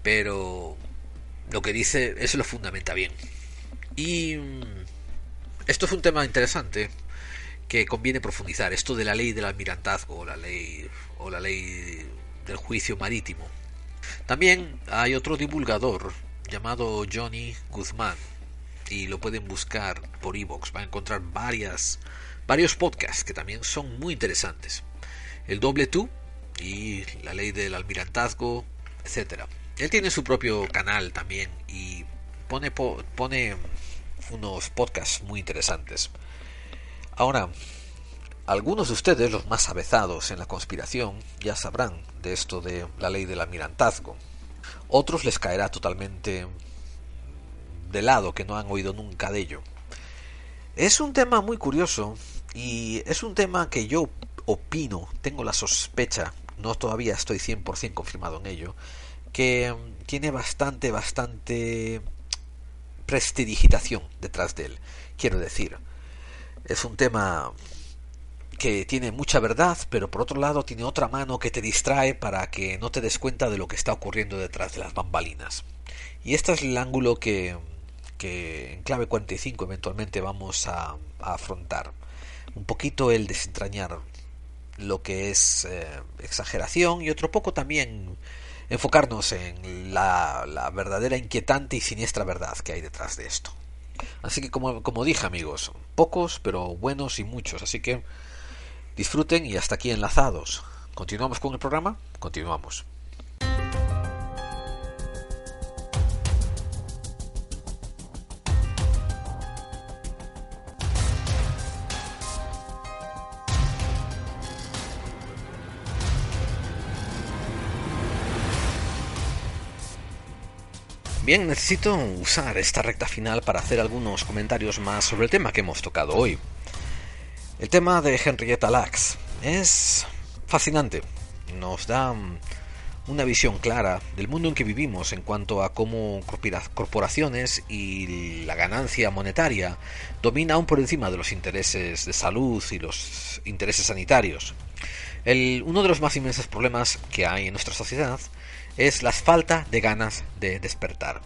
Pero lo que dice es lo fundamenta bien. Y mm, esto es un tema interesante que conviene profundizar, esto de la ley del almirantazgo o la ley o la ley del juicio marítimo. También hay otro divulgador llamado Johnny Guzmán y lo pueden buscar por iVoox. Va a encontrar varias varios podcasts que también son muy interesantes. El doble tú y la ley del almirantazgo, etcétera. Él tiene su propio canal también y pone pone unos podcasts muy interesantes. Ahora, algunos de ustedes, los más avezados en la conspiración, ya sabrán de esto de la ley del almirantazgo. Otros les caerá totalmente de lado, que no han oído nunca de ello. Es un tema muy curioso y es un tema que yo opino, tengo la sospecha, no todavía estoy 100% confirmado en ello, que tiene bastante, bastante prestidigitación detrás de él. Quiero decir, es un tema que tiene mucha verdad, pero por otro lado tiene otra mano que te distrae para que no te des cuenta de lo que está ocurriendo detrás de las bambalinas. Y este es el ángulo que, que en clave 45 eventualmente vamos a, afrontar. Un poquito el desentrañar lo que es eh, exageración y otro poco también enfocarnos en la, la, verdadera inquietante y siniestra verdad que hay detrás de esto. Así que como, como dije amigos, pocos pero buenos y muchos, así que Disfruten y hasta aquí enlazados. ¿Continuamos con el programa? Continuamos. Bien, necesito usar esta recta final para hacer algunos comentarios más sobre el tema que hemos tocado hoy. El tema de Henrietta Lacks es fascinante. Nos da una visión clara del mundo en que vivimos en cuanto a cómo corporaciones y la ganancia monetaria domina aún por encima de los intereses de salud y los intereses sanitarios. Uno de los más inmensos problemas que hay en nuestra sociedad es la falta de ganas de despertar.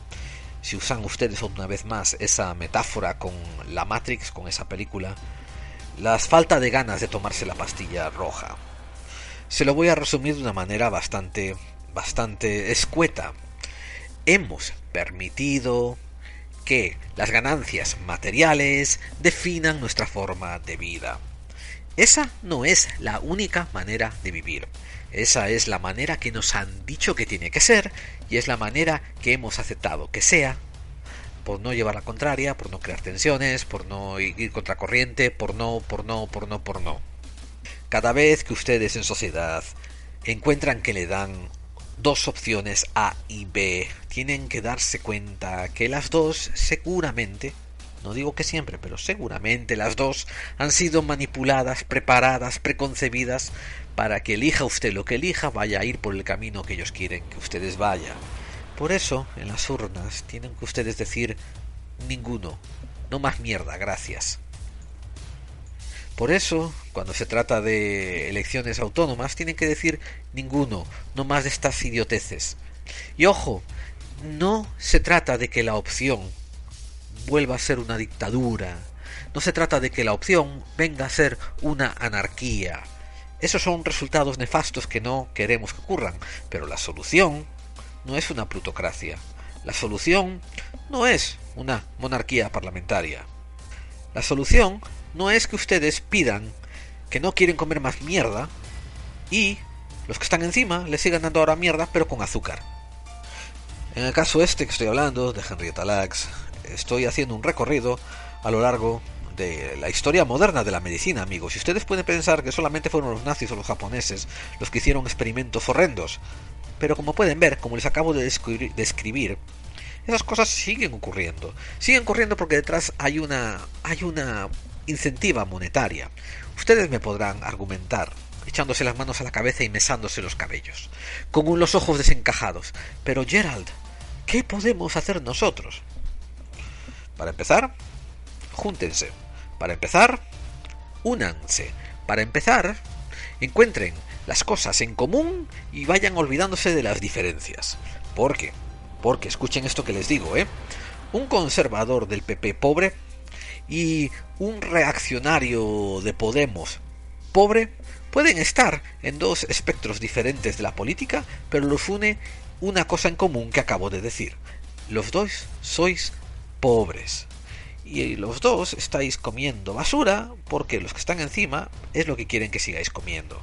Si usan ustedes una vez más esa metáfora con la Matrix, con esa película, la falta de ganas de tomarse la pastilla roja. Se lo voy a resumir de una manera bastante, bastante escueta. Hemos permitido que las ganancias materiales definan nuestra forma de vida. Esa no es la única manera de vivir. Esa es la manera que nos han dicho que tiene que ser y es la manera que hemos aceptado que sea por no llevar la contraria, por no crear tensiones, por no ir contracorriente, por no, por no, por no, por no. Cada vez que ustedes en sociedad encuentran que le dan dos opciones A y B, tienen que darse cuenta que las dos seguramente, no digo que siempre, pero seguramente las dos han sido manipuladas, preparadas, preconcebidas para que elija usted lo que elija, vaya a ir por el camino que ellos quieren que ustedes vayan. Por eso, en las urnas, tienen que ustedes decir ninguno, no más mierda, gracias. Por eso, cuando se trata de elecciones autónomas, tienen que decir ninguno, no más de estas idioteces. Y ojo, no se trata de que la opción vuelva a ser una dictadura, no se trata de que la opción venga a ser una anarquía. Esos son resultados nefastos que no queremos que ocurran, pero la solución no es una plutocracia. La solución no es una monarquía parlamentaria. La solución no es que ustedes pidan que no quieren comer más mierda y los que están encima les sigan dando ahora mierda pero con azúcar. En el caso este que estoy hablando, de Henrietta Lacks, estoy haciendo un recorrido a lo largo de la historia moderna de la medicina, amigos. Y ustedes pueden pensar que solamente fueron los nazis o los japoneses los que hicieron experimentos horrendos. Pero como pueden ver, como les acabo de describir, esas cosas siguen ocurriendo. Siguen ocurriendo porque detrás hay una, hay una incentiva monetaria. Ustedes me podrán argumentar echándose las manos a la cabeza y mesándose los cabellos, con los ojos desencajados. Pero Gerald, ¿qué podemos hacer nosotros? Para empezar, júntense. Para empezar, únanse. Para empezar, encuentren las cosas en común y vayan olvidándose de las diferencias. ¿Por qué? Porque escuchen esto que les digo, ¿eh? Un conservador del PP pobre y un reaccionario de Podemos pobre pueden estar en dos espectros diferentes de la política, pero los une una cosa en común que acabo de decir. Los dos sois pobres. Y los dos estáis comiendo basura porque los que están encima es lo que quieren que sigáis comiendo.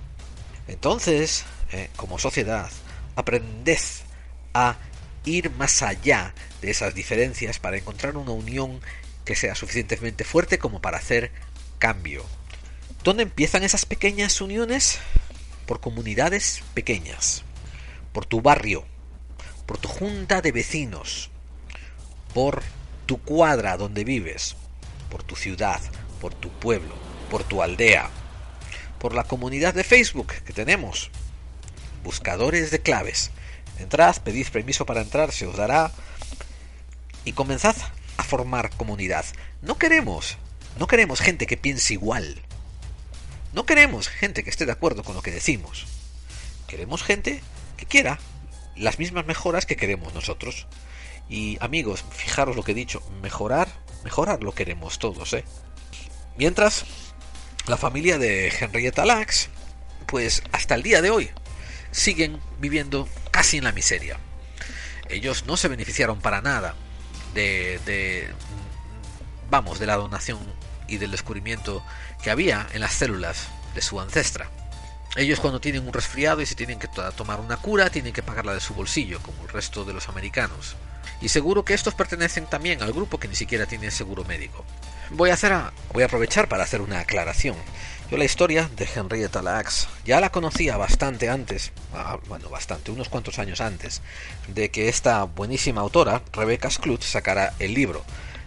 Entonces, eh, como sociedad, aprended a ir más allá de esas diferencias para encontrar una unión que sea suficientemente fuerte como para hacer cambio. ¿Dónde empiezan esas pequeñas uniones? Por comunidades pequeñas, por tu barrio, por tu junta de vecinos, por tu cuadra donde vives, por tu ciudad, por tu pueblo, por tu aldea, por la comunidad de Facebook que tenemos. Buscadores de claves. Entrad, pedid permiso para entrar, se os dará y comenzad a formar comunidad. No queremos, no queremos gente que piense igual. No queremos gente que esté de acuerdo con lo que decimos. Queremos gente que quiera las mismas mejoras que queremos nosotros. Y amigos, fijaros lo que he dicho, mejorar, mejorar lo queremos todos, ¿eh? Mientras, la familia de Henrietta Lacks, pues hasta el día de hoy, siguen viviendo casi en la miseria. Ellos no se beneficiaron para nada de, de vamos, de la donación y del descubrimiento que había en las células de su ancestra. Ellos cuando tienen un resfriado y se tienen que tomar una cura, tienen que pagarla de su bolsillo, como el resto de los americanos. Y seguro que estos pertenecen también al grupo que ni siquiera tiene seguro médico. Voy a, hacer voy a aprovechar para hacer una aclaración. Yo la historia de Henrietta Lacks ya la conocía bastante antes, ah, bueno, bastante, unos cuantos años antes, de que esta buenísima autora, Rebecca Skloot, sacara el libro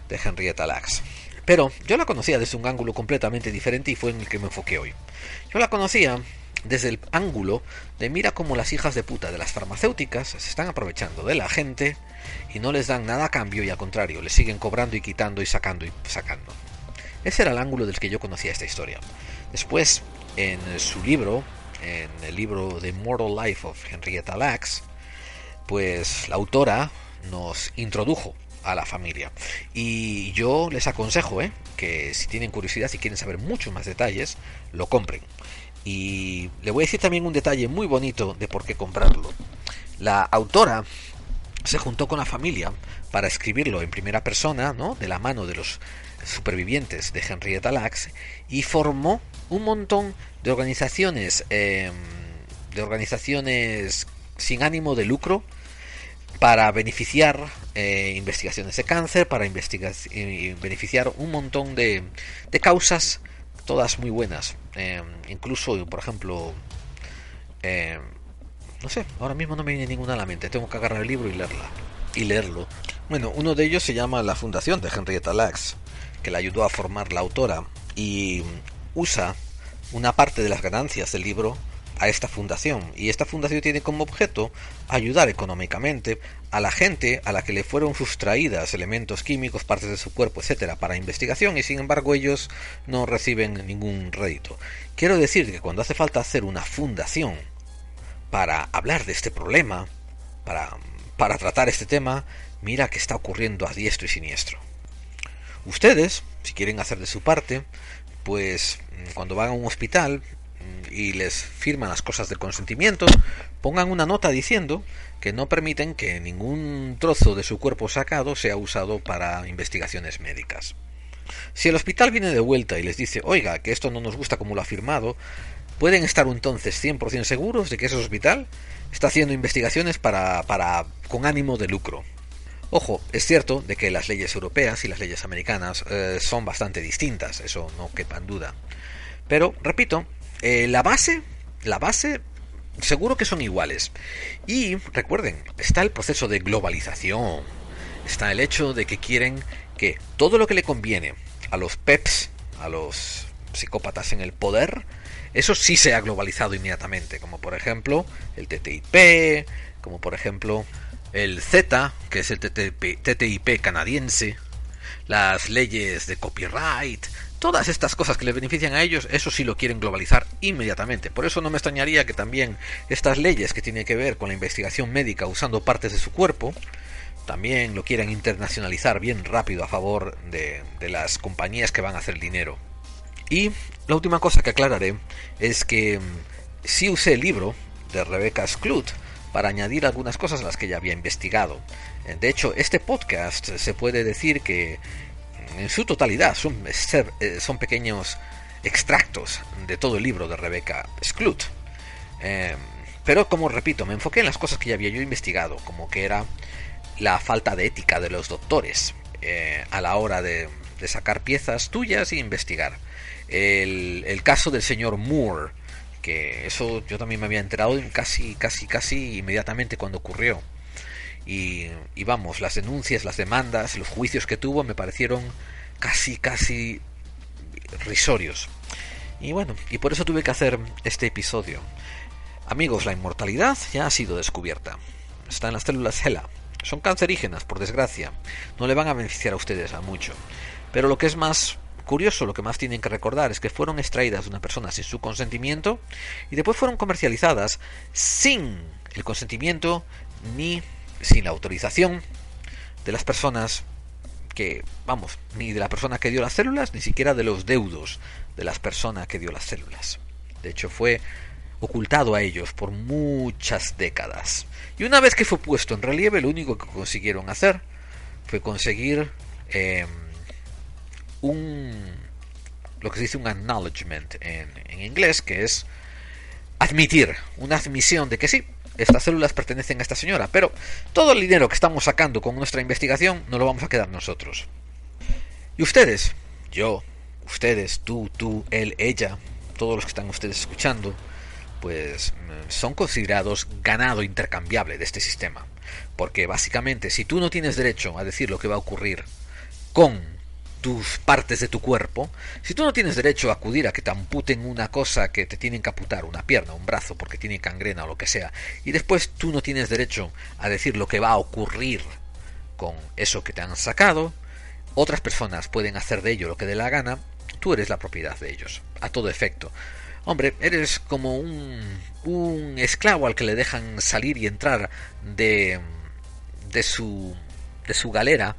de Henrietta Lacks. Pero yo la conocía desde un ángulo completamente diferente y fue en el que me enfoqué hoy. Yo la conocía desde el ángulo de mira cómo las hijas de puta de las farmacéuticas se están aprovechando de la gente y no les dan nada a cambio y al contrario, les siguen cobrando y quitando y sacando y sacando. Ese era el ángulo del que yo conocía esta historia. Después, en su libro, en el libro The Mortal Life of Henrietta Lacks, pues la autora nos introdujo a la familia. Y yo les aconsejo ¿eh? que si tienen curiosidad, y quieren saber muchos más detalles, lo compren. Y le voy a decir también un detalle muy bonito de por qué comprarlo. La autora se juntó con la familia para escribirlo en primera persona, ¿no? de la mano de los supervivientes de Henrietta Lacks, y formó un montón de organizaciones, em, de organizaciones sin ánimo de lucro, para beneficiar eh, investigaciones de cáncer, para investigar, y beneficiar un montón de, de, causas, todas muy buenas. Eh, incluso, por ejemplo, eh, no sé, ahora mismo no me viene ninguna a la mente, tengo que agarrar el libro y leerla. Y leerlo. Bueno, uno de ellos se llama La Fundación de Henrietta Lacks, que la ayudó a formar la autora y usa una parte de las ganancias del libro a esta fundación y esta fundación tiene como objeto ayudar económicamente a la gente a la que le fueron sustraídas elementos químicos, partes de su cuerpo, etcétera, para investigación y sin embargo ellos no reciben ningún rédito. Quiero decir que cuando hace falta hacer una fundación para hablar de este problema, para, para tratar este tema, mira que está ocurriendo a diestro y siniestro. Ustedes, si quieren hacer de su parte, pues cuando van a un hospital y les firman las cosas de consentimiento, pongan una nota diciendo que no permiten que ningún trozo de su cuerpo sacado sea usado para investigaciones médicas. Si el hospital viene de vuelta y les dice, oiga, que esto no nos gusta como lo ha firmado, pueden estar entonces 100% seguros de que ese hospital está haciendo investigaciones para, para, con ánimo de lucro. Ojo, es cierto de que las leyes europeas y las leyes americanas eh, son bastante distintas, eso no quepa en duda. Pero, repito, eh, la base, la base, seguro que son iguales. Y recuerden, está el proceso de globalización, está el hecho de que quieren que todo lo que le conviene a los PEPs, a los psicópatas en el poder, eso sí se ha globalizado inmediatamente, como por ejemplo el TTIP, como por ejemplo el Z, que es el TTIP canadiense, las leyes de copyright, Todas estas cosas que les benefician a ellos, eso sí lo quieren globalizar inmediatamente. Por eso no me extrañaría que también estas leyes que tienen que ver con la investigación médica usando partes de su cuerpo, también lo quieran internacionalizar bien rápido a favor de, las compañías que van a hacer dinero. Y la última cosa que aclararé es que mm, sí usé el libro de Rebecca Sklut para añadir algunas cosas a las que ya había investigado. De hecho, este podcast se puede decir que en su totalidad son, eh, son pequeños extractos de todo el libro de Rebecca Sklut. Em, pero como repito, me enfoqué en las cosas que ya había yo investigado, como que era la falta de ética de los doctores eh, a la hora de, sacar piezas tuyas e investigar. El, el, caso del señor Moore, que eso yo también me había enterado casi, casi, casi inmediatamente cuando ocurrió. Y, vamos, las denuncias, las demandas, los juicios que tuvo me parecieron casi, casi risorios. Y bueno, y por eso tuve que hacer este episodio. Amigos, la inmortalidad ya ha sido descubierta. Está en las células HeLa. Son cancerígenas, por desgracia. No le van a beneficiar a ustedes a mucho. Pero lo que es más curioso, lo que más tienen que recordar es que fueron extraídas de una persona sin su consentimiento y después fueron comercializadas sin el consentimiento ni sin la autorización de las personas que, vamos, ni de la persona que dio las células, ni siquiera de los deudos de las personas que dio las células. De hecho, fue ocultado a ellos por muchas décadas. Y una vez que fue puesto en relieve, lo único que consiguieron hacer fue conseguir em, un lo que se dice un acknowledgement en, en inglés, que es admitir, una admisión de que sí, estas células pertenecen a esta señora, pero todo el dinero que estamos sacando con nuestra investigación no lo vamos a quedar nosotros. Y ustedes, yo, ustedes, tú, tú, él, ella, todos los que están ustedes escuchando, pues mm, son considerados ganado intercambiable de este sistema. Porque básicamente, si tú no tienes derecho a decir lo que va a ocurrir con tus partes de tu cuerpo, si tú no tienes derecho a acudir a que te amputen una cosa que te tienen que amputar, una pierna, un brazo, porque tiene cangrena o lo que sea, y después tú no tienes derecho a decir lo que va a ocurrir con eso que te han sacado, otras personas pueden hacer de ello lo que dé la gana, tú eres la propiedad de ellos, a todo efecto. Hombre, eres como un, un esclavo al que le dejan salir y entrar de, de su de su galera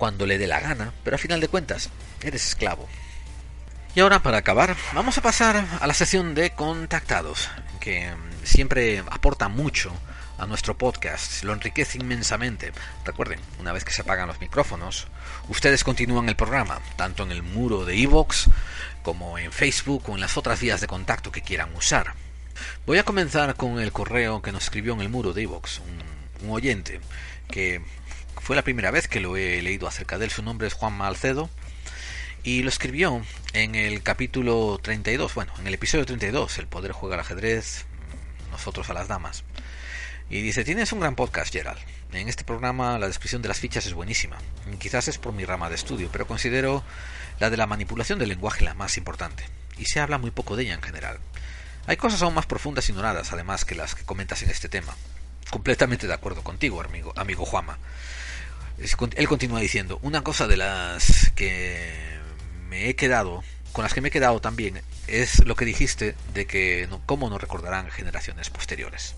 cuando le dé la gana, pero a final de cuentas, eres esclavo. Y ahora, para acabar, vamos a pasar a la sesión de contactados, que mm, siempre aporta mucho a nuestro podcast, lo enriquece inmensamente. Recuerden, una vez que se apagan los micrófonos, ustedes continúan el programa, tanto en el muro de Evox como en Facebook o en las otras vías de contacto que quieran usar. Voy a comenzar con el correo que nos escribió en el muro de Evox, un, un oyente que fue la primera vez que lo he leído acerca de él. Su nombre es Juan Malcedo y lo escribió en el capítulo 32, bueno, en el episodio 32, El poder juega al ajedrez, nosotros a las damas. Y dice, tienes un gran podcast, Gerald. En este programa la descripción de las fichas es buenísima. Quizás es por mi rama de estudio, pero considero la de la manipulación del lenguaje la más importante. Y se habla muy poco de ella en general. Hay cosas aún más profundas ignoradas, además, que las que comentas en este tema. Completamente de acuerdo contigo, amigo, amigo Juama. Él continúa diciendo, una cosa de las que me he quedado, con las que me he quedado también, es lo que dijiste de que no, cómo nos recordarán generaciones posteriores.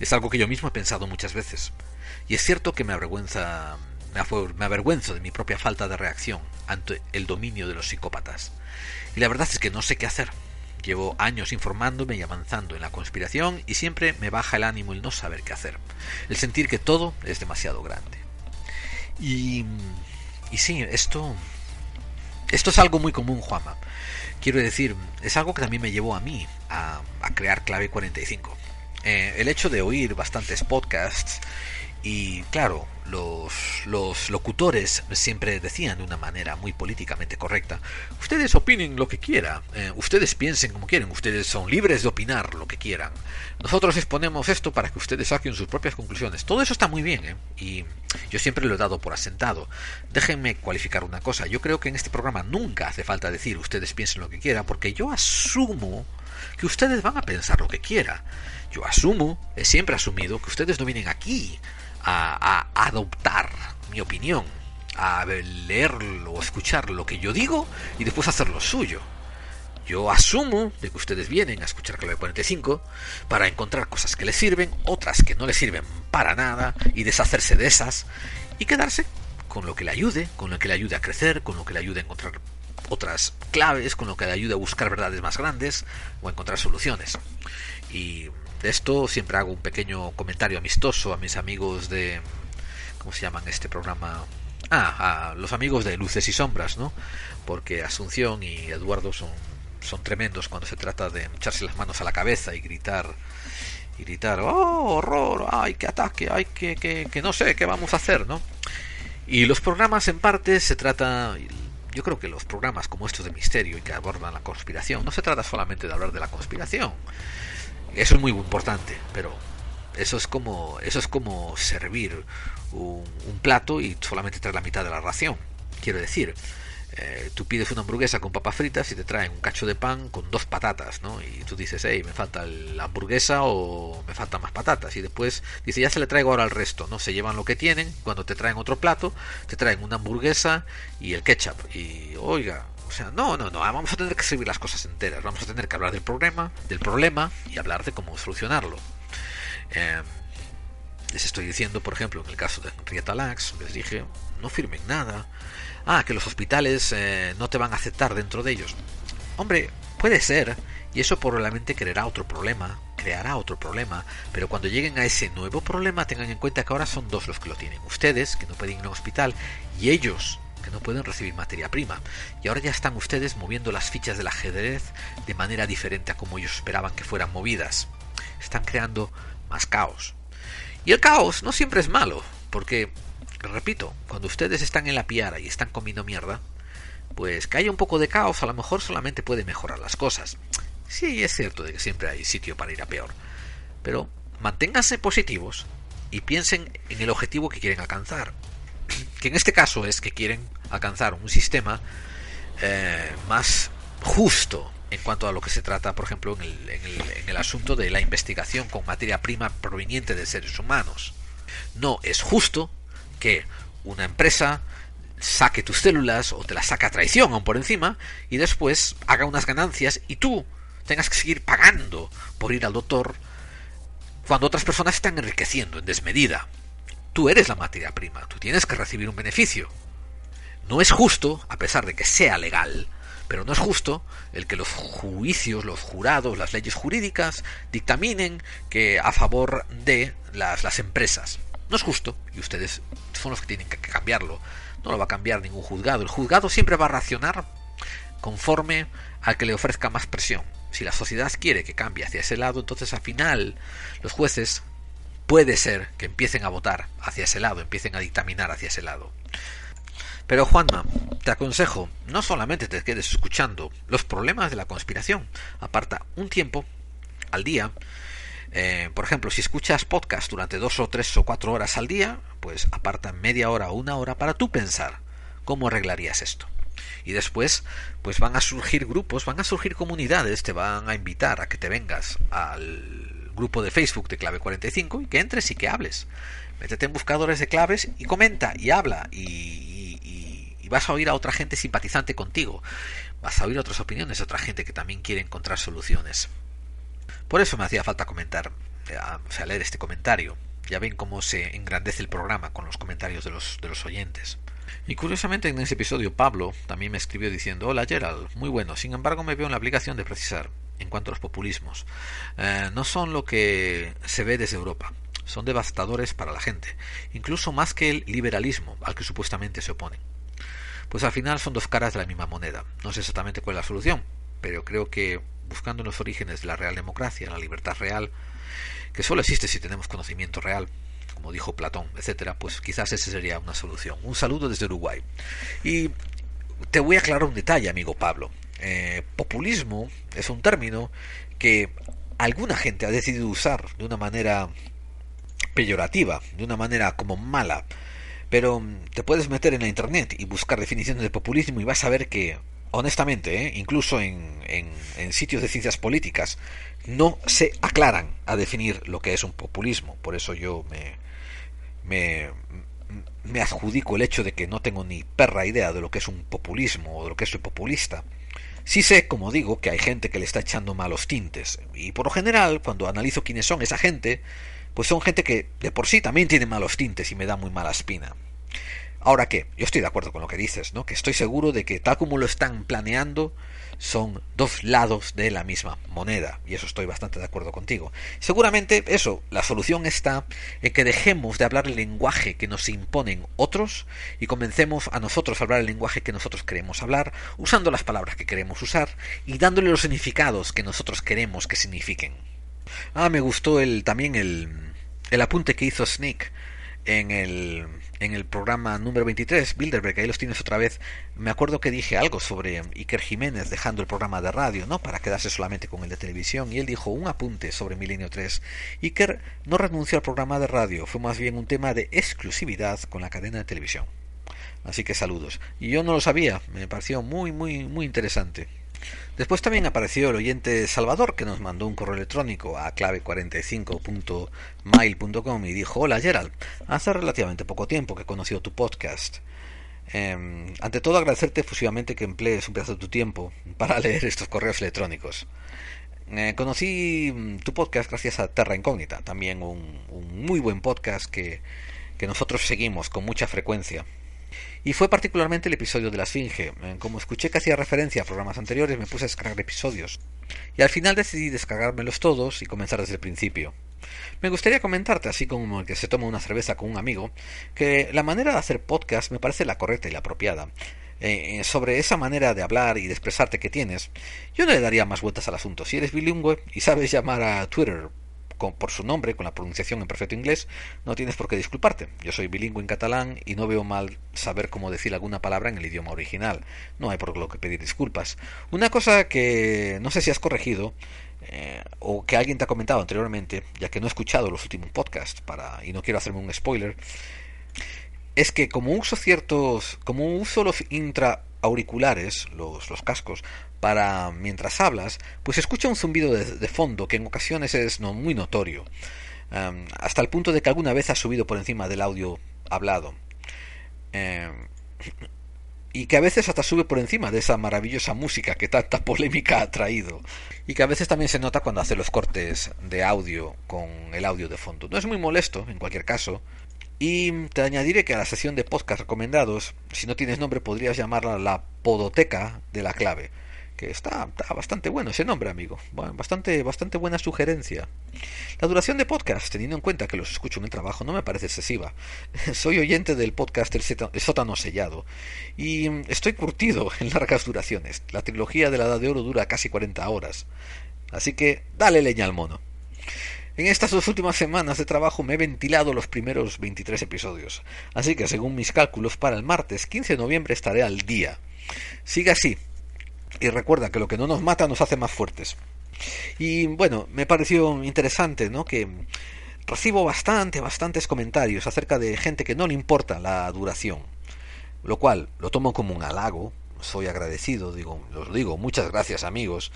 Es algo que yo mismo he pensado muchas veces. Y es cierto que me avergüenza, me avergüenzo de mi propia falta de reacción ante el dominio de los psicópatas. Y la verdad es que no sé qué hacer. Llevo años informándome y avanzando en la conspiración y siempre me baja el ánimo el no saber qué hacer. El sentir que todo es demasiado grande. Y, y sí, esto, esto es algo muy común, Juama. Quiero decir, es algo que también me llevó a mí a, crear Clave 45. Eh, el hecho de oír bastantes podcasts y claro, los, locutores siempre decían de una manera muy políticamente correcta, ustedes opinen lo que quieran, eh, ustedes piensen como quieren, ustedes son libres de opinar lo que quieran. Nosotros exponemos esto para que ustedes saquen sus propias conclusiones. Todo eso está muy bien, ¿eh? y yo siempre lo he dado por asentado. Déjenme cualificar una cosa, yo creo que en este programa nunca hace falta decir ustedes piensen lo que quieran, porque yo asumo que ustedes van a pensar lo que quieran. Yo asumo, he siempre asumido que ustedes no vienen aquí a, adoptar mi opinión, a leerlo o escuchar lo que yo digo y después hacer lo suyo. Yo asumo de que ustedes vienen a escuchar Clave 45 para encontrar cosas que les sirven, otras que no les sirven para nada y deshacerse de esas y quedarse con lo que le ayude, con lo que le ayude a crecer, con lo que le ayude a encontrar otras claves, con lo que le ayude a buscar verdades más grandes o a encontrar soluciones. Y de esto siempre hago un pequeño comentario amistoso a mis amigos de... ¿Cómo se llaman este programa? Ah, a los amigos de Luces y Sombras, ¿no? Porque Asunción y Eduardo son, son tremendos cuando se trata de echarse las manos a la cabeza y gritar y gritar, oh, horror, ay, qué ataque, ay, que, que, que no sé qué vamos a hacer, ¿no? Y los programas en parte se trata, yo creo que los programas como estos de misterio y que abordan la conspiración, no se trata solamente de hablar de la conspiración, eso es muy importante, pero eso es como, eso es como servir un, plato y solamente traer la mitad de la ración. Quiero decir, eh, tú pides una hamburguesa con papas fritas y te traen un cacho de pan con dos patatas, ¿no? Y tú dices, hey, me falta la hamburguesa o me faltan más patatas. Y después dice, ya se le traigo ahora el resto, ¿no? Se llevan lo que tienen, cuando te traen otro plato, te traen una hamburguesa y el ketchup. Y, oiga, o sea, no, no, no, vamos a tener que escribir las cosas enteras, vamos a tener que hablar del problema, del problema y hablar de cómo solucionarlo. Eh, les estoy diciendo, por ejemplo, en el caso de Henrietta Lacks, les dije, no firmen nada. Ah, que los hospitales eh, no te van a aceptar dentro de ellos. Hombre, puede ser, y eso probablemente creará otro problema, creará otro problema, pero cuando lleguen a ese nuevo problema tengan en cuenta que ahora son dos los que lo tienen. Ustedes, que no pueden ir un hospital, y ellos, que no pueden recibir materia prima. Y ahora ya están ustedes moviendo las fichas del ajedrez de manera diferente a como ellos esperaban que fueran movidas. Están creando más caos. Y el caos no siempre es malo, porque, repito, cuando ustedes están en la piara y están comiendo mierda, pues que haya un poco de caos a lo mejor solamente puede mejorar las cosas. Sí, es cierto de que siempre hay sitio para ir a peor, pero manténganse positivos y piensen en el objetivo que quieren alcanzar que en este caso es que quieren alcanzar un sistema eh, más justo en cuanto a lo que se trata, por ejemplo, en el, asunto de la investigación con materia prima proveniente de seres humanos. No es justo que una empresa saque tus células o te las saque a traición aún por encima y después haga unas ganancias y tú tengas que seguir pagando por ir al doctor cuando otras personas están enriqueciendo en desmedida. Tú eres la materia prima, tú tienes que recibir un beneficio. No es justo, a pesar de que sea legal, pero no es justo el que los juicios, los jurados, las leyes jurídicas dictaminen que a favor de las, las empresas. No es justo, y ustedes son los que tienen que cambiarlo. No lo va a cambiar ningún juzgado. El juzgado siempre va a racionar conforme al que le ofrezca más presión. Si la sociedad quiere que cambie hacia ese lado, entonces al final los jueces puede ser que empiecen a votar hacia ese lado, empiecen a dictaminar hacia ese lado. Pero Juanma, te aconsejo, no solamente te quedes escuchando los problemas de la conspiración, aparta un tiempo al día. Eh, por ejemplo, si escuchas podcast durante dos o tres o cuatro horas al día, pues aparta media hora o una hora para tú pensar cómo arreglarías esto. Y después, pues van a surgir grupos, van a surgir comunidades, te van a invitar a que te vengas al grupo de Facebook de Clave 45 y que entres y que hables. Métete en buscadores de claves y comenta y habla y, y vas a oír a otra gente simpatizante contigo. Vas a oír otras opiniones de otra gente que también quiere encontrar soluciones. Por eso me hacía falta comentar, eh, o sea, leer este comentario. Ya ven cómo se engrandece el programa con los comentarios de los, de los oyentes. Y curiosamente en ese episodio Pablo también me escribió diciendo Hola Gerald, muy bueno, sin embargo me veo en la obligación de precisar en cuanto a los populismos. Eh, no son lo que se ve desde Europa, son devastadores para la gente, incluso más que el liberalismo al que supuestamente se oponen. Pues al final son dos caras de la misma moneda. No sé exactamente cuál es la solución, pero creo que buscando los orígenes de la real democracia, la libertad real, que solo existe si tenemos conocimiento real, como dijo Platón, etcétera, pues quizás esa sería una solución. Un saludo desde Uruguay. Y te voy a aclarar un detalle, amigo Pablo. Eh, populismo es un término que alguna gente ha decidido usar de una manera peyorativa, de una manera como mala. Pero mm, te puedes meter en la internet y buscar definiciones de populismo y vas a ver que, honestamente, ¿eh? incluso en, en sitios de ciencias políticas, no se aclaran a definir lo que es un populismo. Por eso yo me, me, me adjudico el hecho de que no tengo ni perra idea de lo que es un populismo o de lo que es un populista. Sí sé, como digo, que hay gente que le está echando malos tintes. Y por lo general, cuando analizo quiénes son esa gente, pues son gente que de por sí también tiene malos tintes y me da muy mala espina. Ahora que, yo estoy de acuerdo con lo que dices, ¿no? Que estoy seguro de que tal como lo están planeando, son dos lados de la misma moneda, y eso estoy bastante de acuerdo contigo. Seguramente eso, la solución está en que dejemos de hablar el lenguaje que nos imponen otros y comencemos a nosotros a hablar el lenguaje que nosotros queremos hablar, usando las palabras que queremos usar y dándole los significados que nosotros queremos que signifiquen. Ah, me gustó el también el, el apunte que hizo Snake en el en el programa número 23, Bilderberg, ahí los tienes otra vez, me acuerdo que dije algo sobre Iker Jiménez dejando el programa de radio, ¿no? Para quedarse solamente con el de televisión, y él dijo un apunte sobre Milenio 3. Iker no renunció al programa de radio, fue más bien un tema de exclusividad con la cadena de televisión. Así que saludos. Y yo no lo sabía, me pareció muy, muy, muy interesante. Después también apareció el oyente Salvador que nos mandó un correo electrónico a clave45.mail.com y dijo Hola Gerald, hace relativamente poco tiempo que conocí tu podcast. Em, ante todo agradecerte efusivamente que emplees un pedazo de tu tiempo para leer estos correos electrónicos. Eh, conocí mm, tu podcast gracias a Terra Incógnita, también un, un muy buen podcast que, que nosotros seguimos con mucha frecuencia. Y fue particularmente el episodio de la Esfinge. Como escuché que hacía referencia a programas anteriores, me puse a descargar episodios. Y al final decidí descargármelos todos y comenzar desde el principio. Me gustaría comentarte, así como el que se toma una cerveza con un amigo, que la manera de hacer podcast me parece la correcta y la apropiada. Eh, sobre esa manera de hablar y de expresarte que tienes, yo no le daría más vueltas al asunto. Si eres bilingüe y sabes llamar a Twitter por su nombre, con la pronunciación en perfecto inglés, no tienes por qué disculparte. Yo soy bilingüe en catalán y no veo mal saber cómo decir alguna palabra en el idioma original. No hay por lo que pedir disculpas. Una cosa que no sé si has corregido eh, o que alguien te ha comentado anteriormente, ya que no he escuchado los últimos podcasts para y no quiero hacerme un spoiler, es que como uso ciertos, como uso los intraauriculares, los, los cascos, para mientras hablas, pues escucha un zumbido de, fondo que en ocasiones es no, muy notorio, hasta el punto de que alguna vez ha subido por encima del audio hablado. Em, y que a veces hasta sube por encima de esa maravillosa música que tanta polémica ha traído. Y que a veces también se nota cuando hace los cortes de audio con el audio de fondo. No es muy molesto, en cualquier caso. Y te añadiré que a la sección de podcast recomendados, si no tienes nombre, podrías llamarla la podoteca de la clave que está, bastante bueno ese nombre, amigo. bastante, bastante buena sugerencia. La duración de podcast, teniendo en cuenta que los escucho en el trabajo, no me parece excesiva. Soy oyente del podcast El sótano sellado y estoy curtido en largas duraciones. La trilogía de la Edad de Oro dura casi 40 horas. Así que dale leña al mono. En estas dos últimas semanas de trabajo me he ventilado los primeros 23 episodios, así que según mis cálculos para el martes 15 de noviembre estaré al día. Siga así, y recuerda que lo que no nos mata nos hace más fuertes. Y bueno, me pareció interesante, ¿no? Que recibo bastante, bastantes comentarios acerca de gente que no le importa la duración. Lo cual lo tomo como un halago, soy agradecido, digo, os digo, muchas gracias amigos,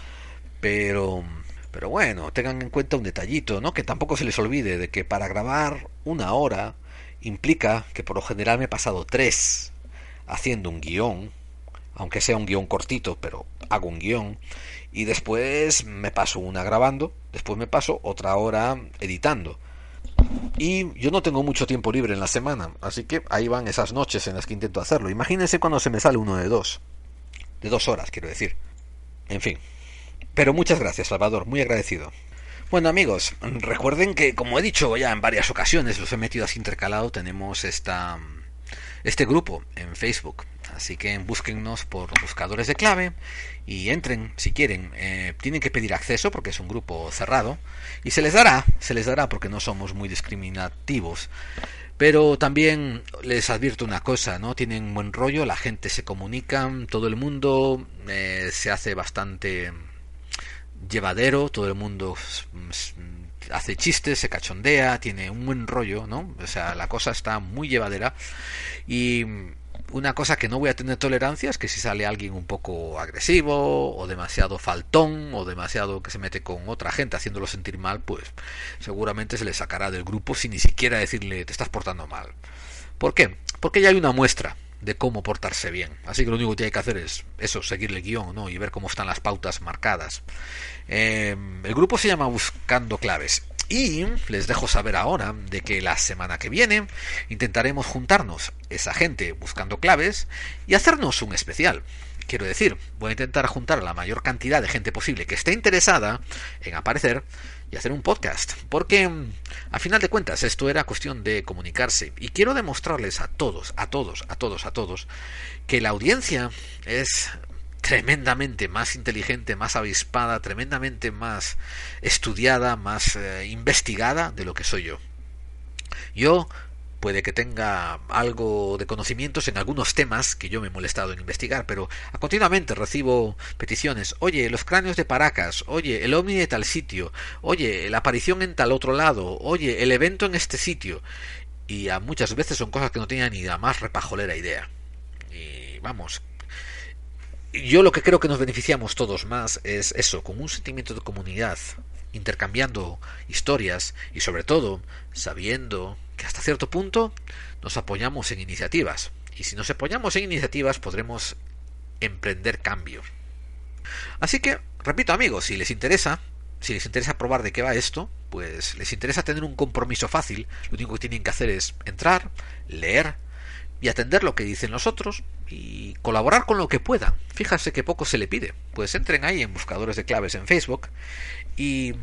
pero pero bueno, tengan en cuenta un detallito, ¿no? Que tampoco se les olvide de que para grabar una hora implica que por lo general me he pasado tres haciendo un guion, aunque sea un guion cortito, pero hago un guion, y después me paso una grabando, después me paso otra hora editando. Y yo no tengo mucho tiempo libre en la semana, así que ahí van esas noches en las que intento hacerlo. Imagínense cuando se me sale uno de dos. De dos horas, quiero decir. En fin. Pero muchas gracias, Salvador, muy agradecido. Bueno amigos, recuerden que como he dicho ya en varias ocasiones, los he metido así intercalado, tenemos esta, este grupo en Facebook. Así que búsquennos por buscadores de clave y entren si quieren. Eh, tienen que pedir acceso porque es un grupo cerrado y se les dará, se les dará porque no somos muy discriminativos. Pero también les advierto una cosa, ¿no? Tienen buen rollo, la gente se comunica, todo el mundo eh, se hace bastante llevadero, todo el mundo hace chistes, se cachondea, tiene un buen rollo, ¿no? O sea, la cosa está muy llevadera y una cosa que no voy a tener tolerancia es que si sale alguien un poco agresivo o demasiado faltón o demasiado que se mete con otra gente haciéndolo sentir mal, pues seguramente se le sacará del grupo sin ni siquiera decirle te estás portando mal. ¿Por qué? Porque ya hay una muestra de cómo portarse bien. Así que lo único que hay que hacer es eso, seguir el guion ¿no? y ver cómo están las pautas marcadas. Eh, el grupo se llama Buscando Claves. Y les dejo saber ahora de que la semana que viene intentaremos juntarnos esa gente buscando claves y hacernos un especial. Quiero decir, voy a intentar juntar a la mayor cantidad de gente posible que esté interesada en aparecer y hacer un podcast. Porque, a final de cuentas, esto era cuestión de comunicarse. Y quiero demostrarles a todos, a todos, a todos, a todos, que la audiencia es tremendamente más inteligente, más avispada, tremendamente más estudiada, más eh, investigada de lo que soy yo. Yo puede que tenga algo de conocimientos en algunos temas que yo me he molestado en investigar, pero a continuamente recibo peticiones, oye, los cráneos de Paracas, oye, el ovni de tal sitio, oye, la aparición en tal otro lado, oye, el evento en este sitio, y a muchas veces son cosas que no tenía ni la más repajolera idea. Y vamos, yo lo que creo que nos beneficiamos todos más es eso, con un sentimiento de comunidad, intercambiando historias y sobre todo sabiendo que hasta cierto punto nos apoyamos en iniciativas. Y si nos apoyamos en iniciativas podremos emprender cambio. Así que, repito amigos, si les interesa, si les interesa probar de qué va esto, pues les interesa tener un compromiso fácil, lo único que tienen que hacer es entrar, leer y atender lo que dicen los otros y colaborar con lo que puedan. Fíjase que poco se le pide. Pues entren ahí en buscadores de claves en Facebook y,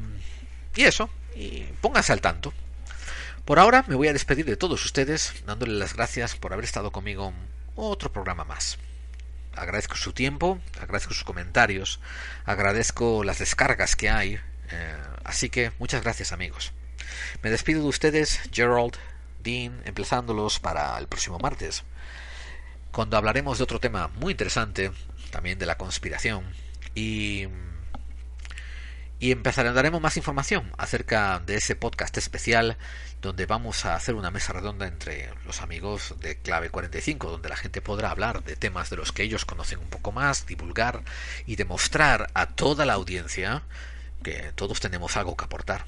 y eso, y pónganse al tanto. Por ahora me voy a despedir de todos ustedes, dándoles las gracias por haber estado conmigo en otro programa más. Agradezco su tiempo, agradezco sus comentarios, agradezco las descargas que hay, eh, así que muchas gracias amigos. Me despido de ustedes, Gerald, Dean, emplazándolos para el próximo martes, cuando hablaremos de otro tema muy interesante, también de la conspiración, y y empezaremos más información acerca de ese podcast especial donde vamos a hacer una mesa redonda entre los amigos de Clave 45, donde la gente podrá hablar de temas de los que ellos conocen un poco más, divulgar y demostrar a toda la audiencia que todos tenemos algo que aportar.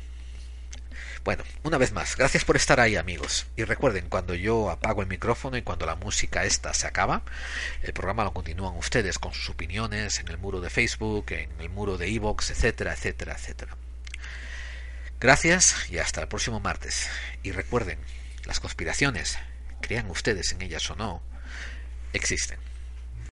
Bueno, una vez más, gracias por estar ahí amigos. Y recuerden, cuando yo apago el micrófono y cuando la música esta se acaba, el programa lo continúan ustedes con sus opiniones en el muro de Facebook, en el muro de Evox, etcétera, etcétera, etcétera. Gracias y hasta el próximo martes. Y recuerden, las conspiraciones, crean ustedes en ellas o no, existen.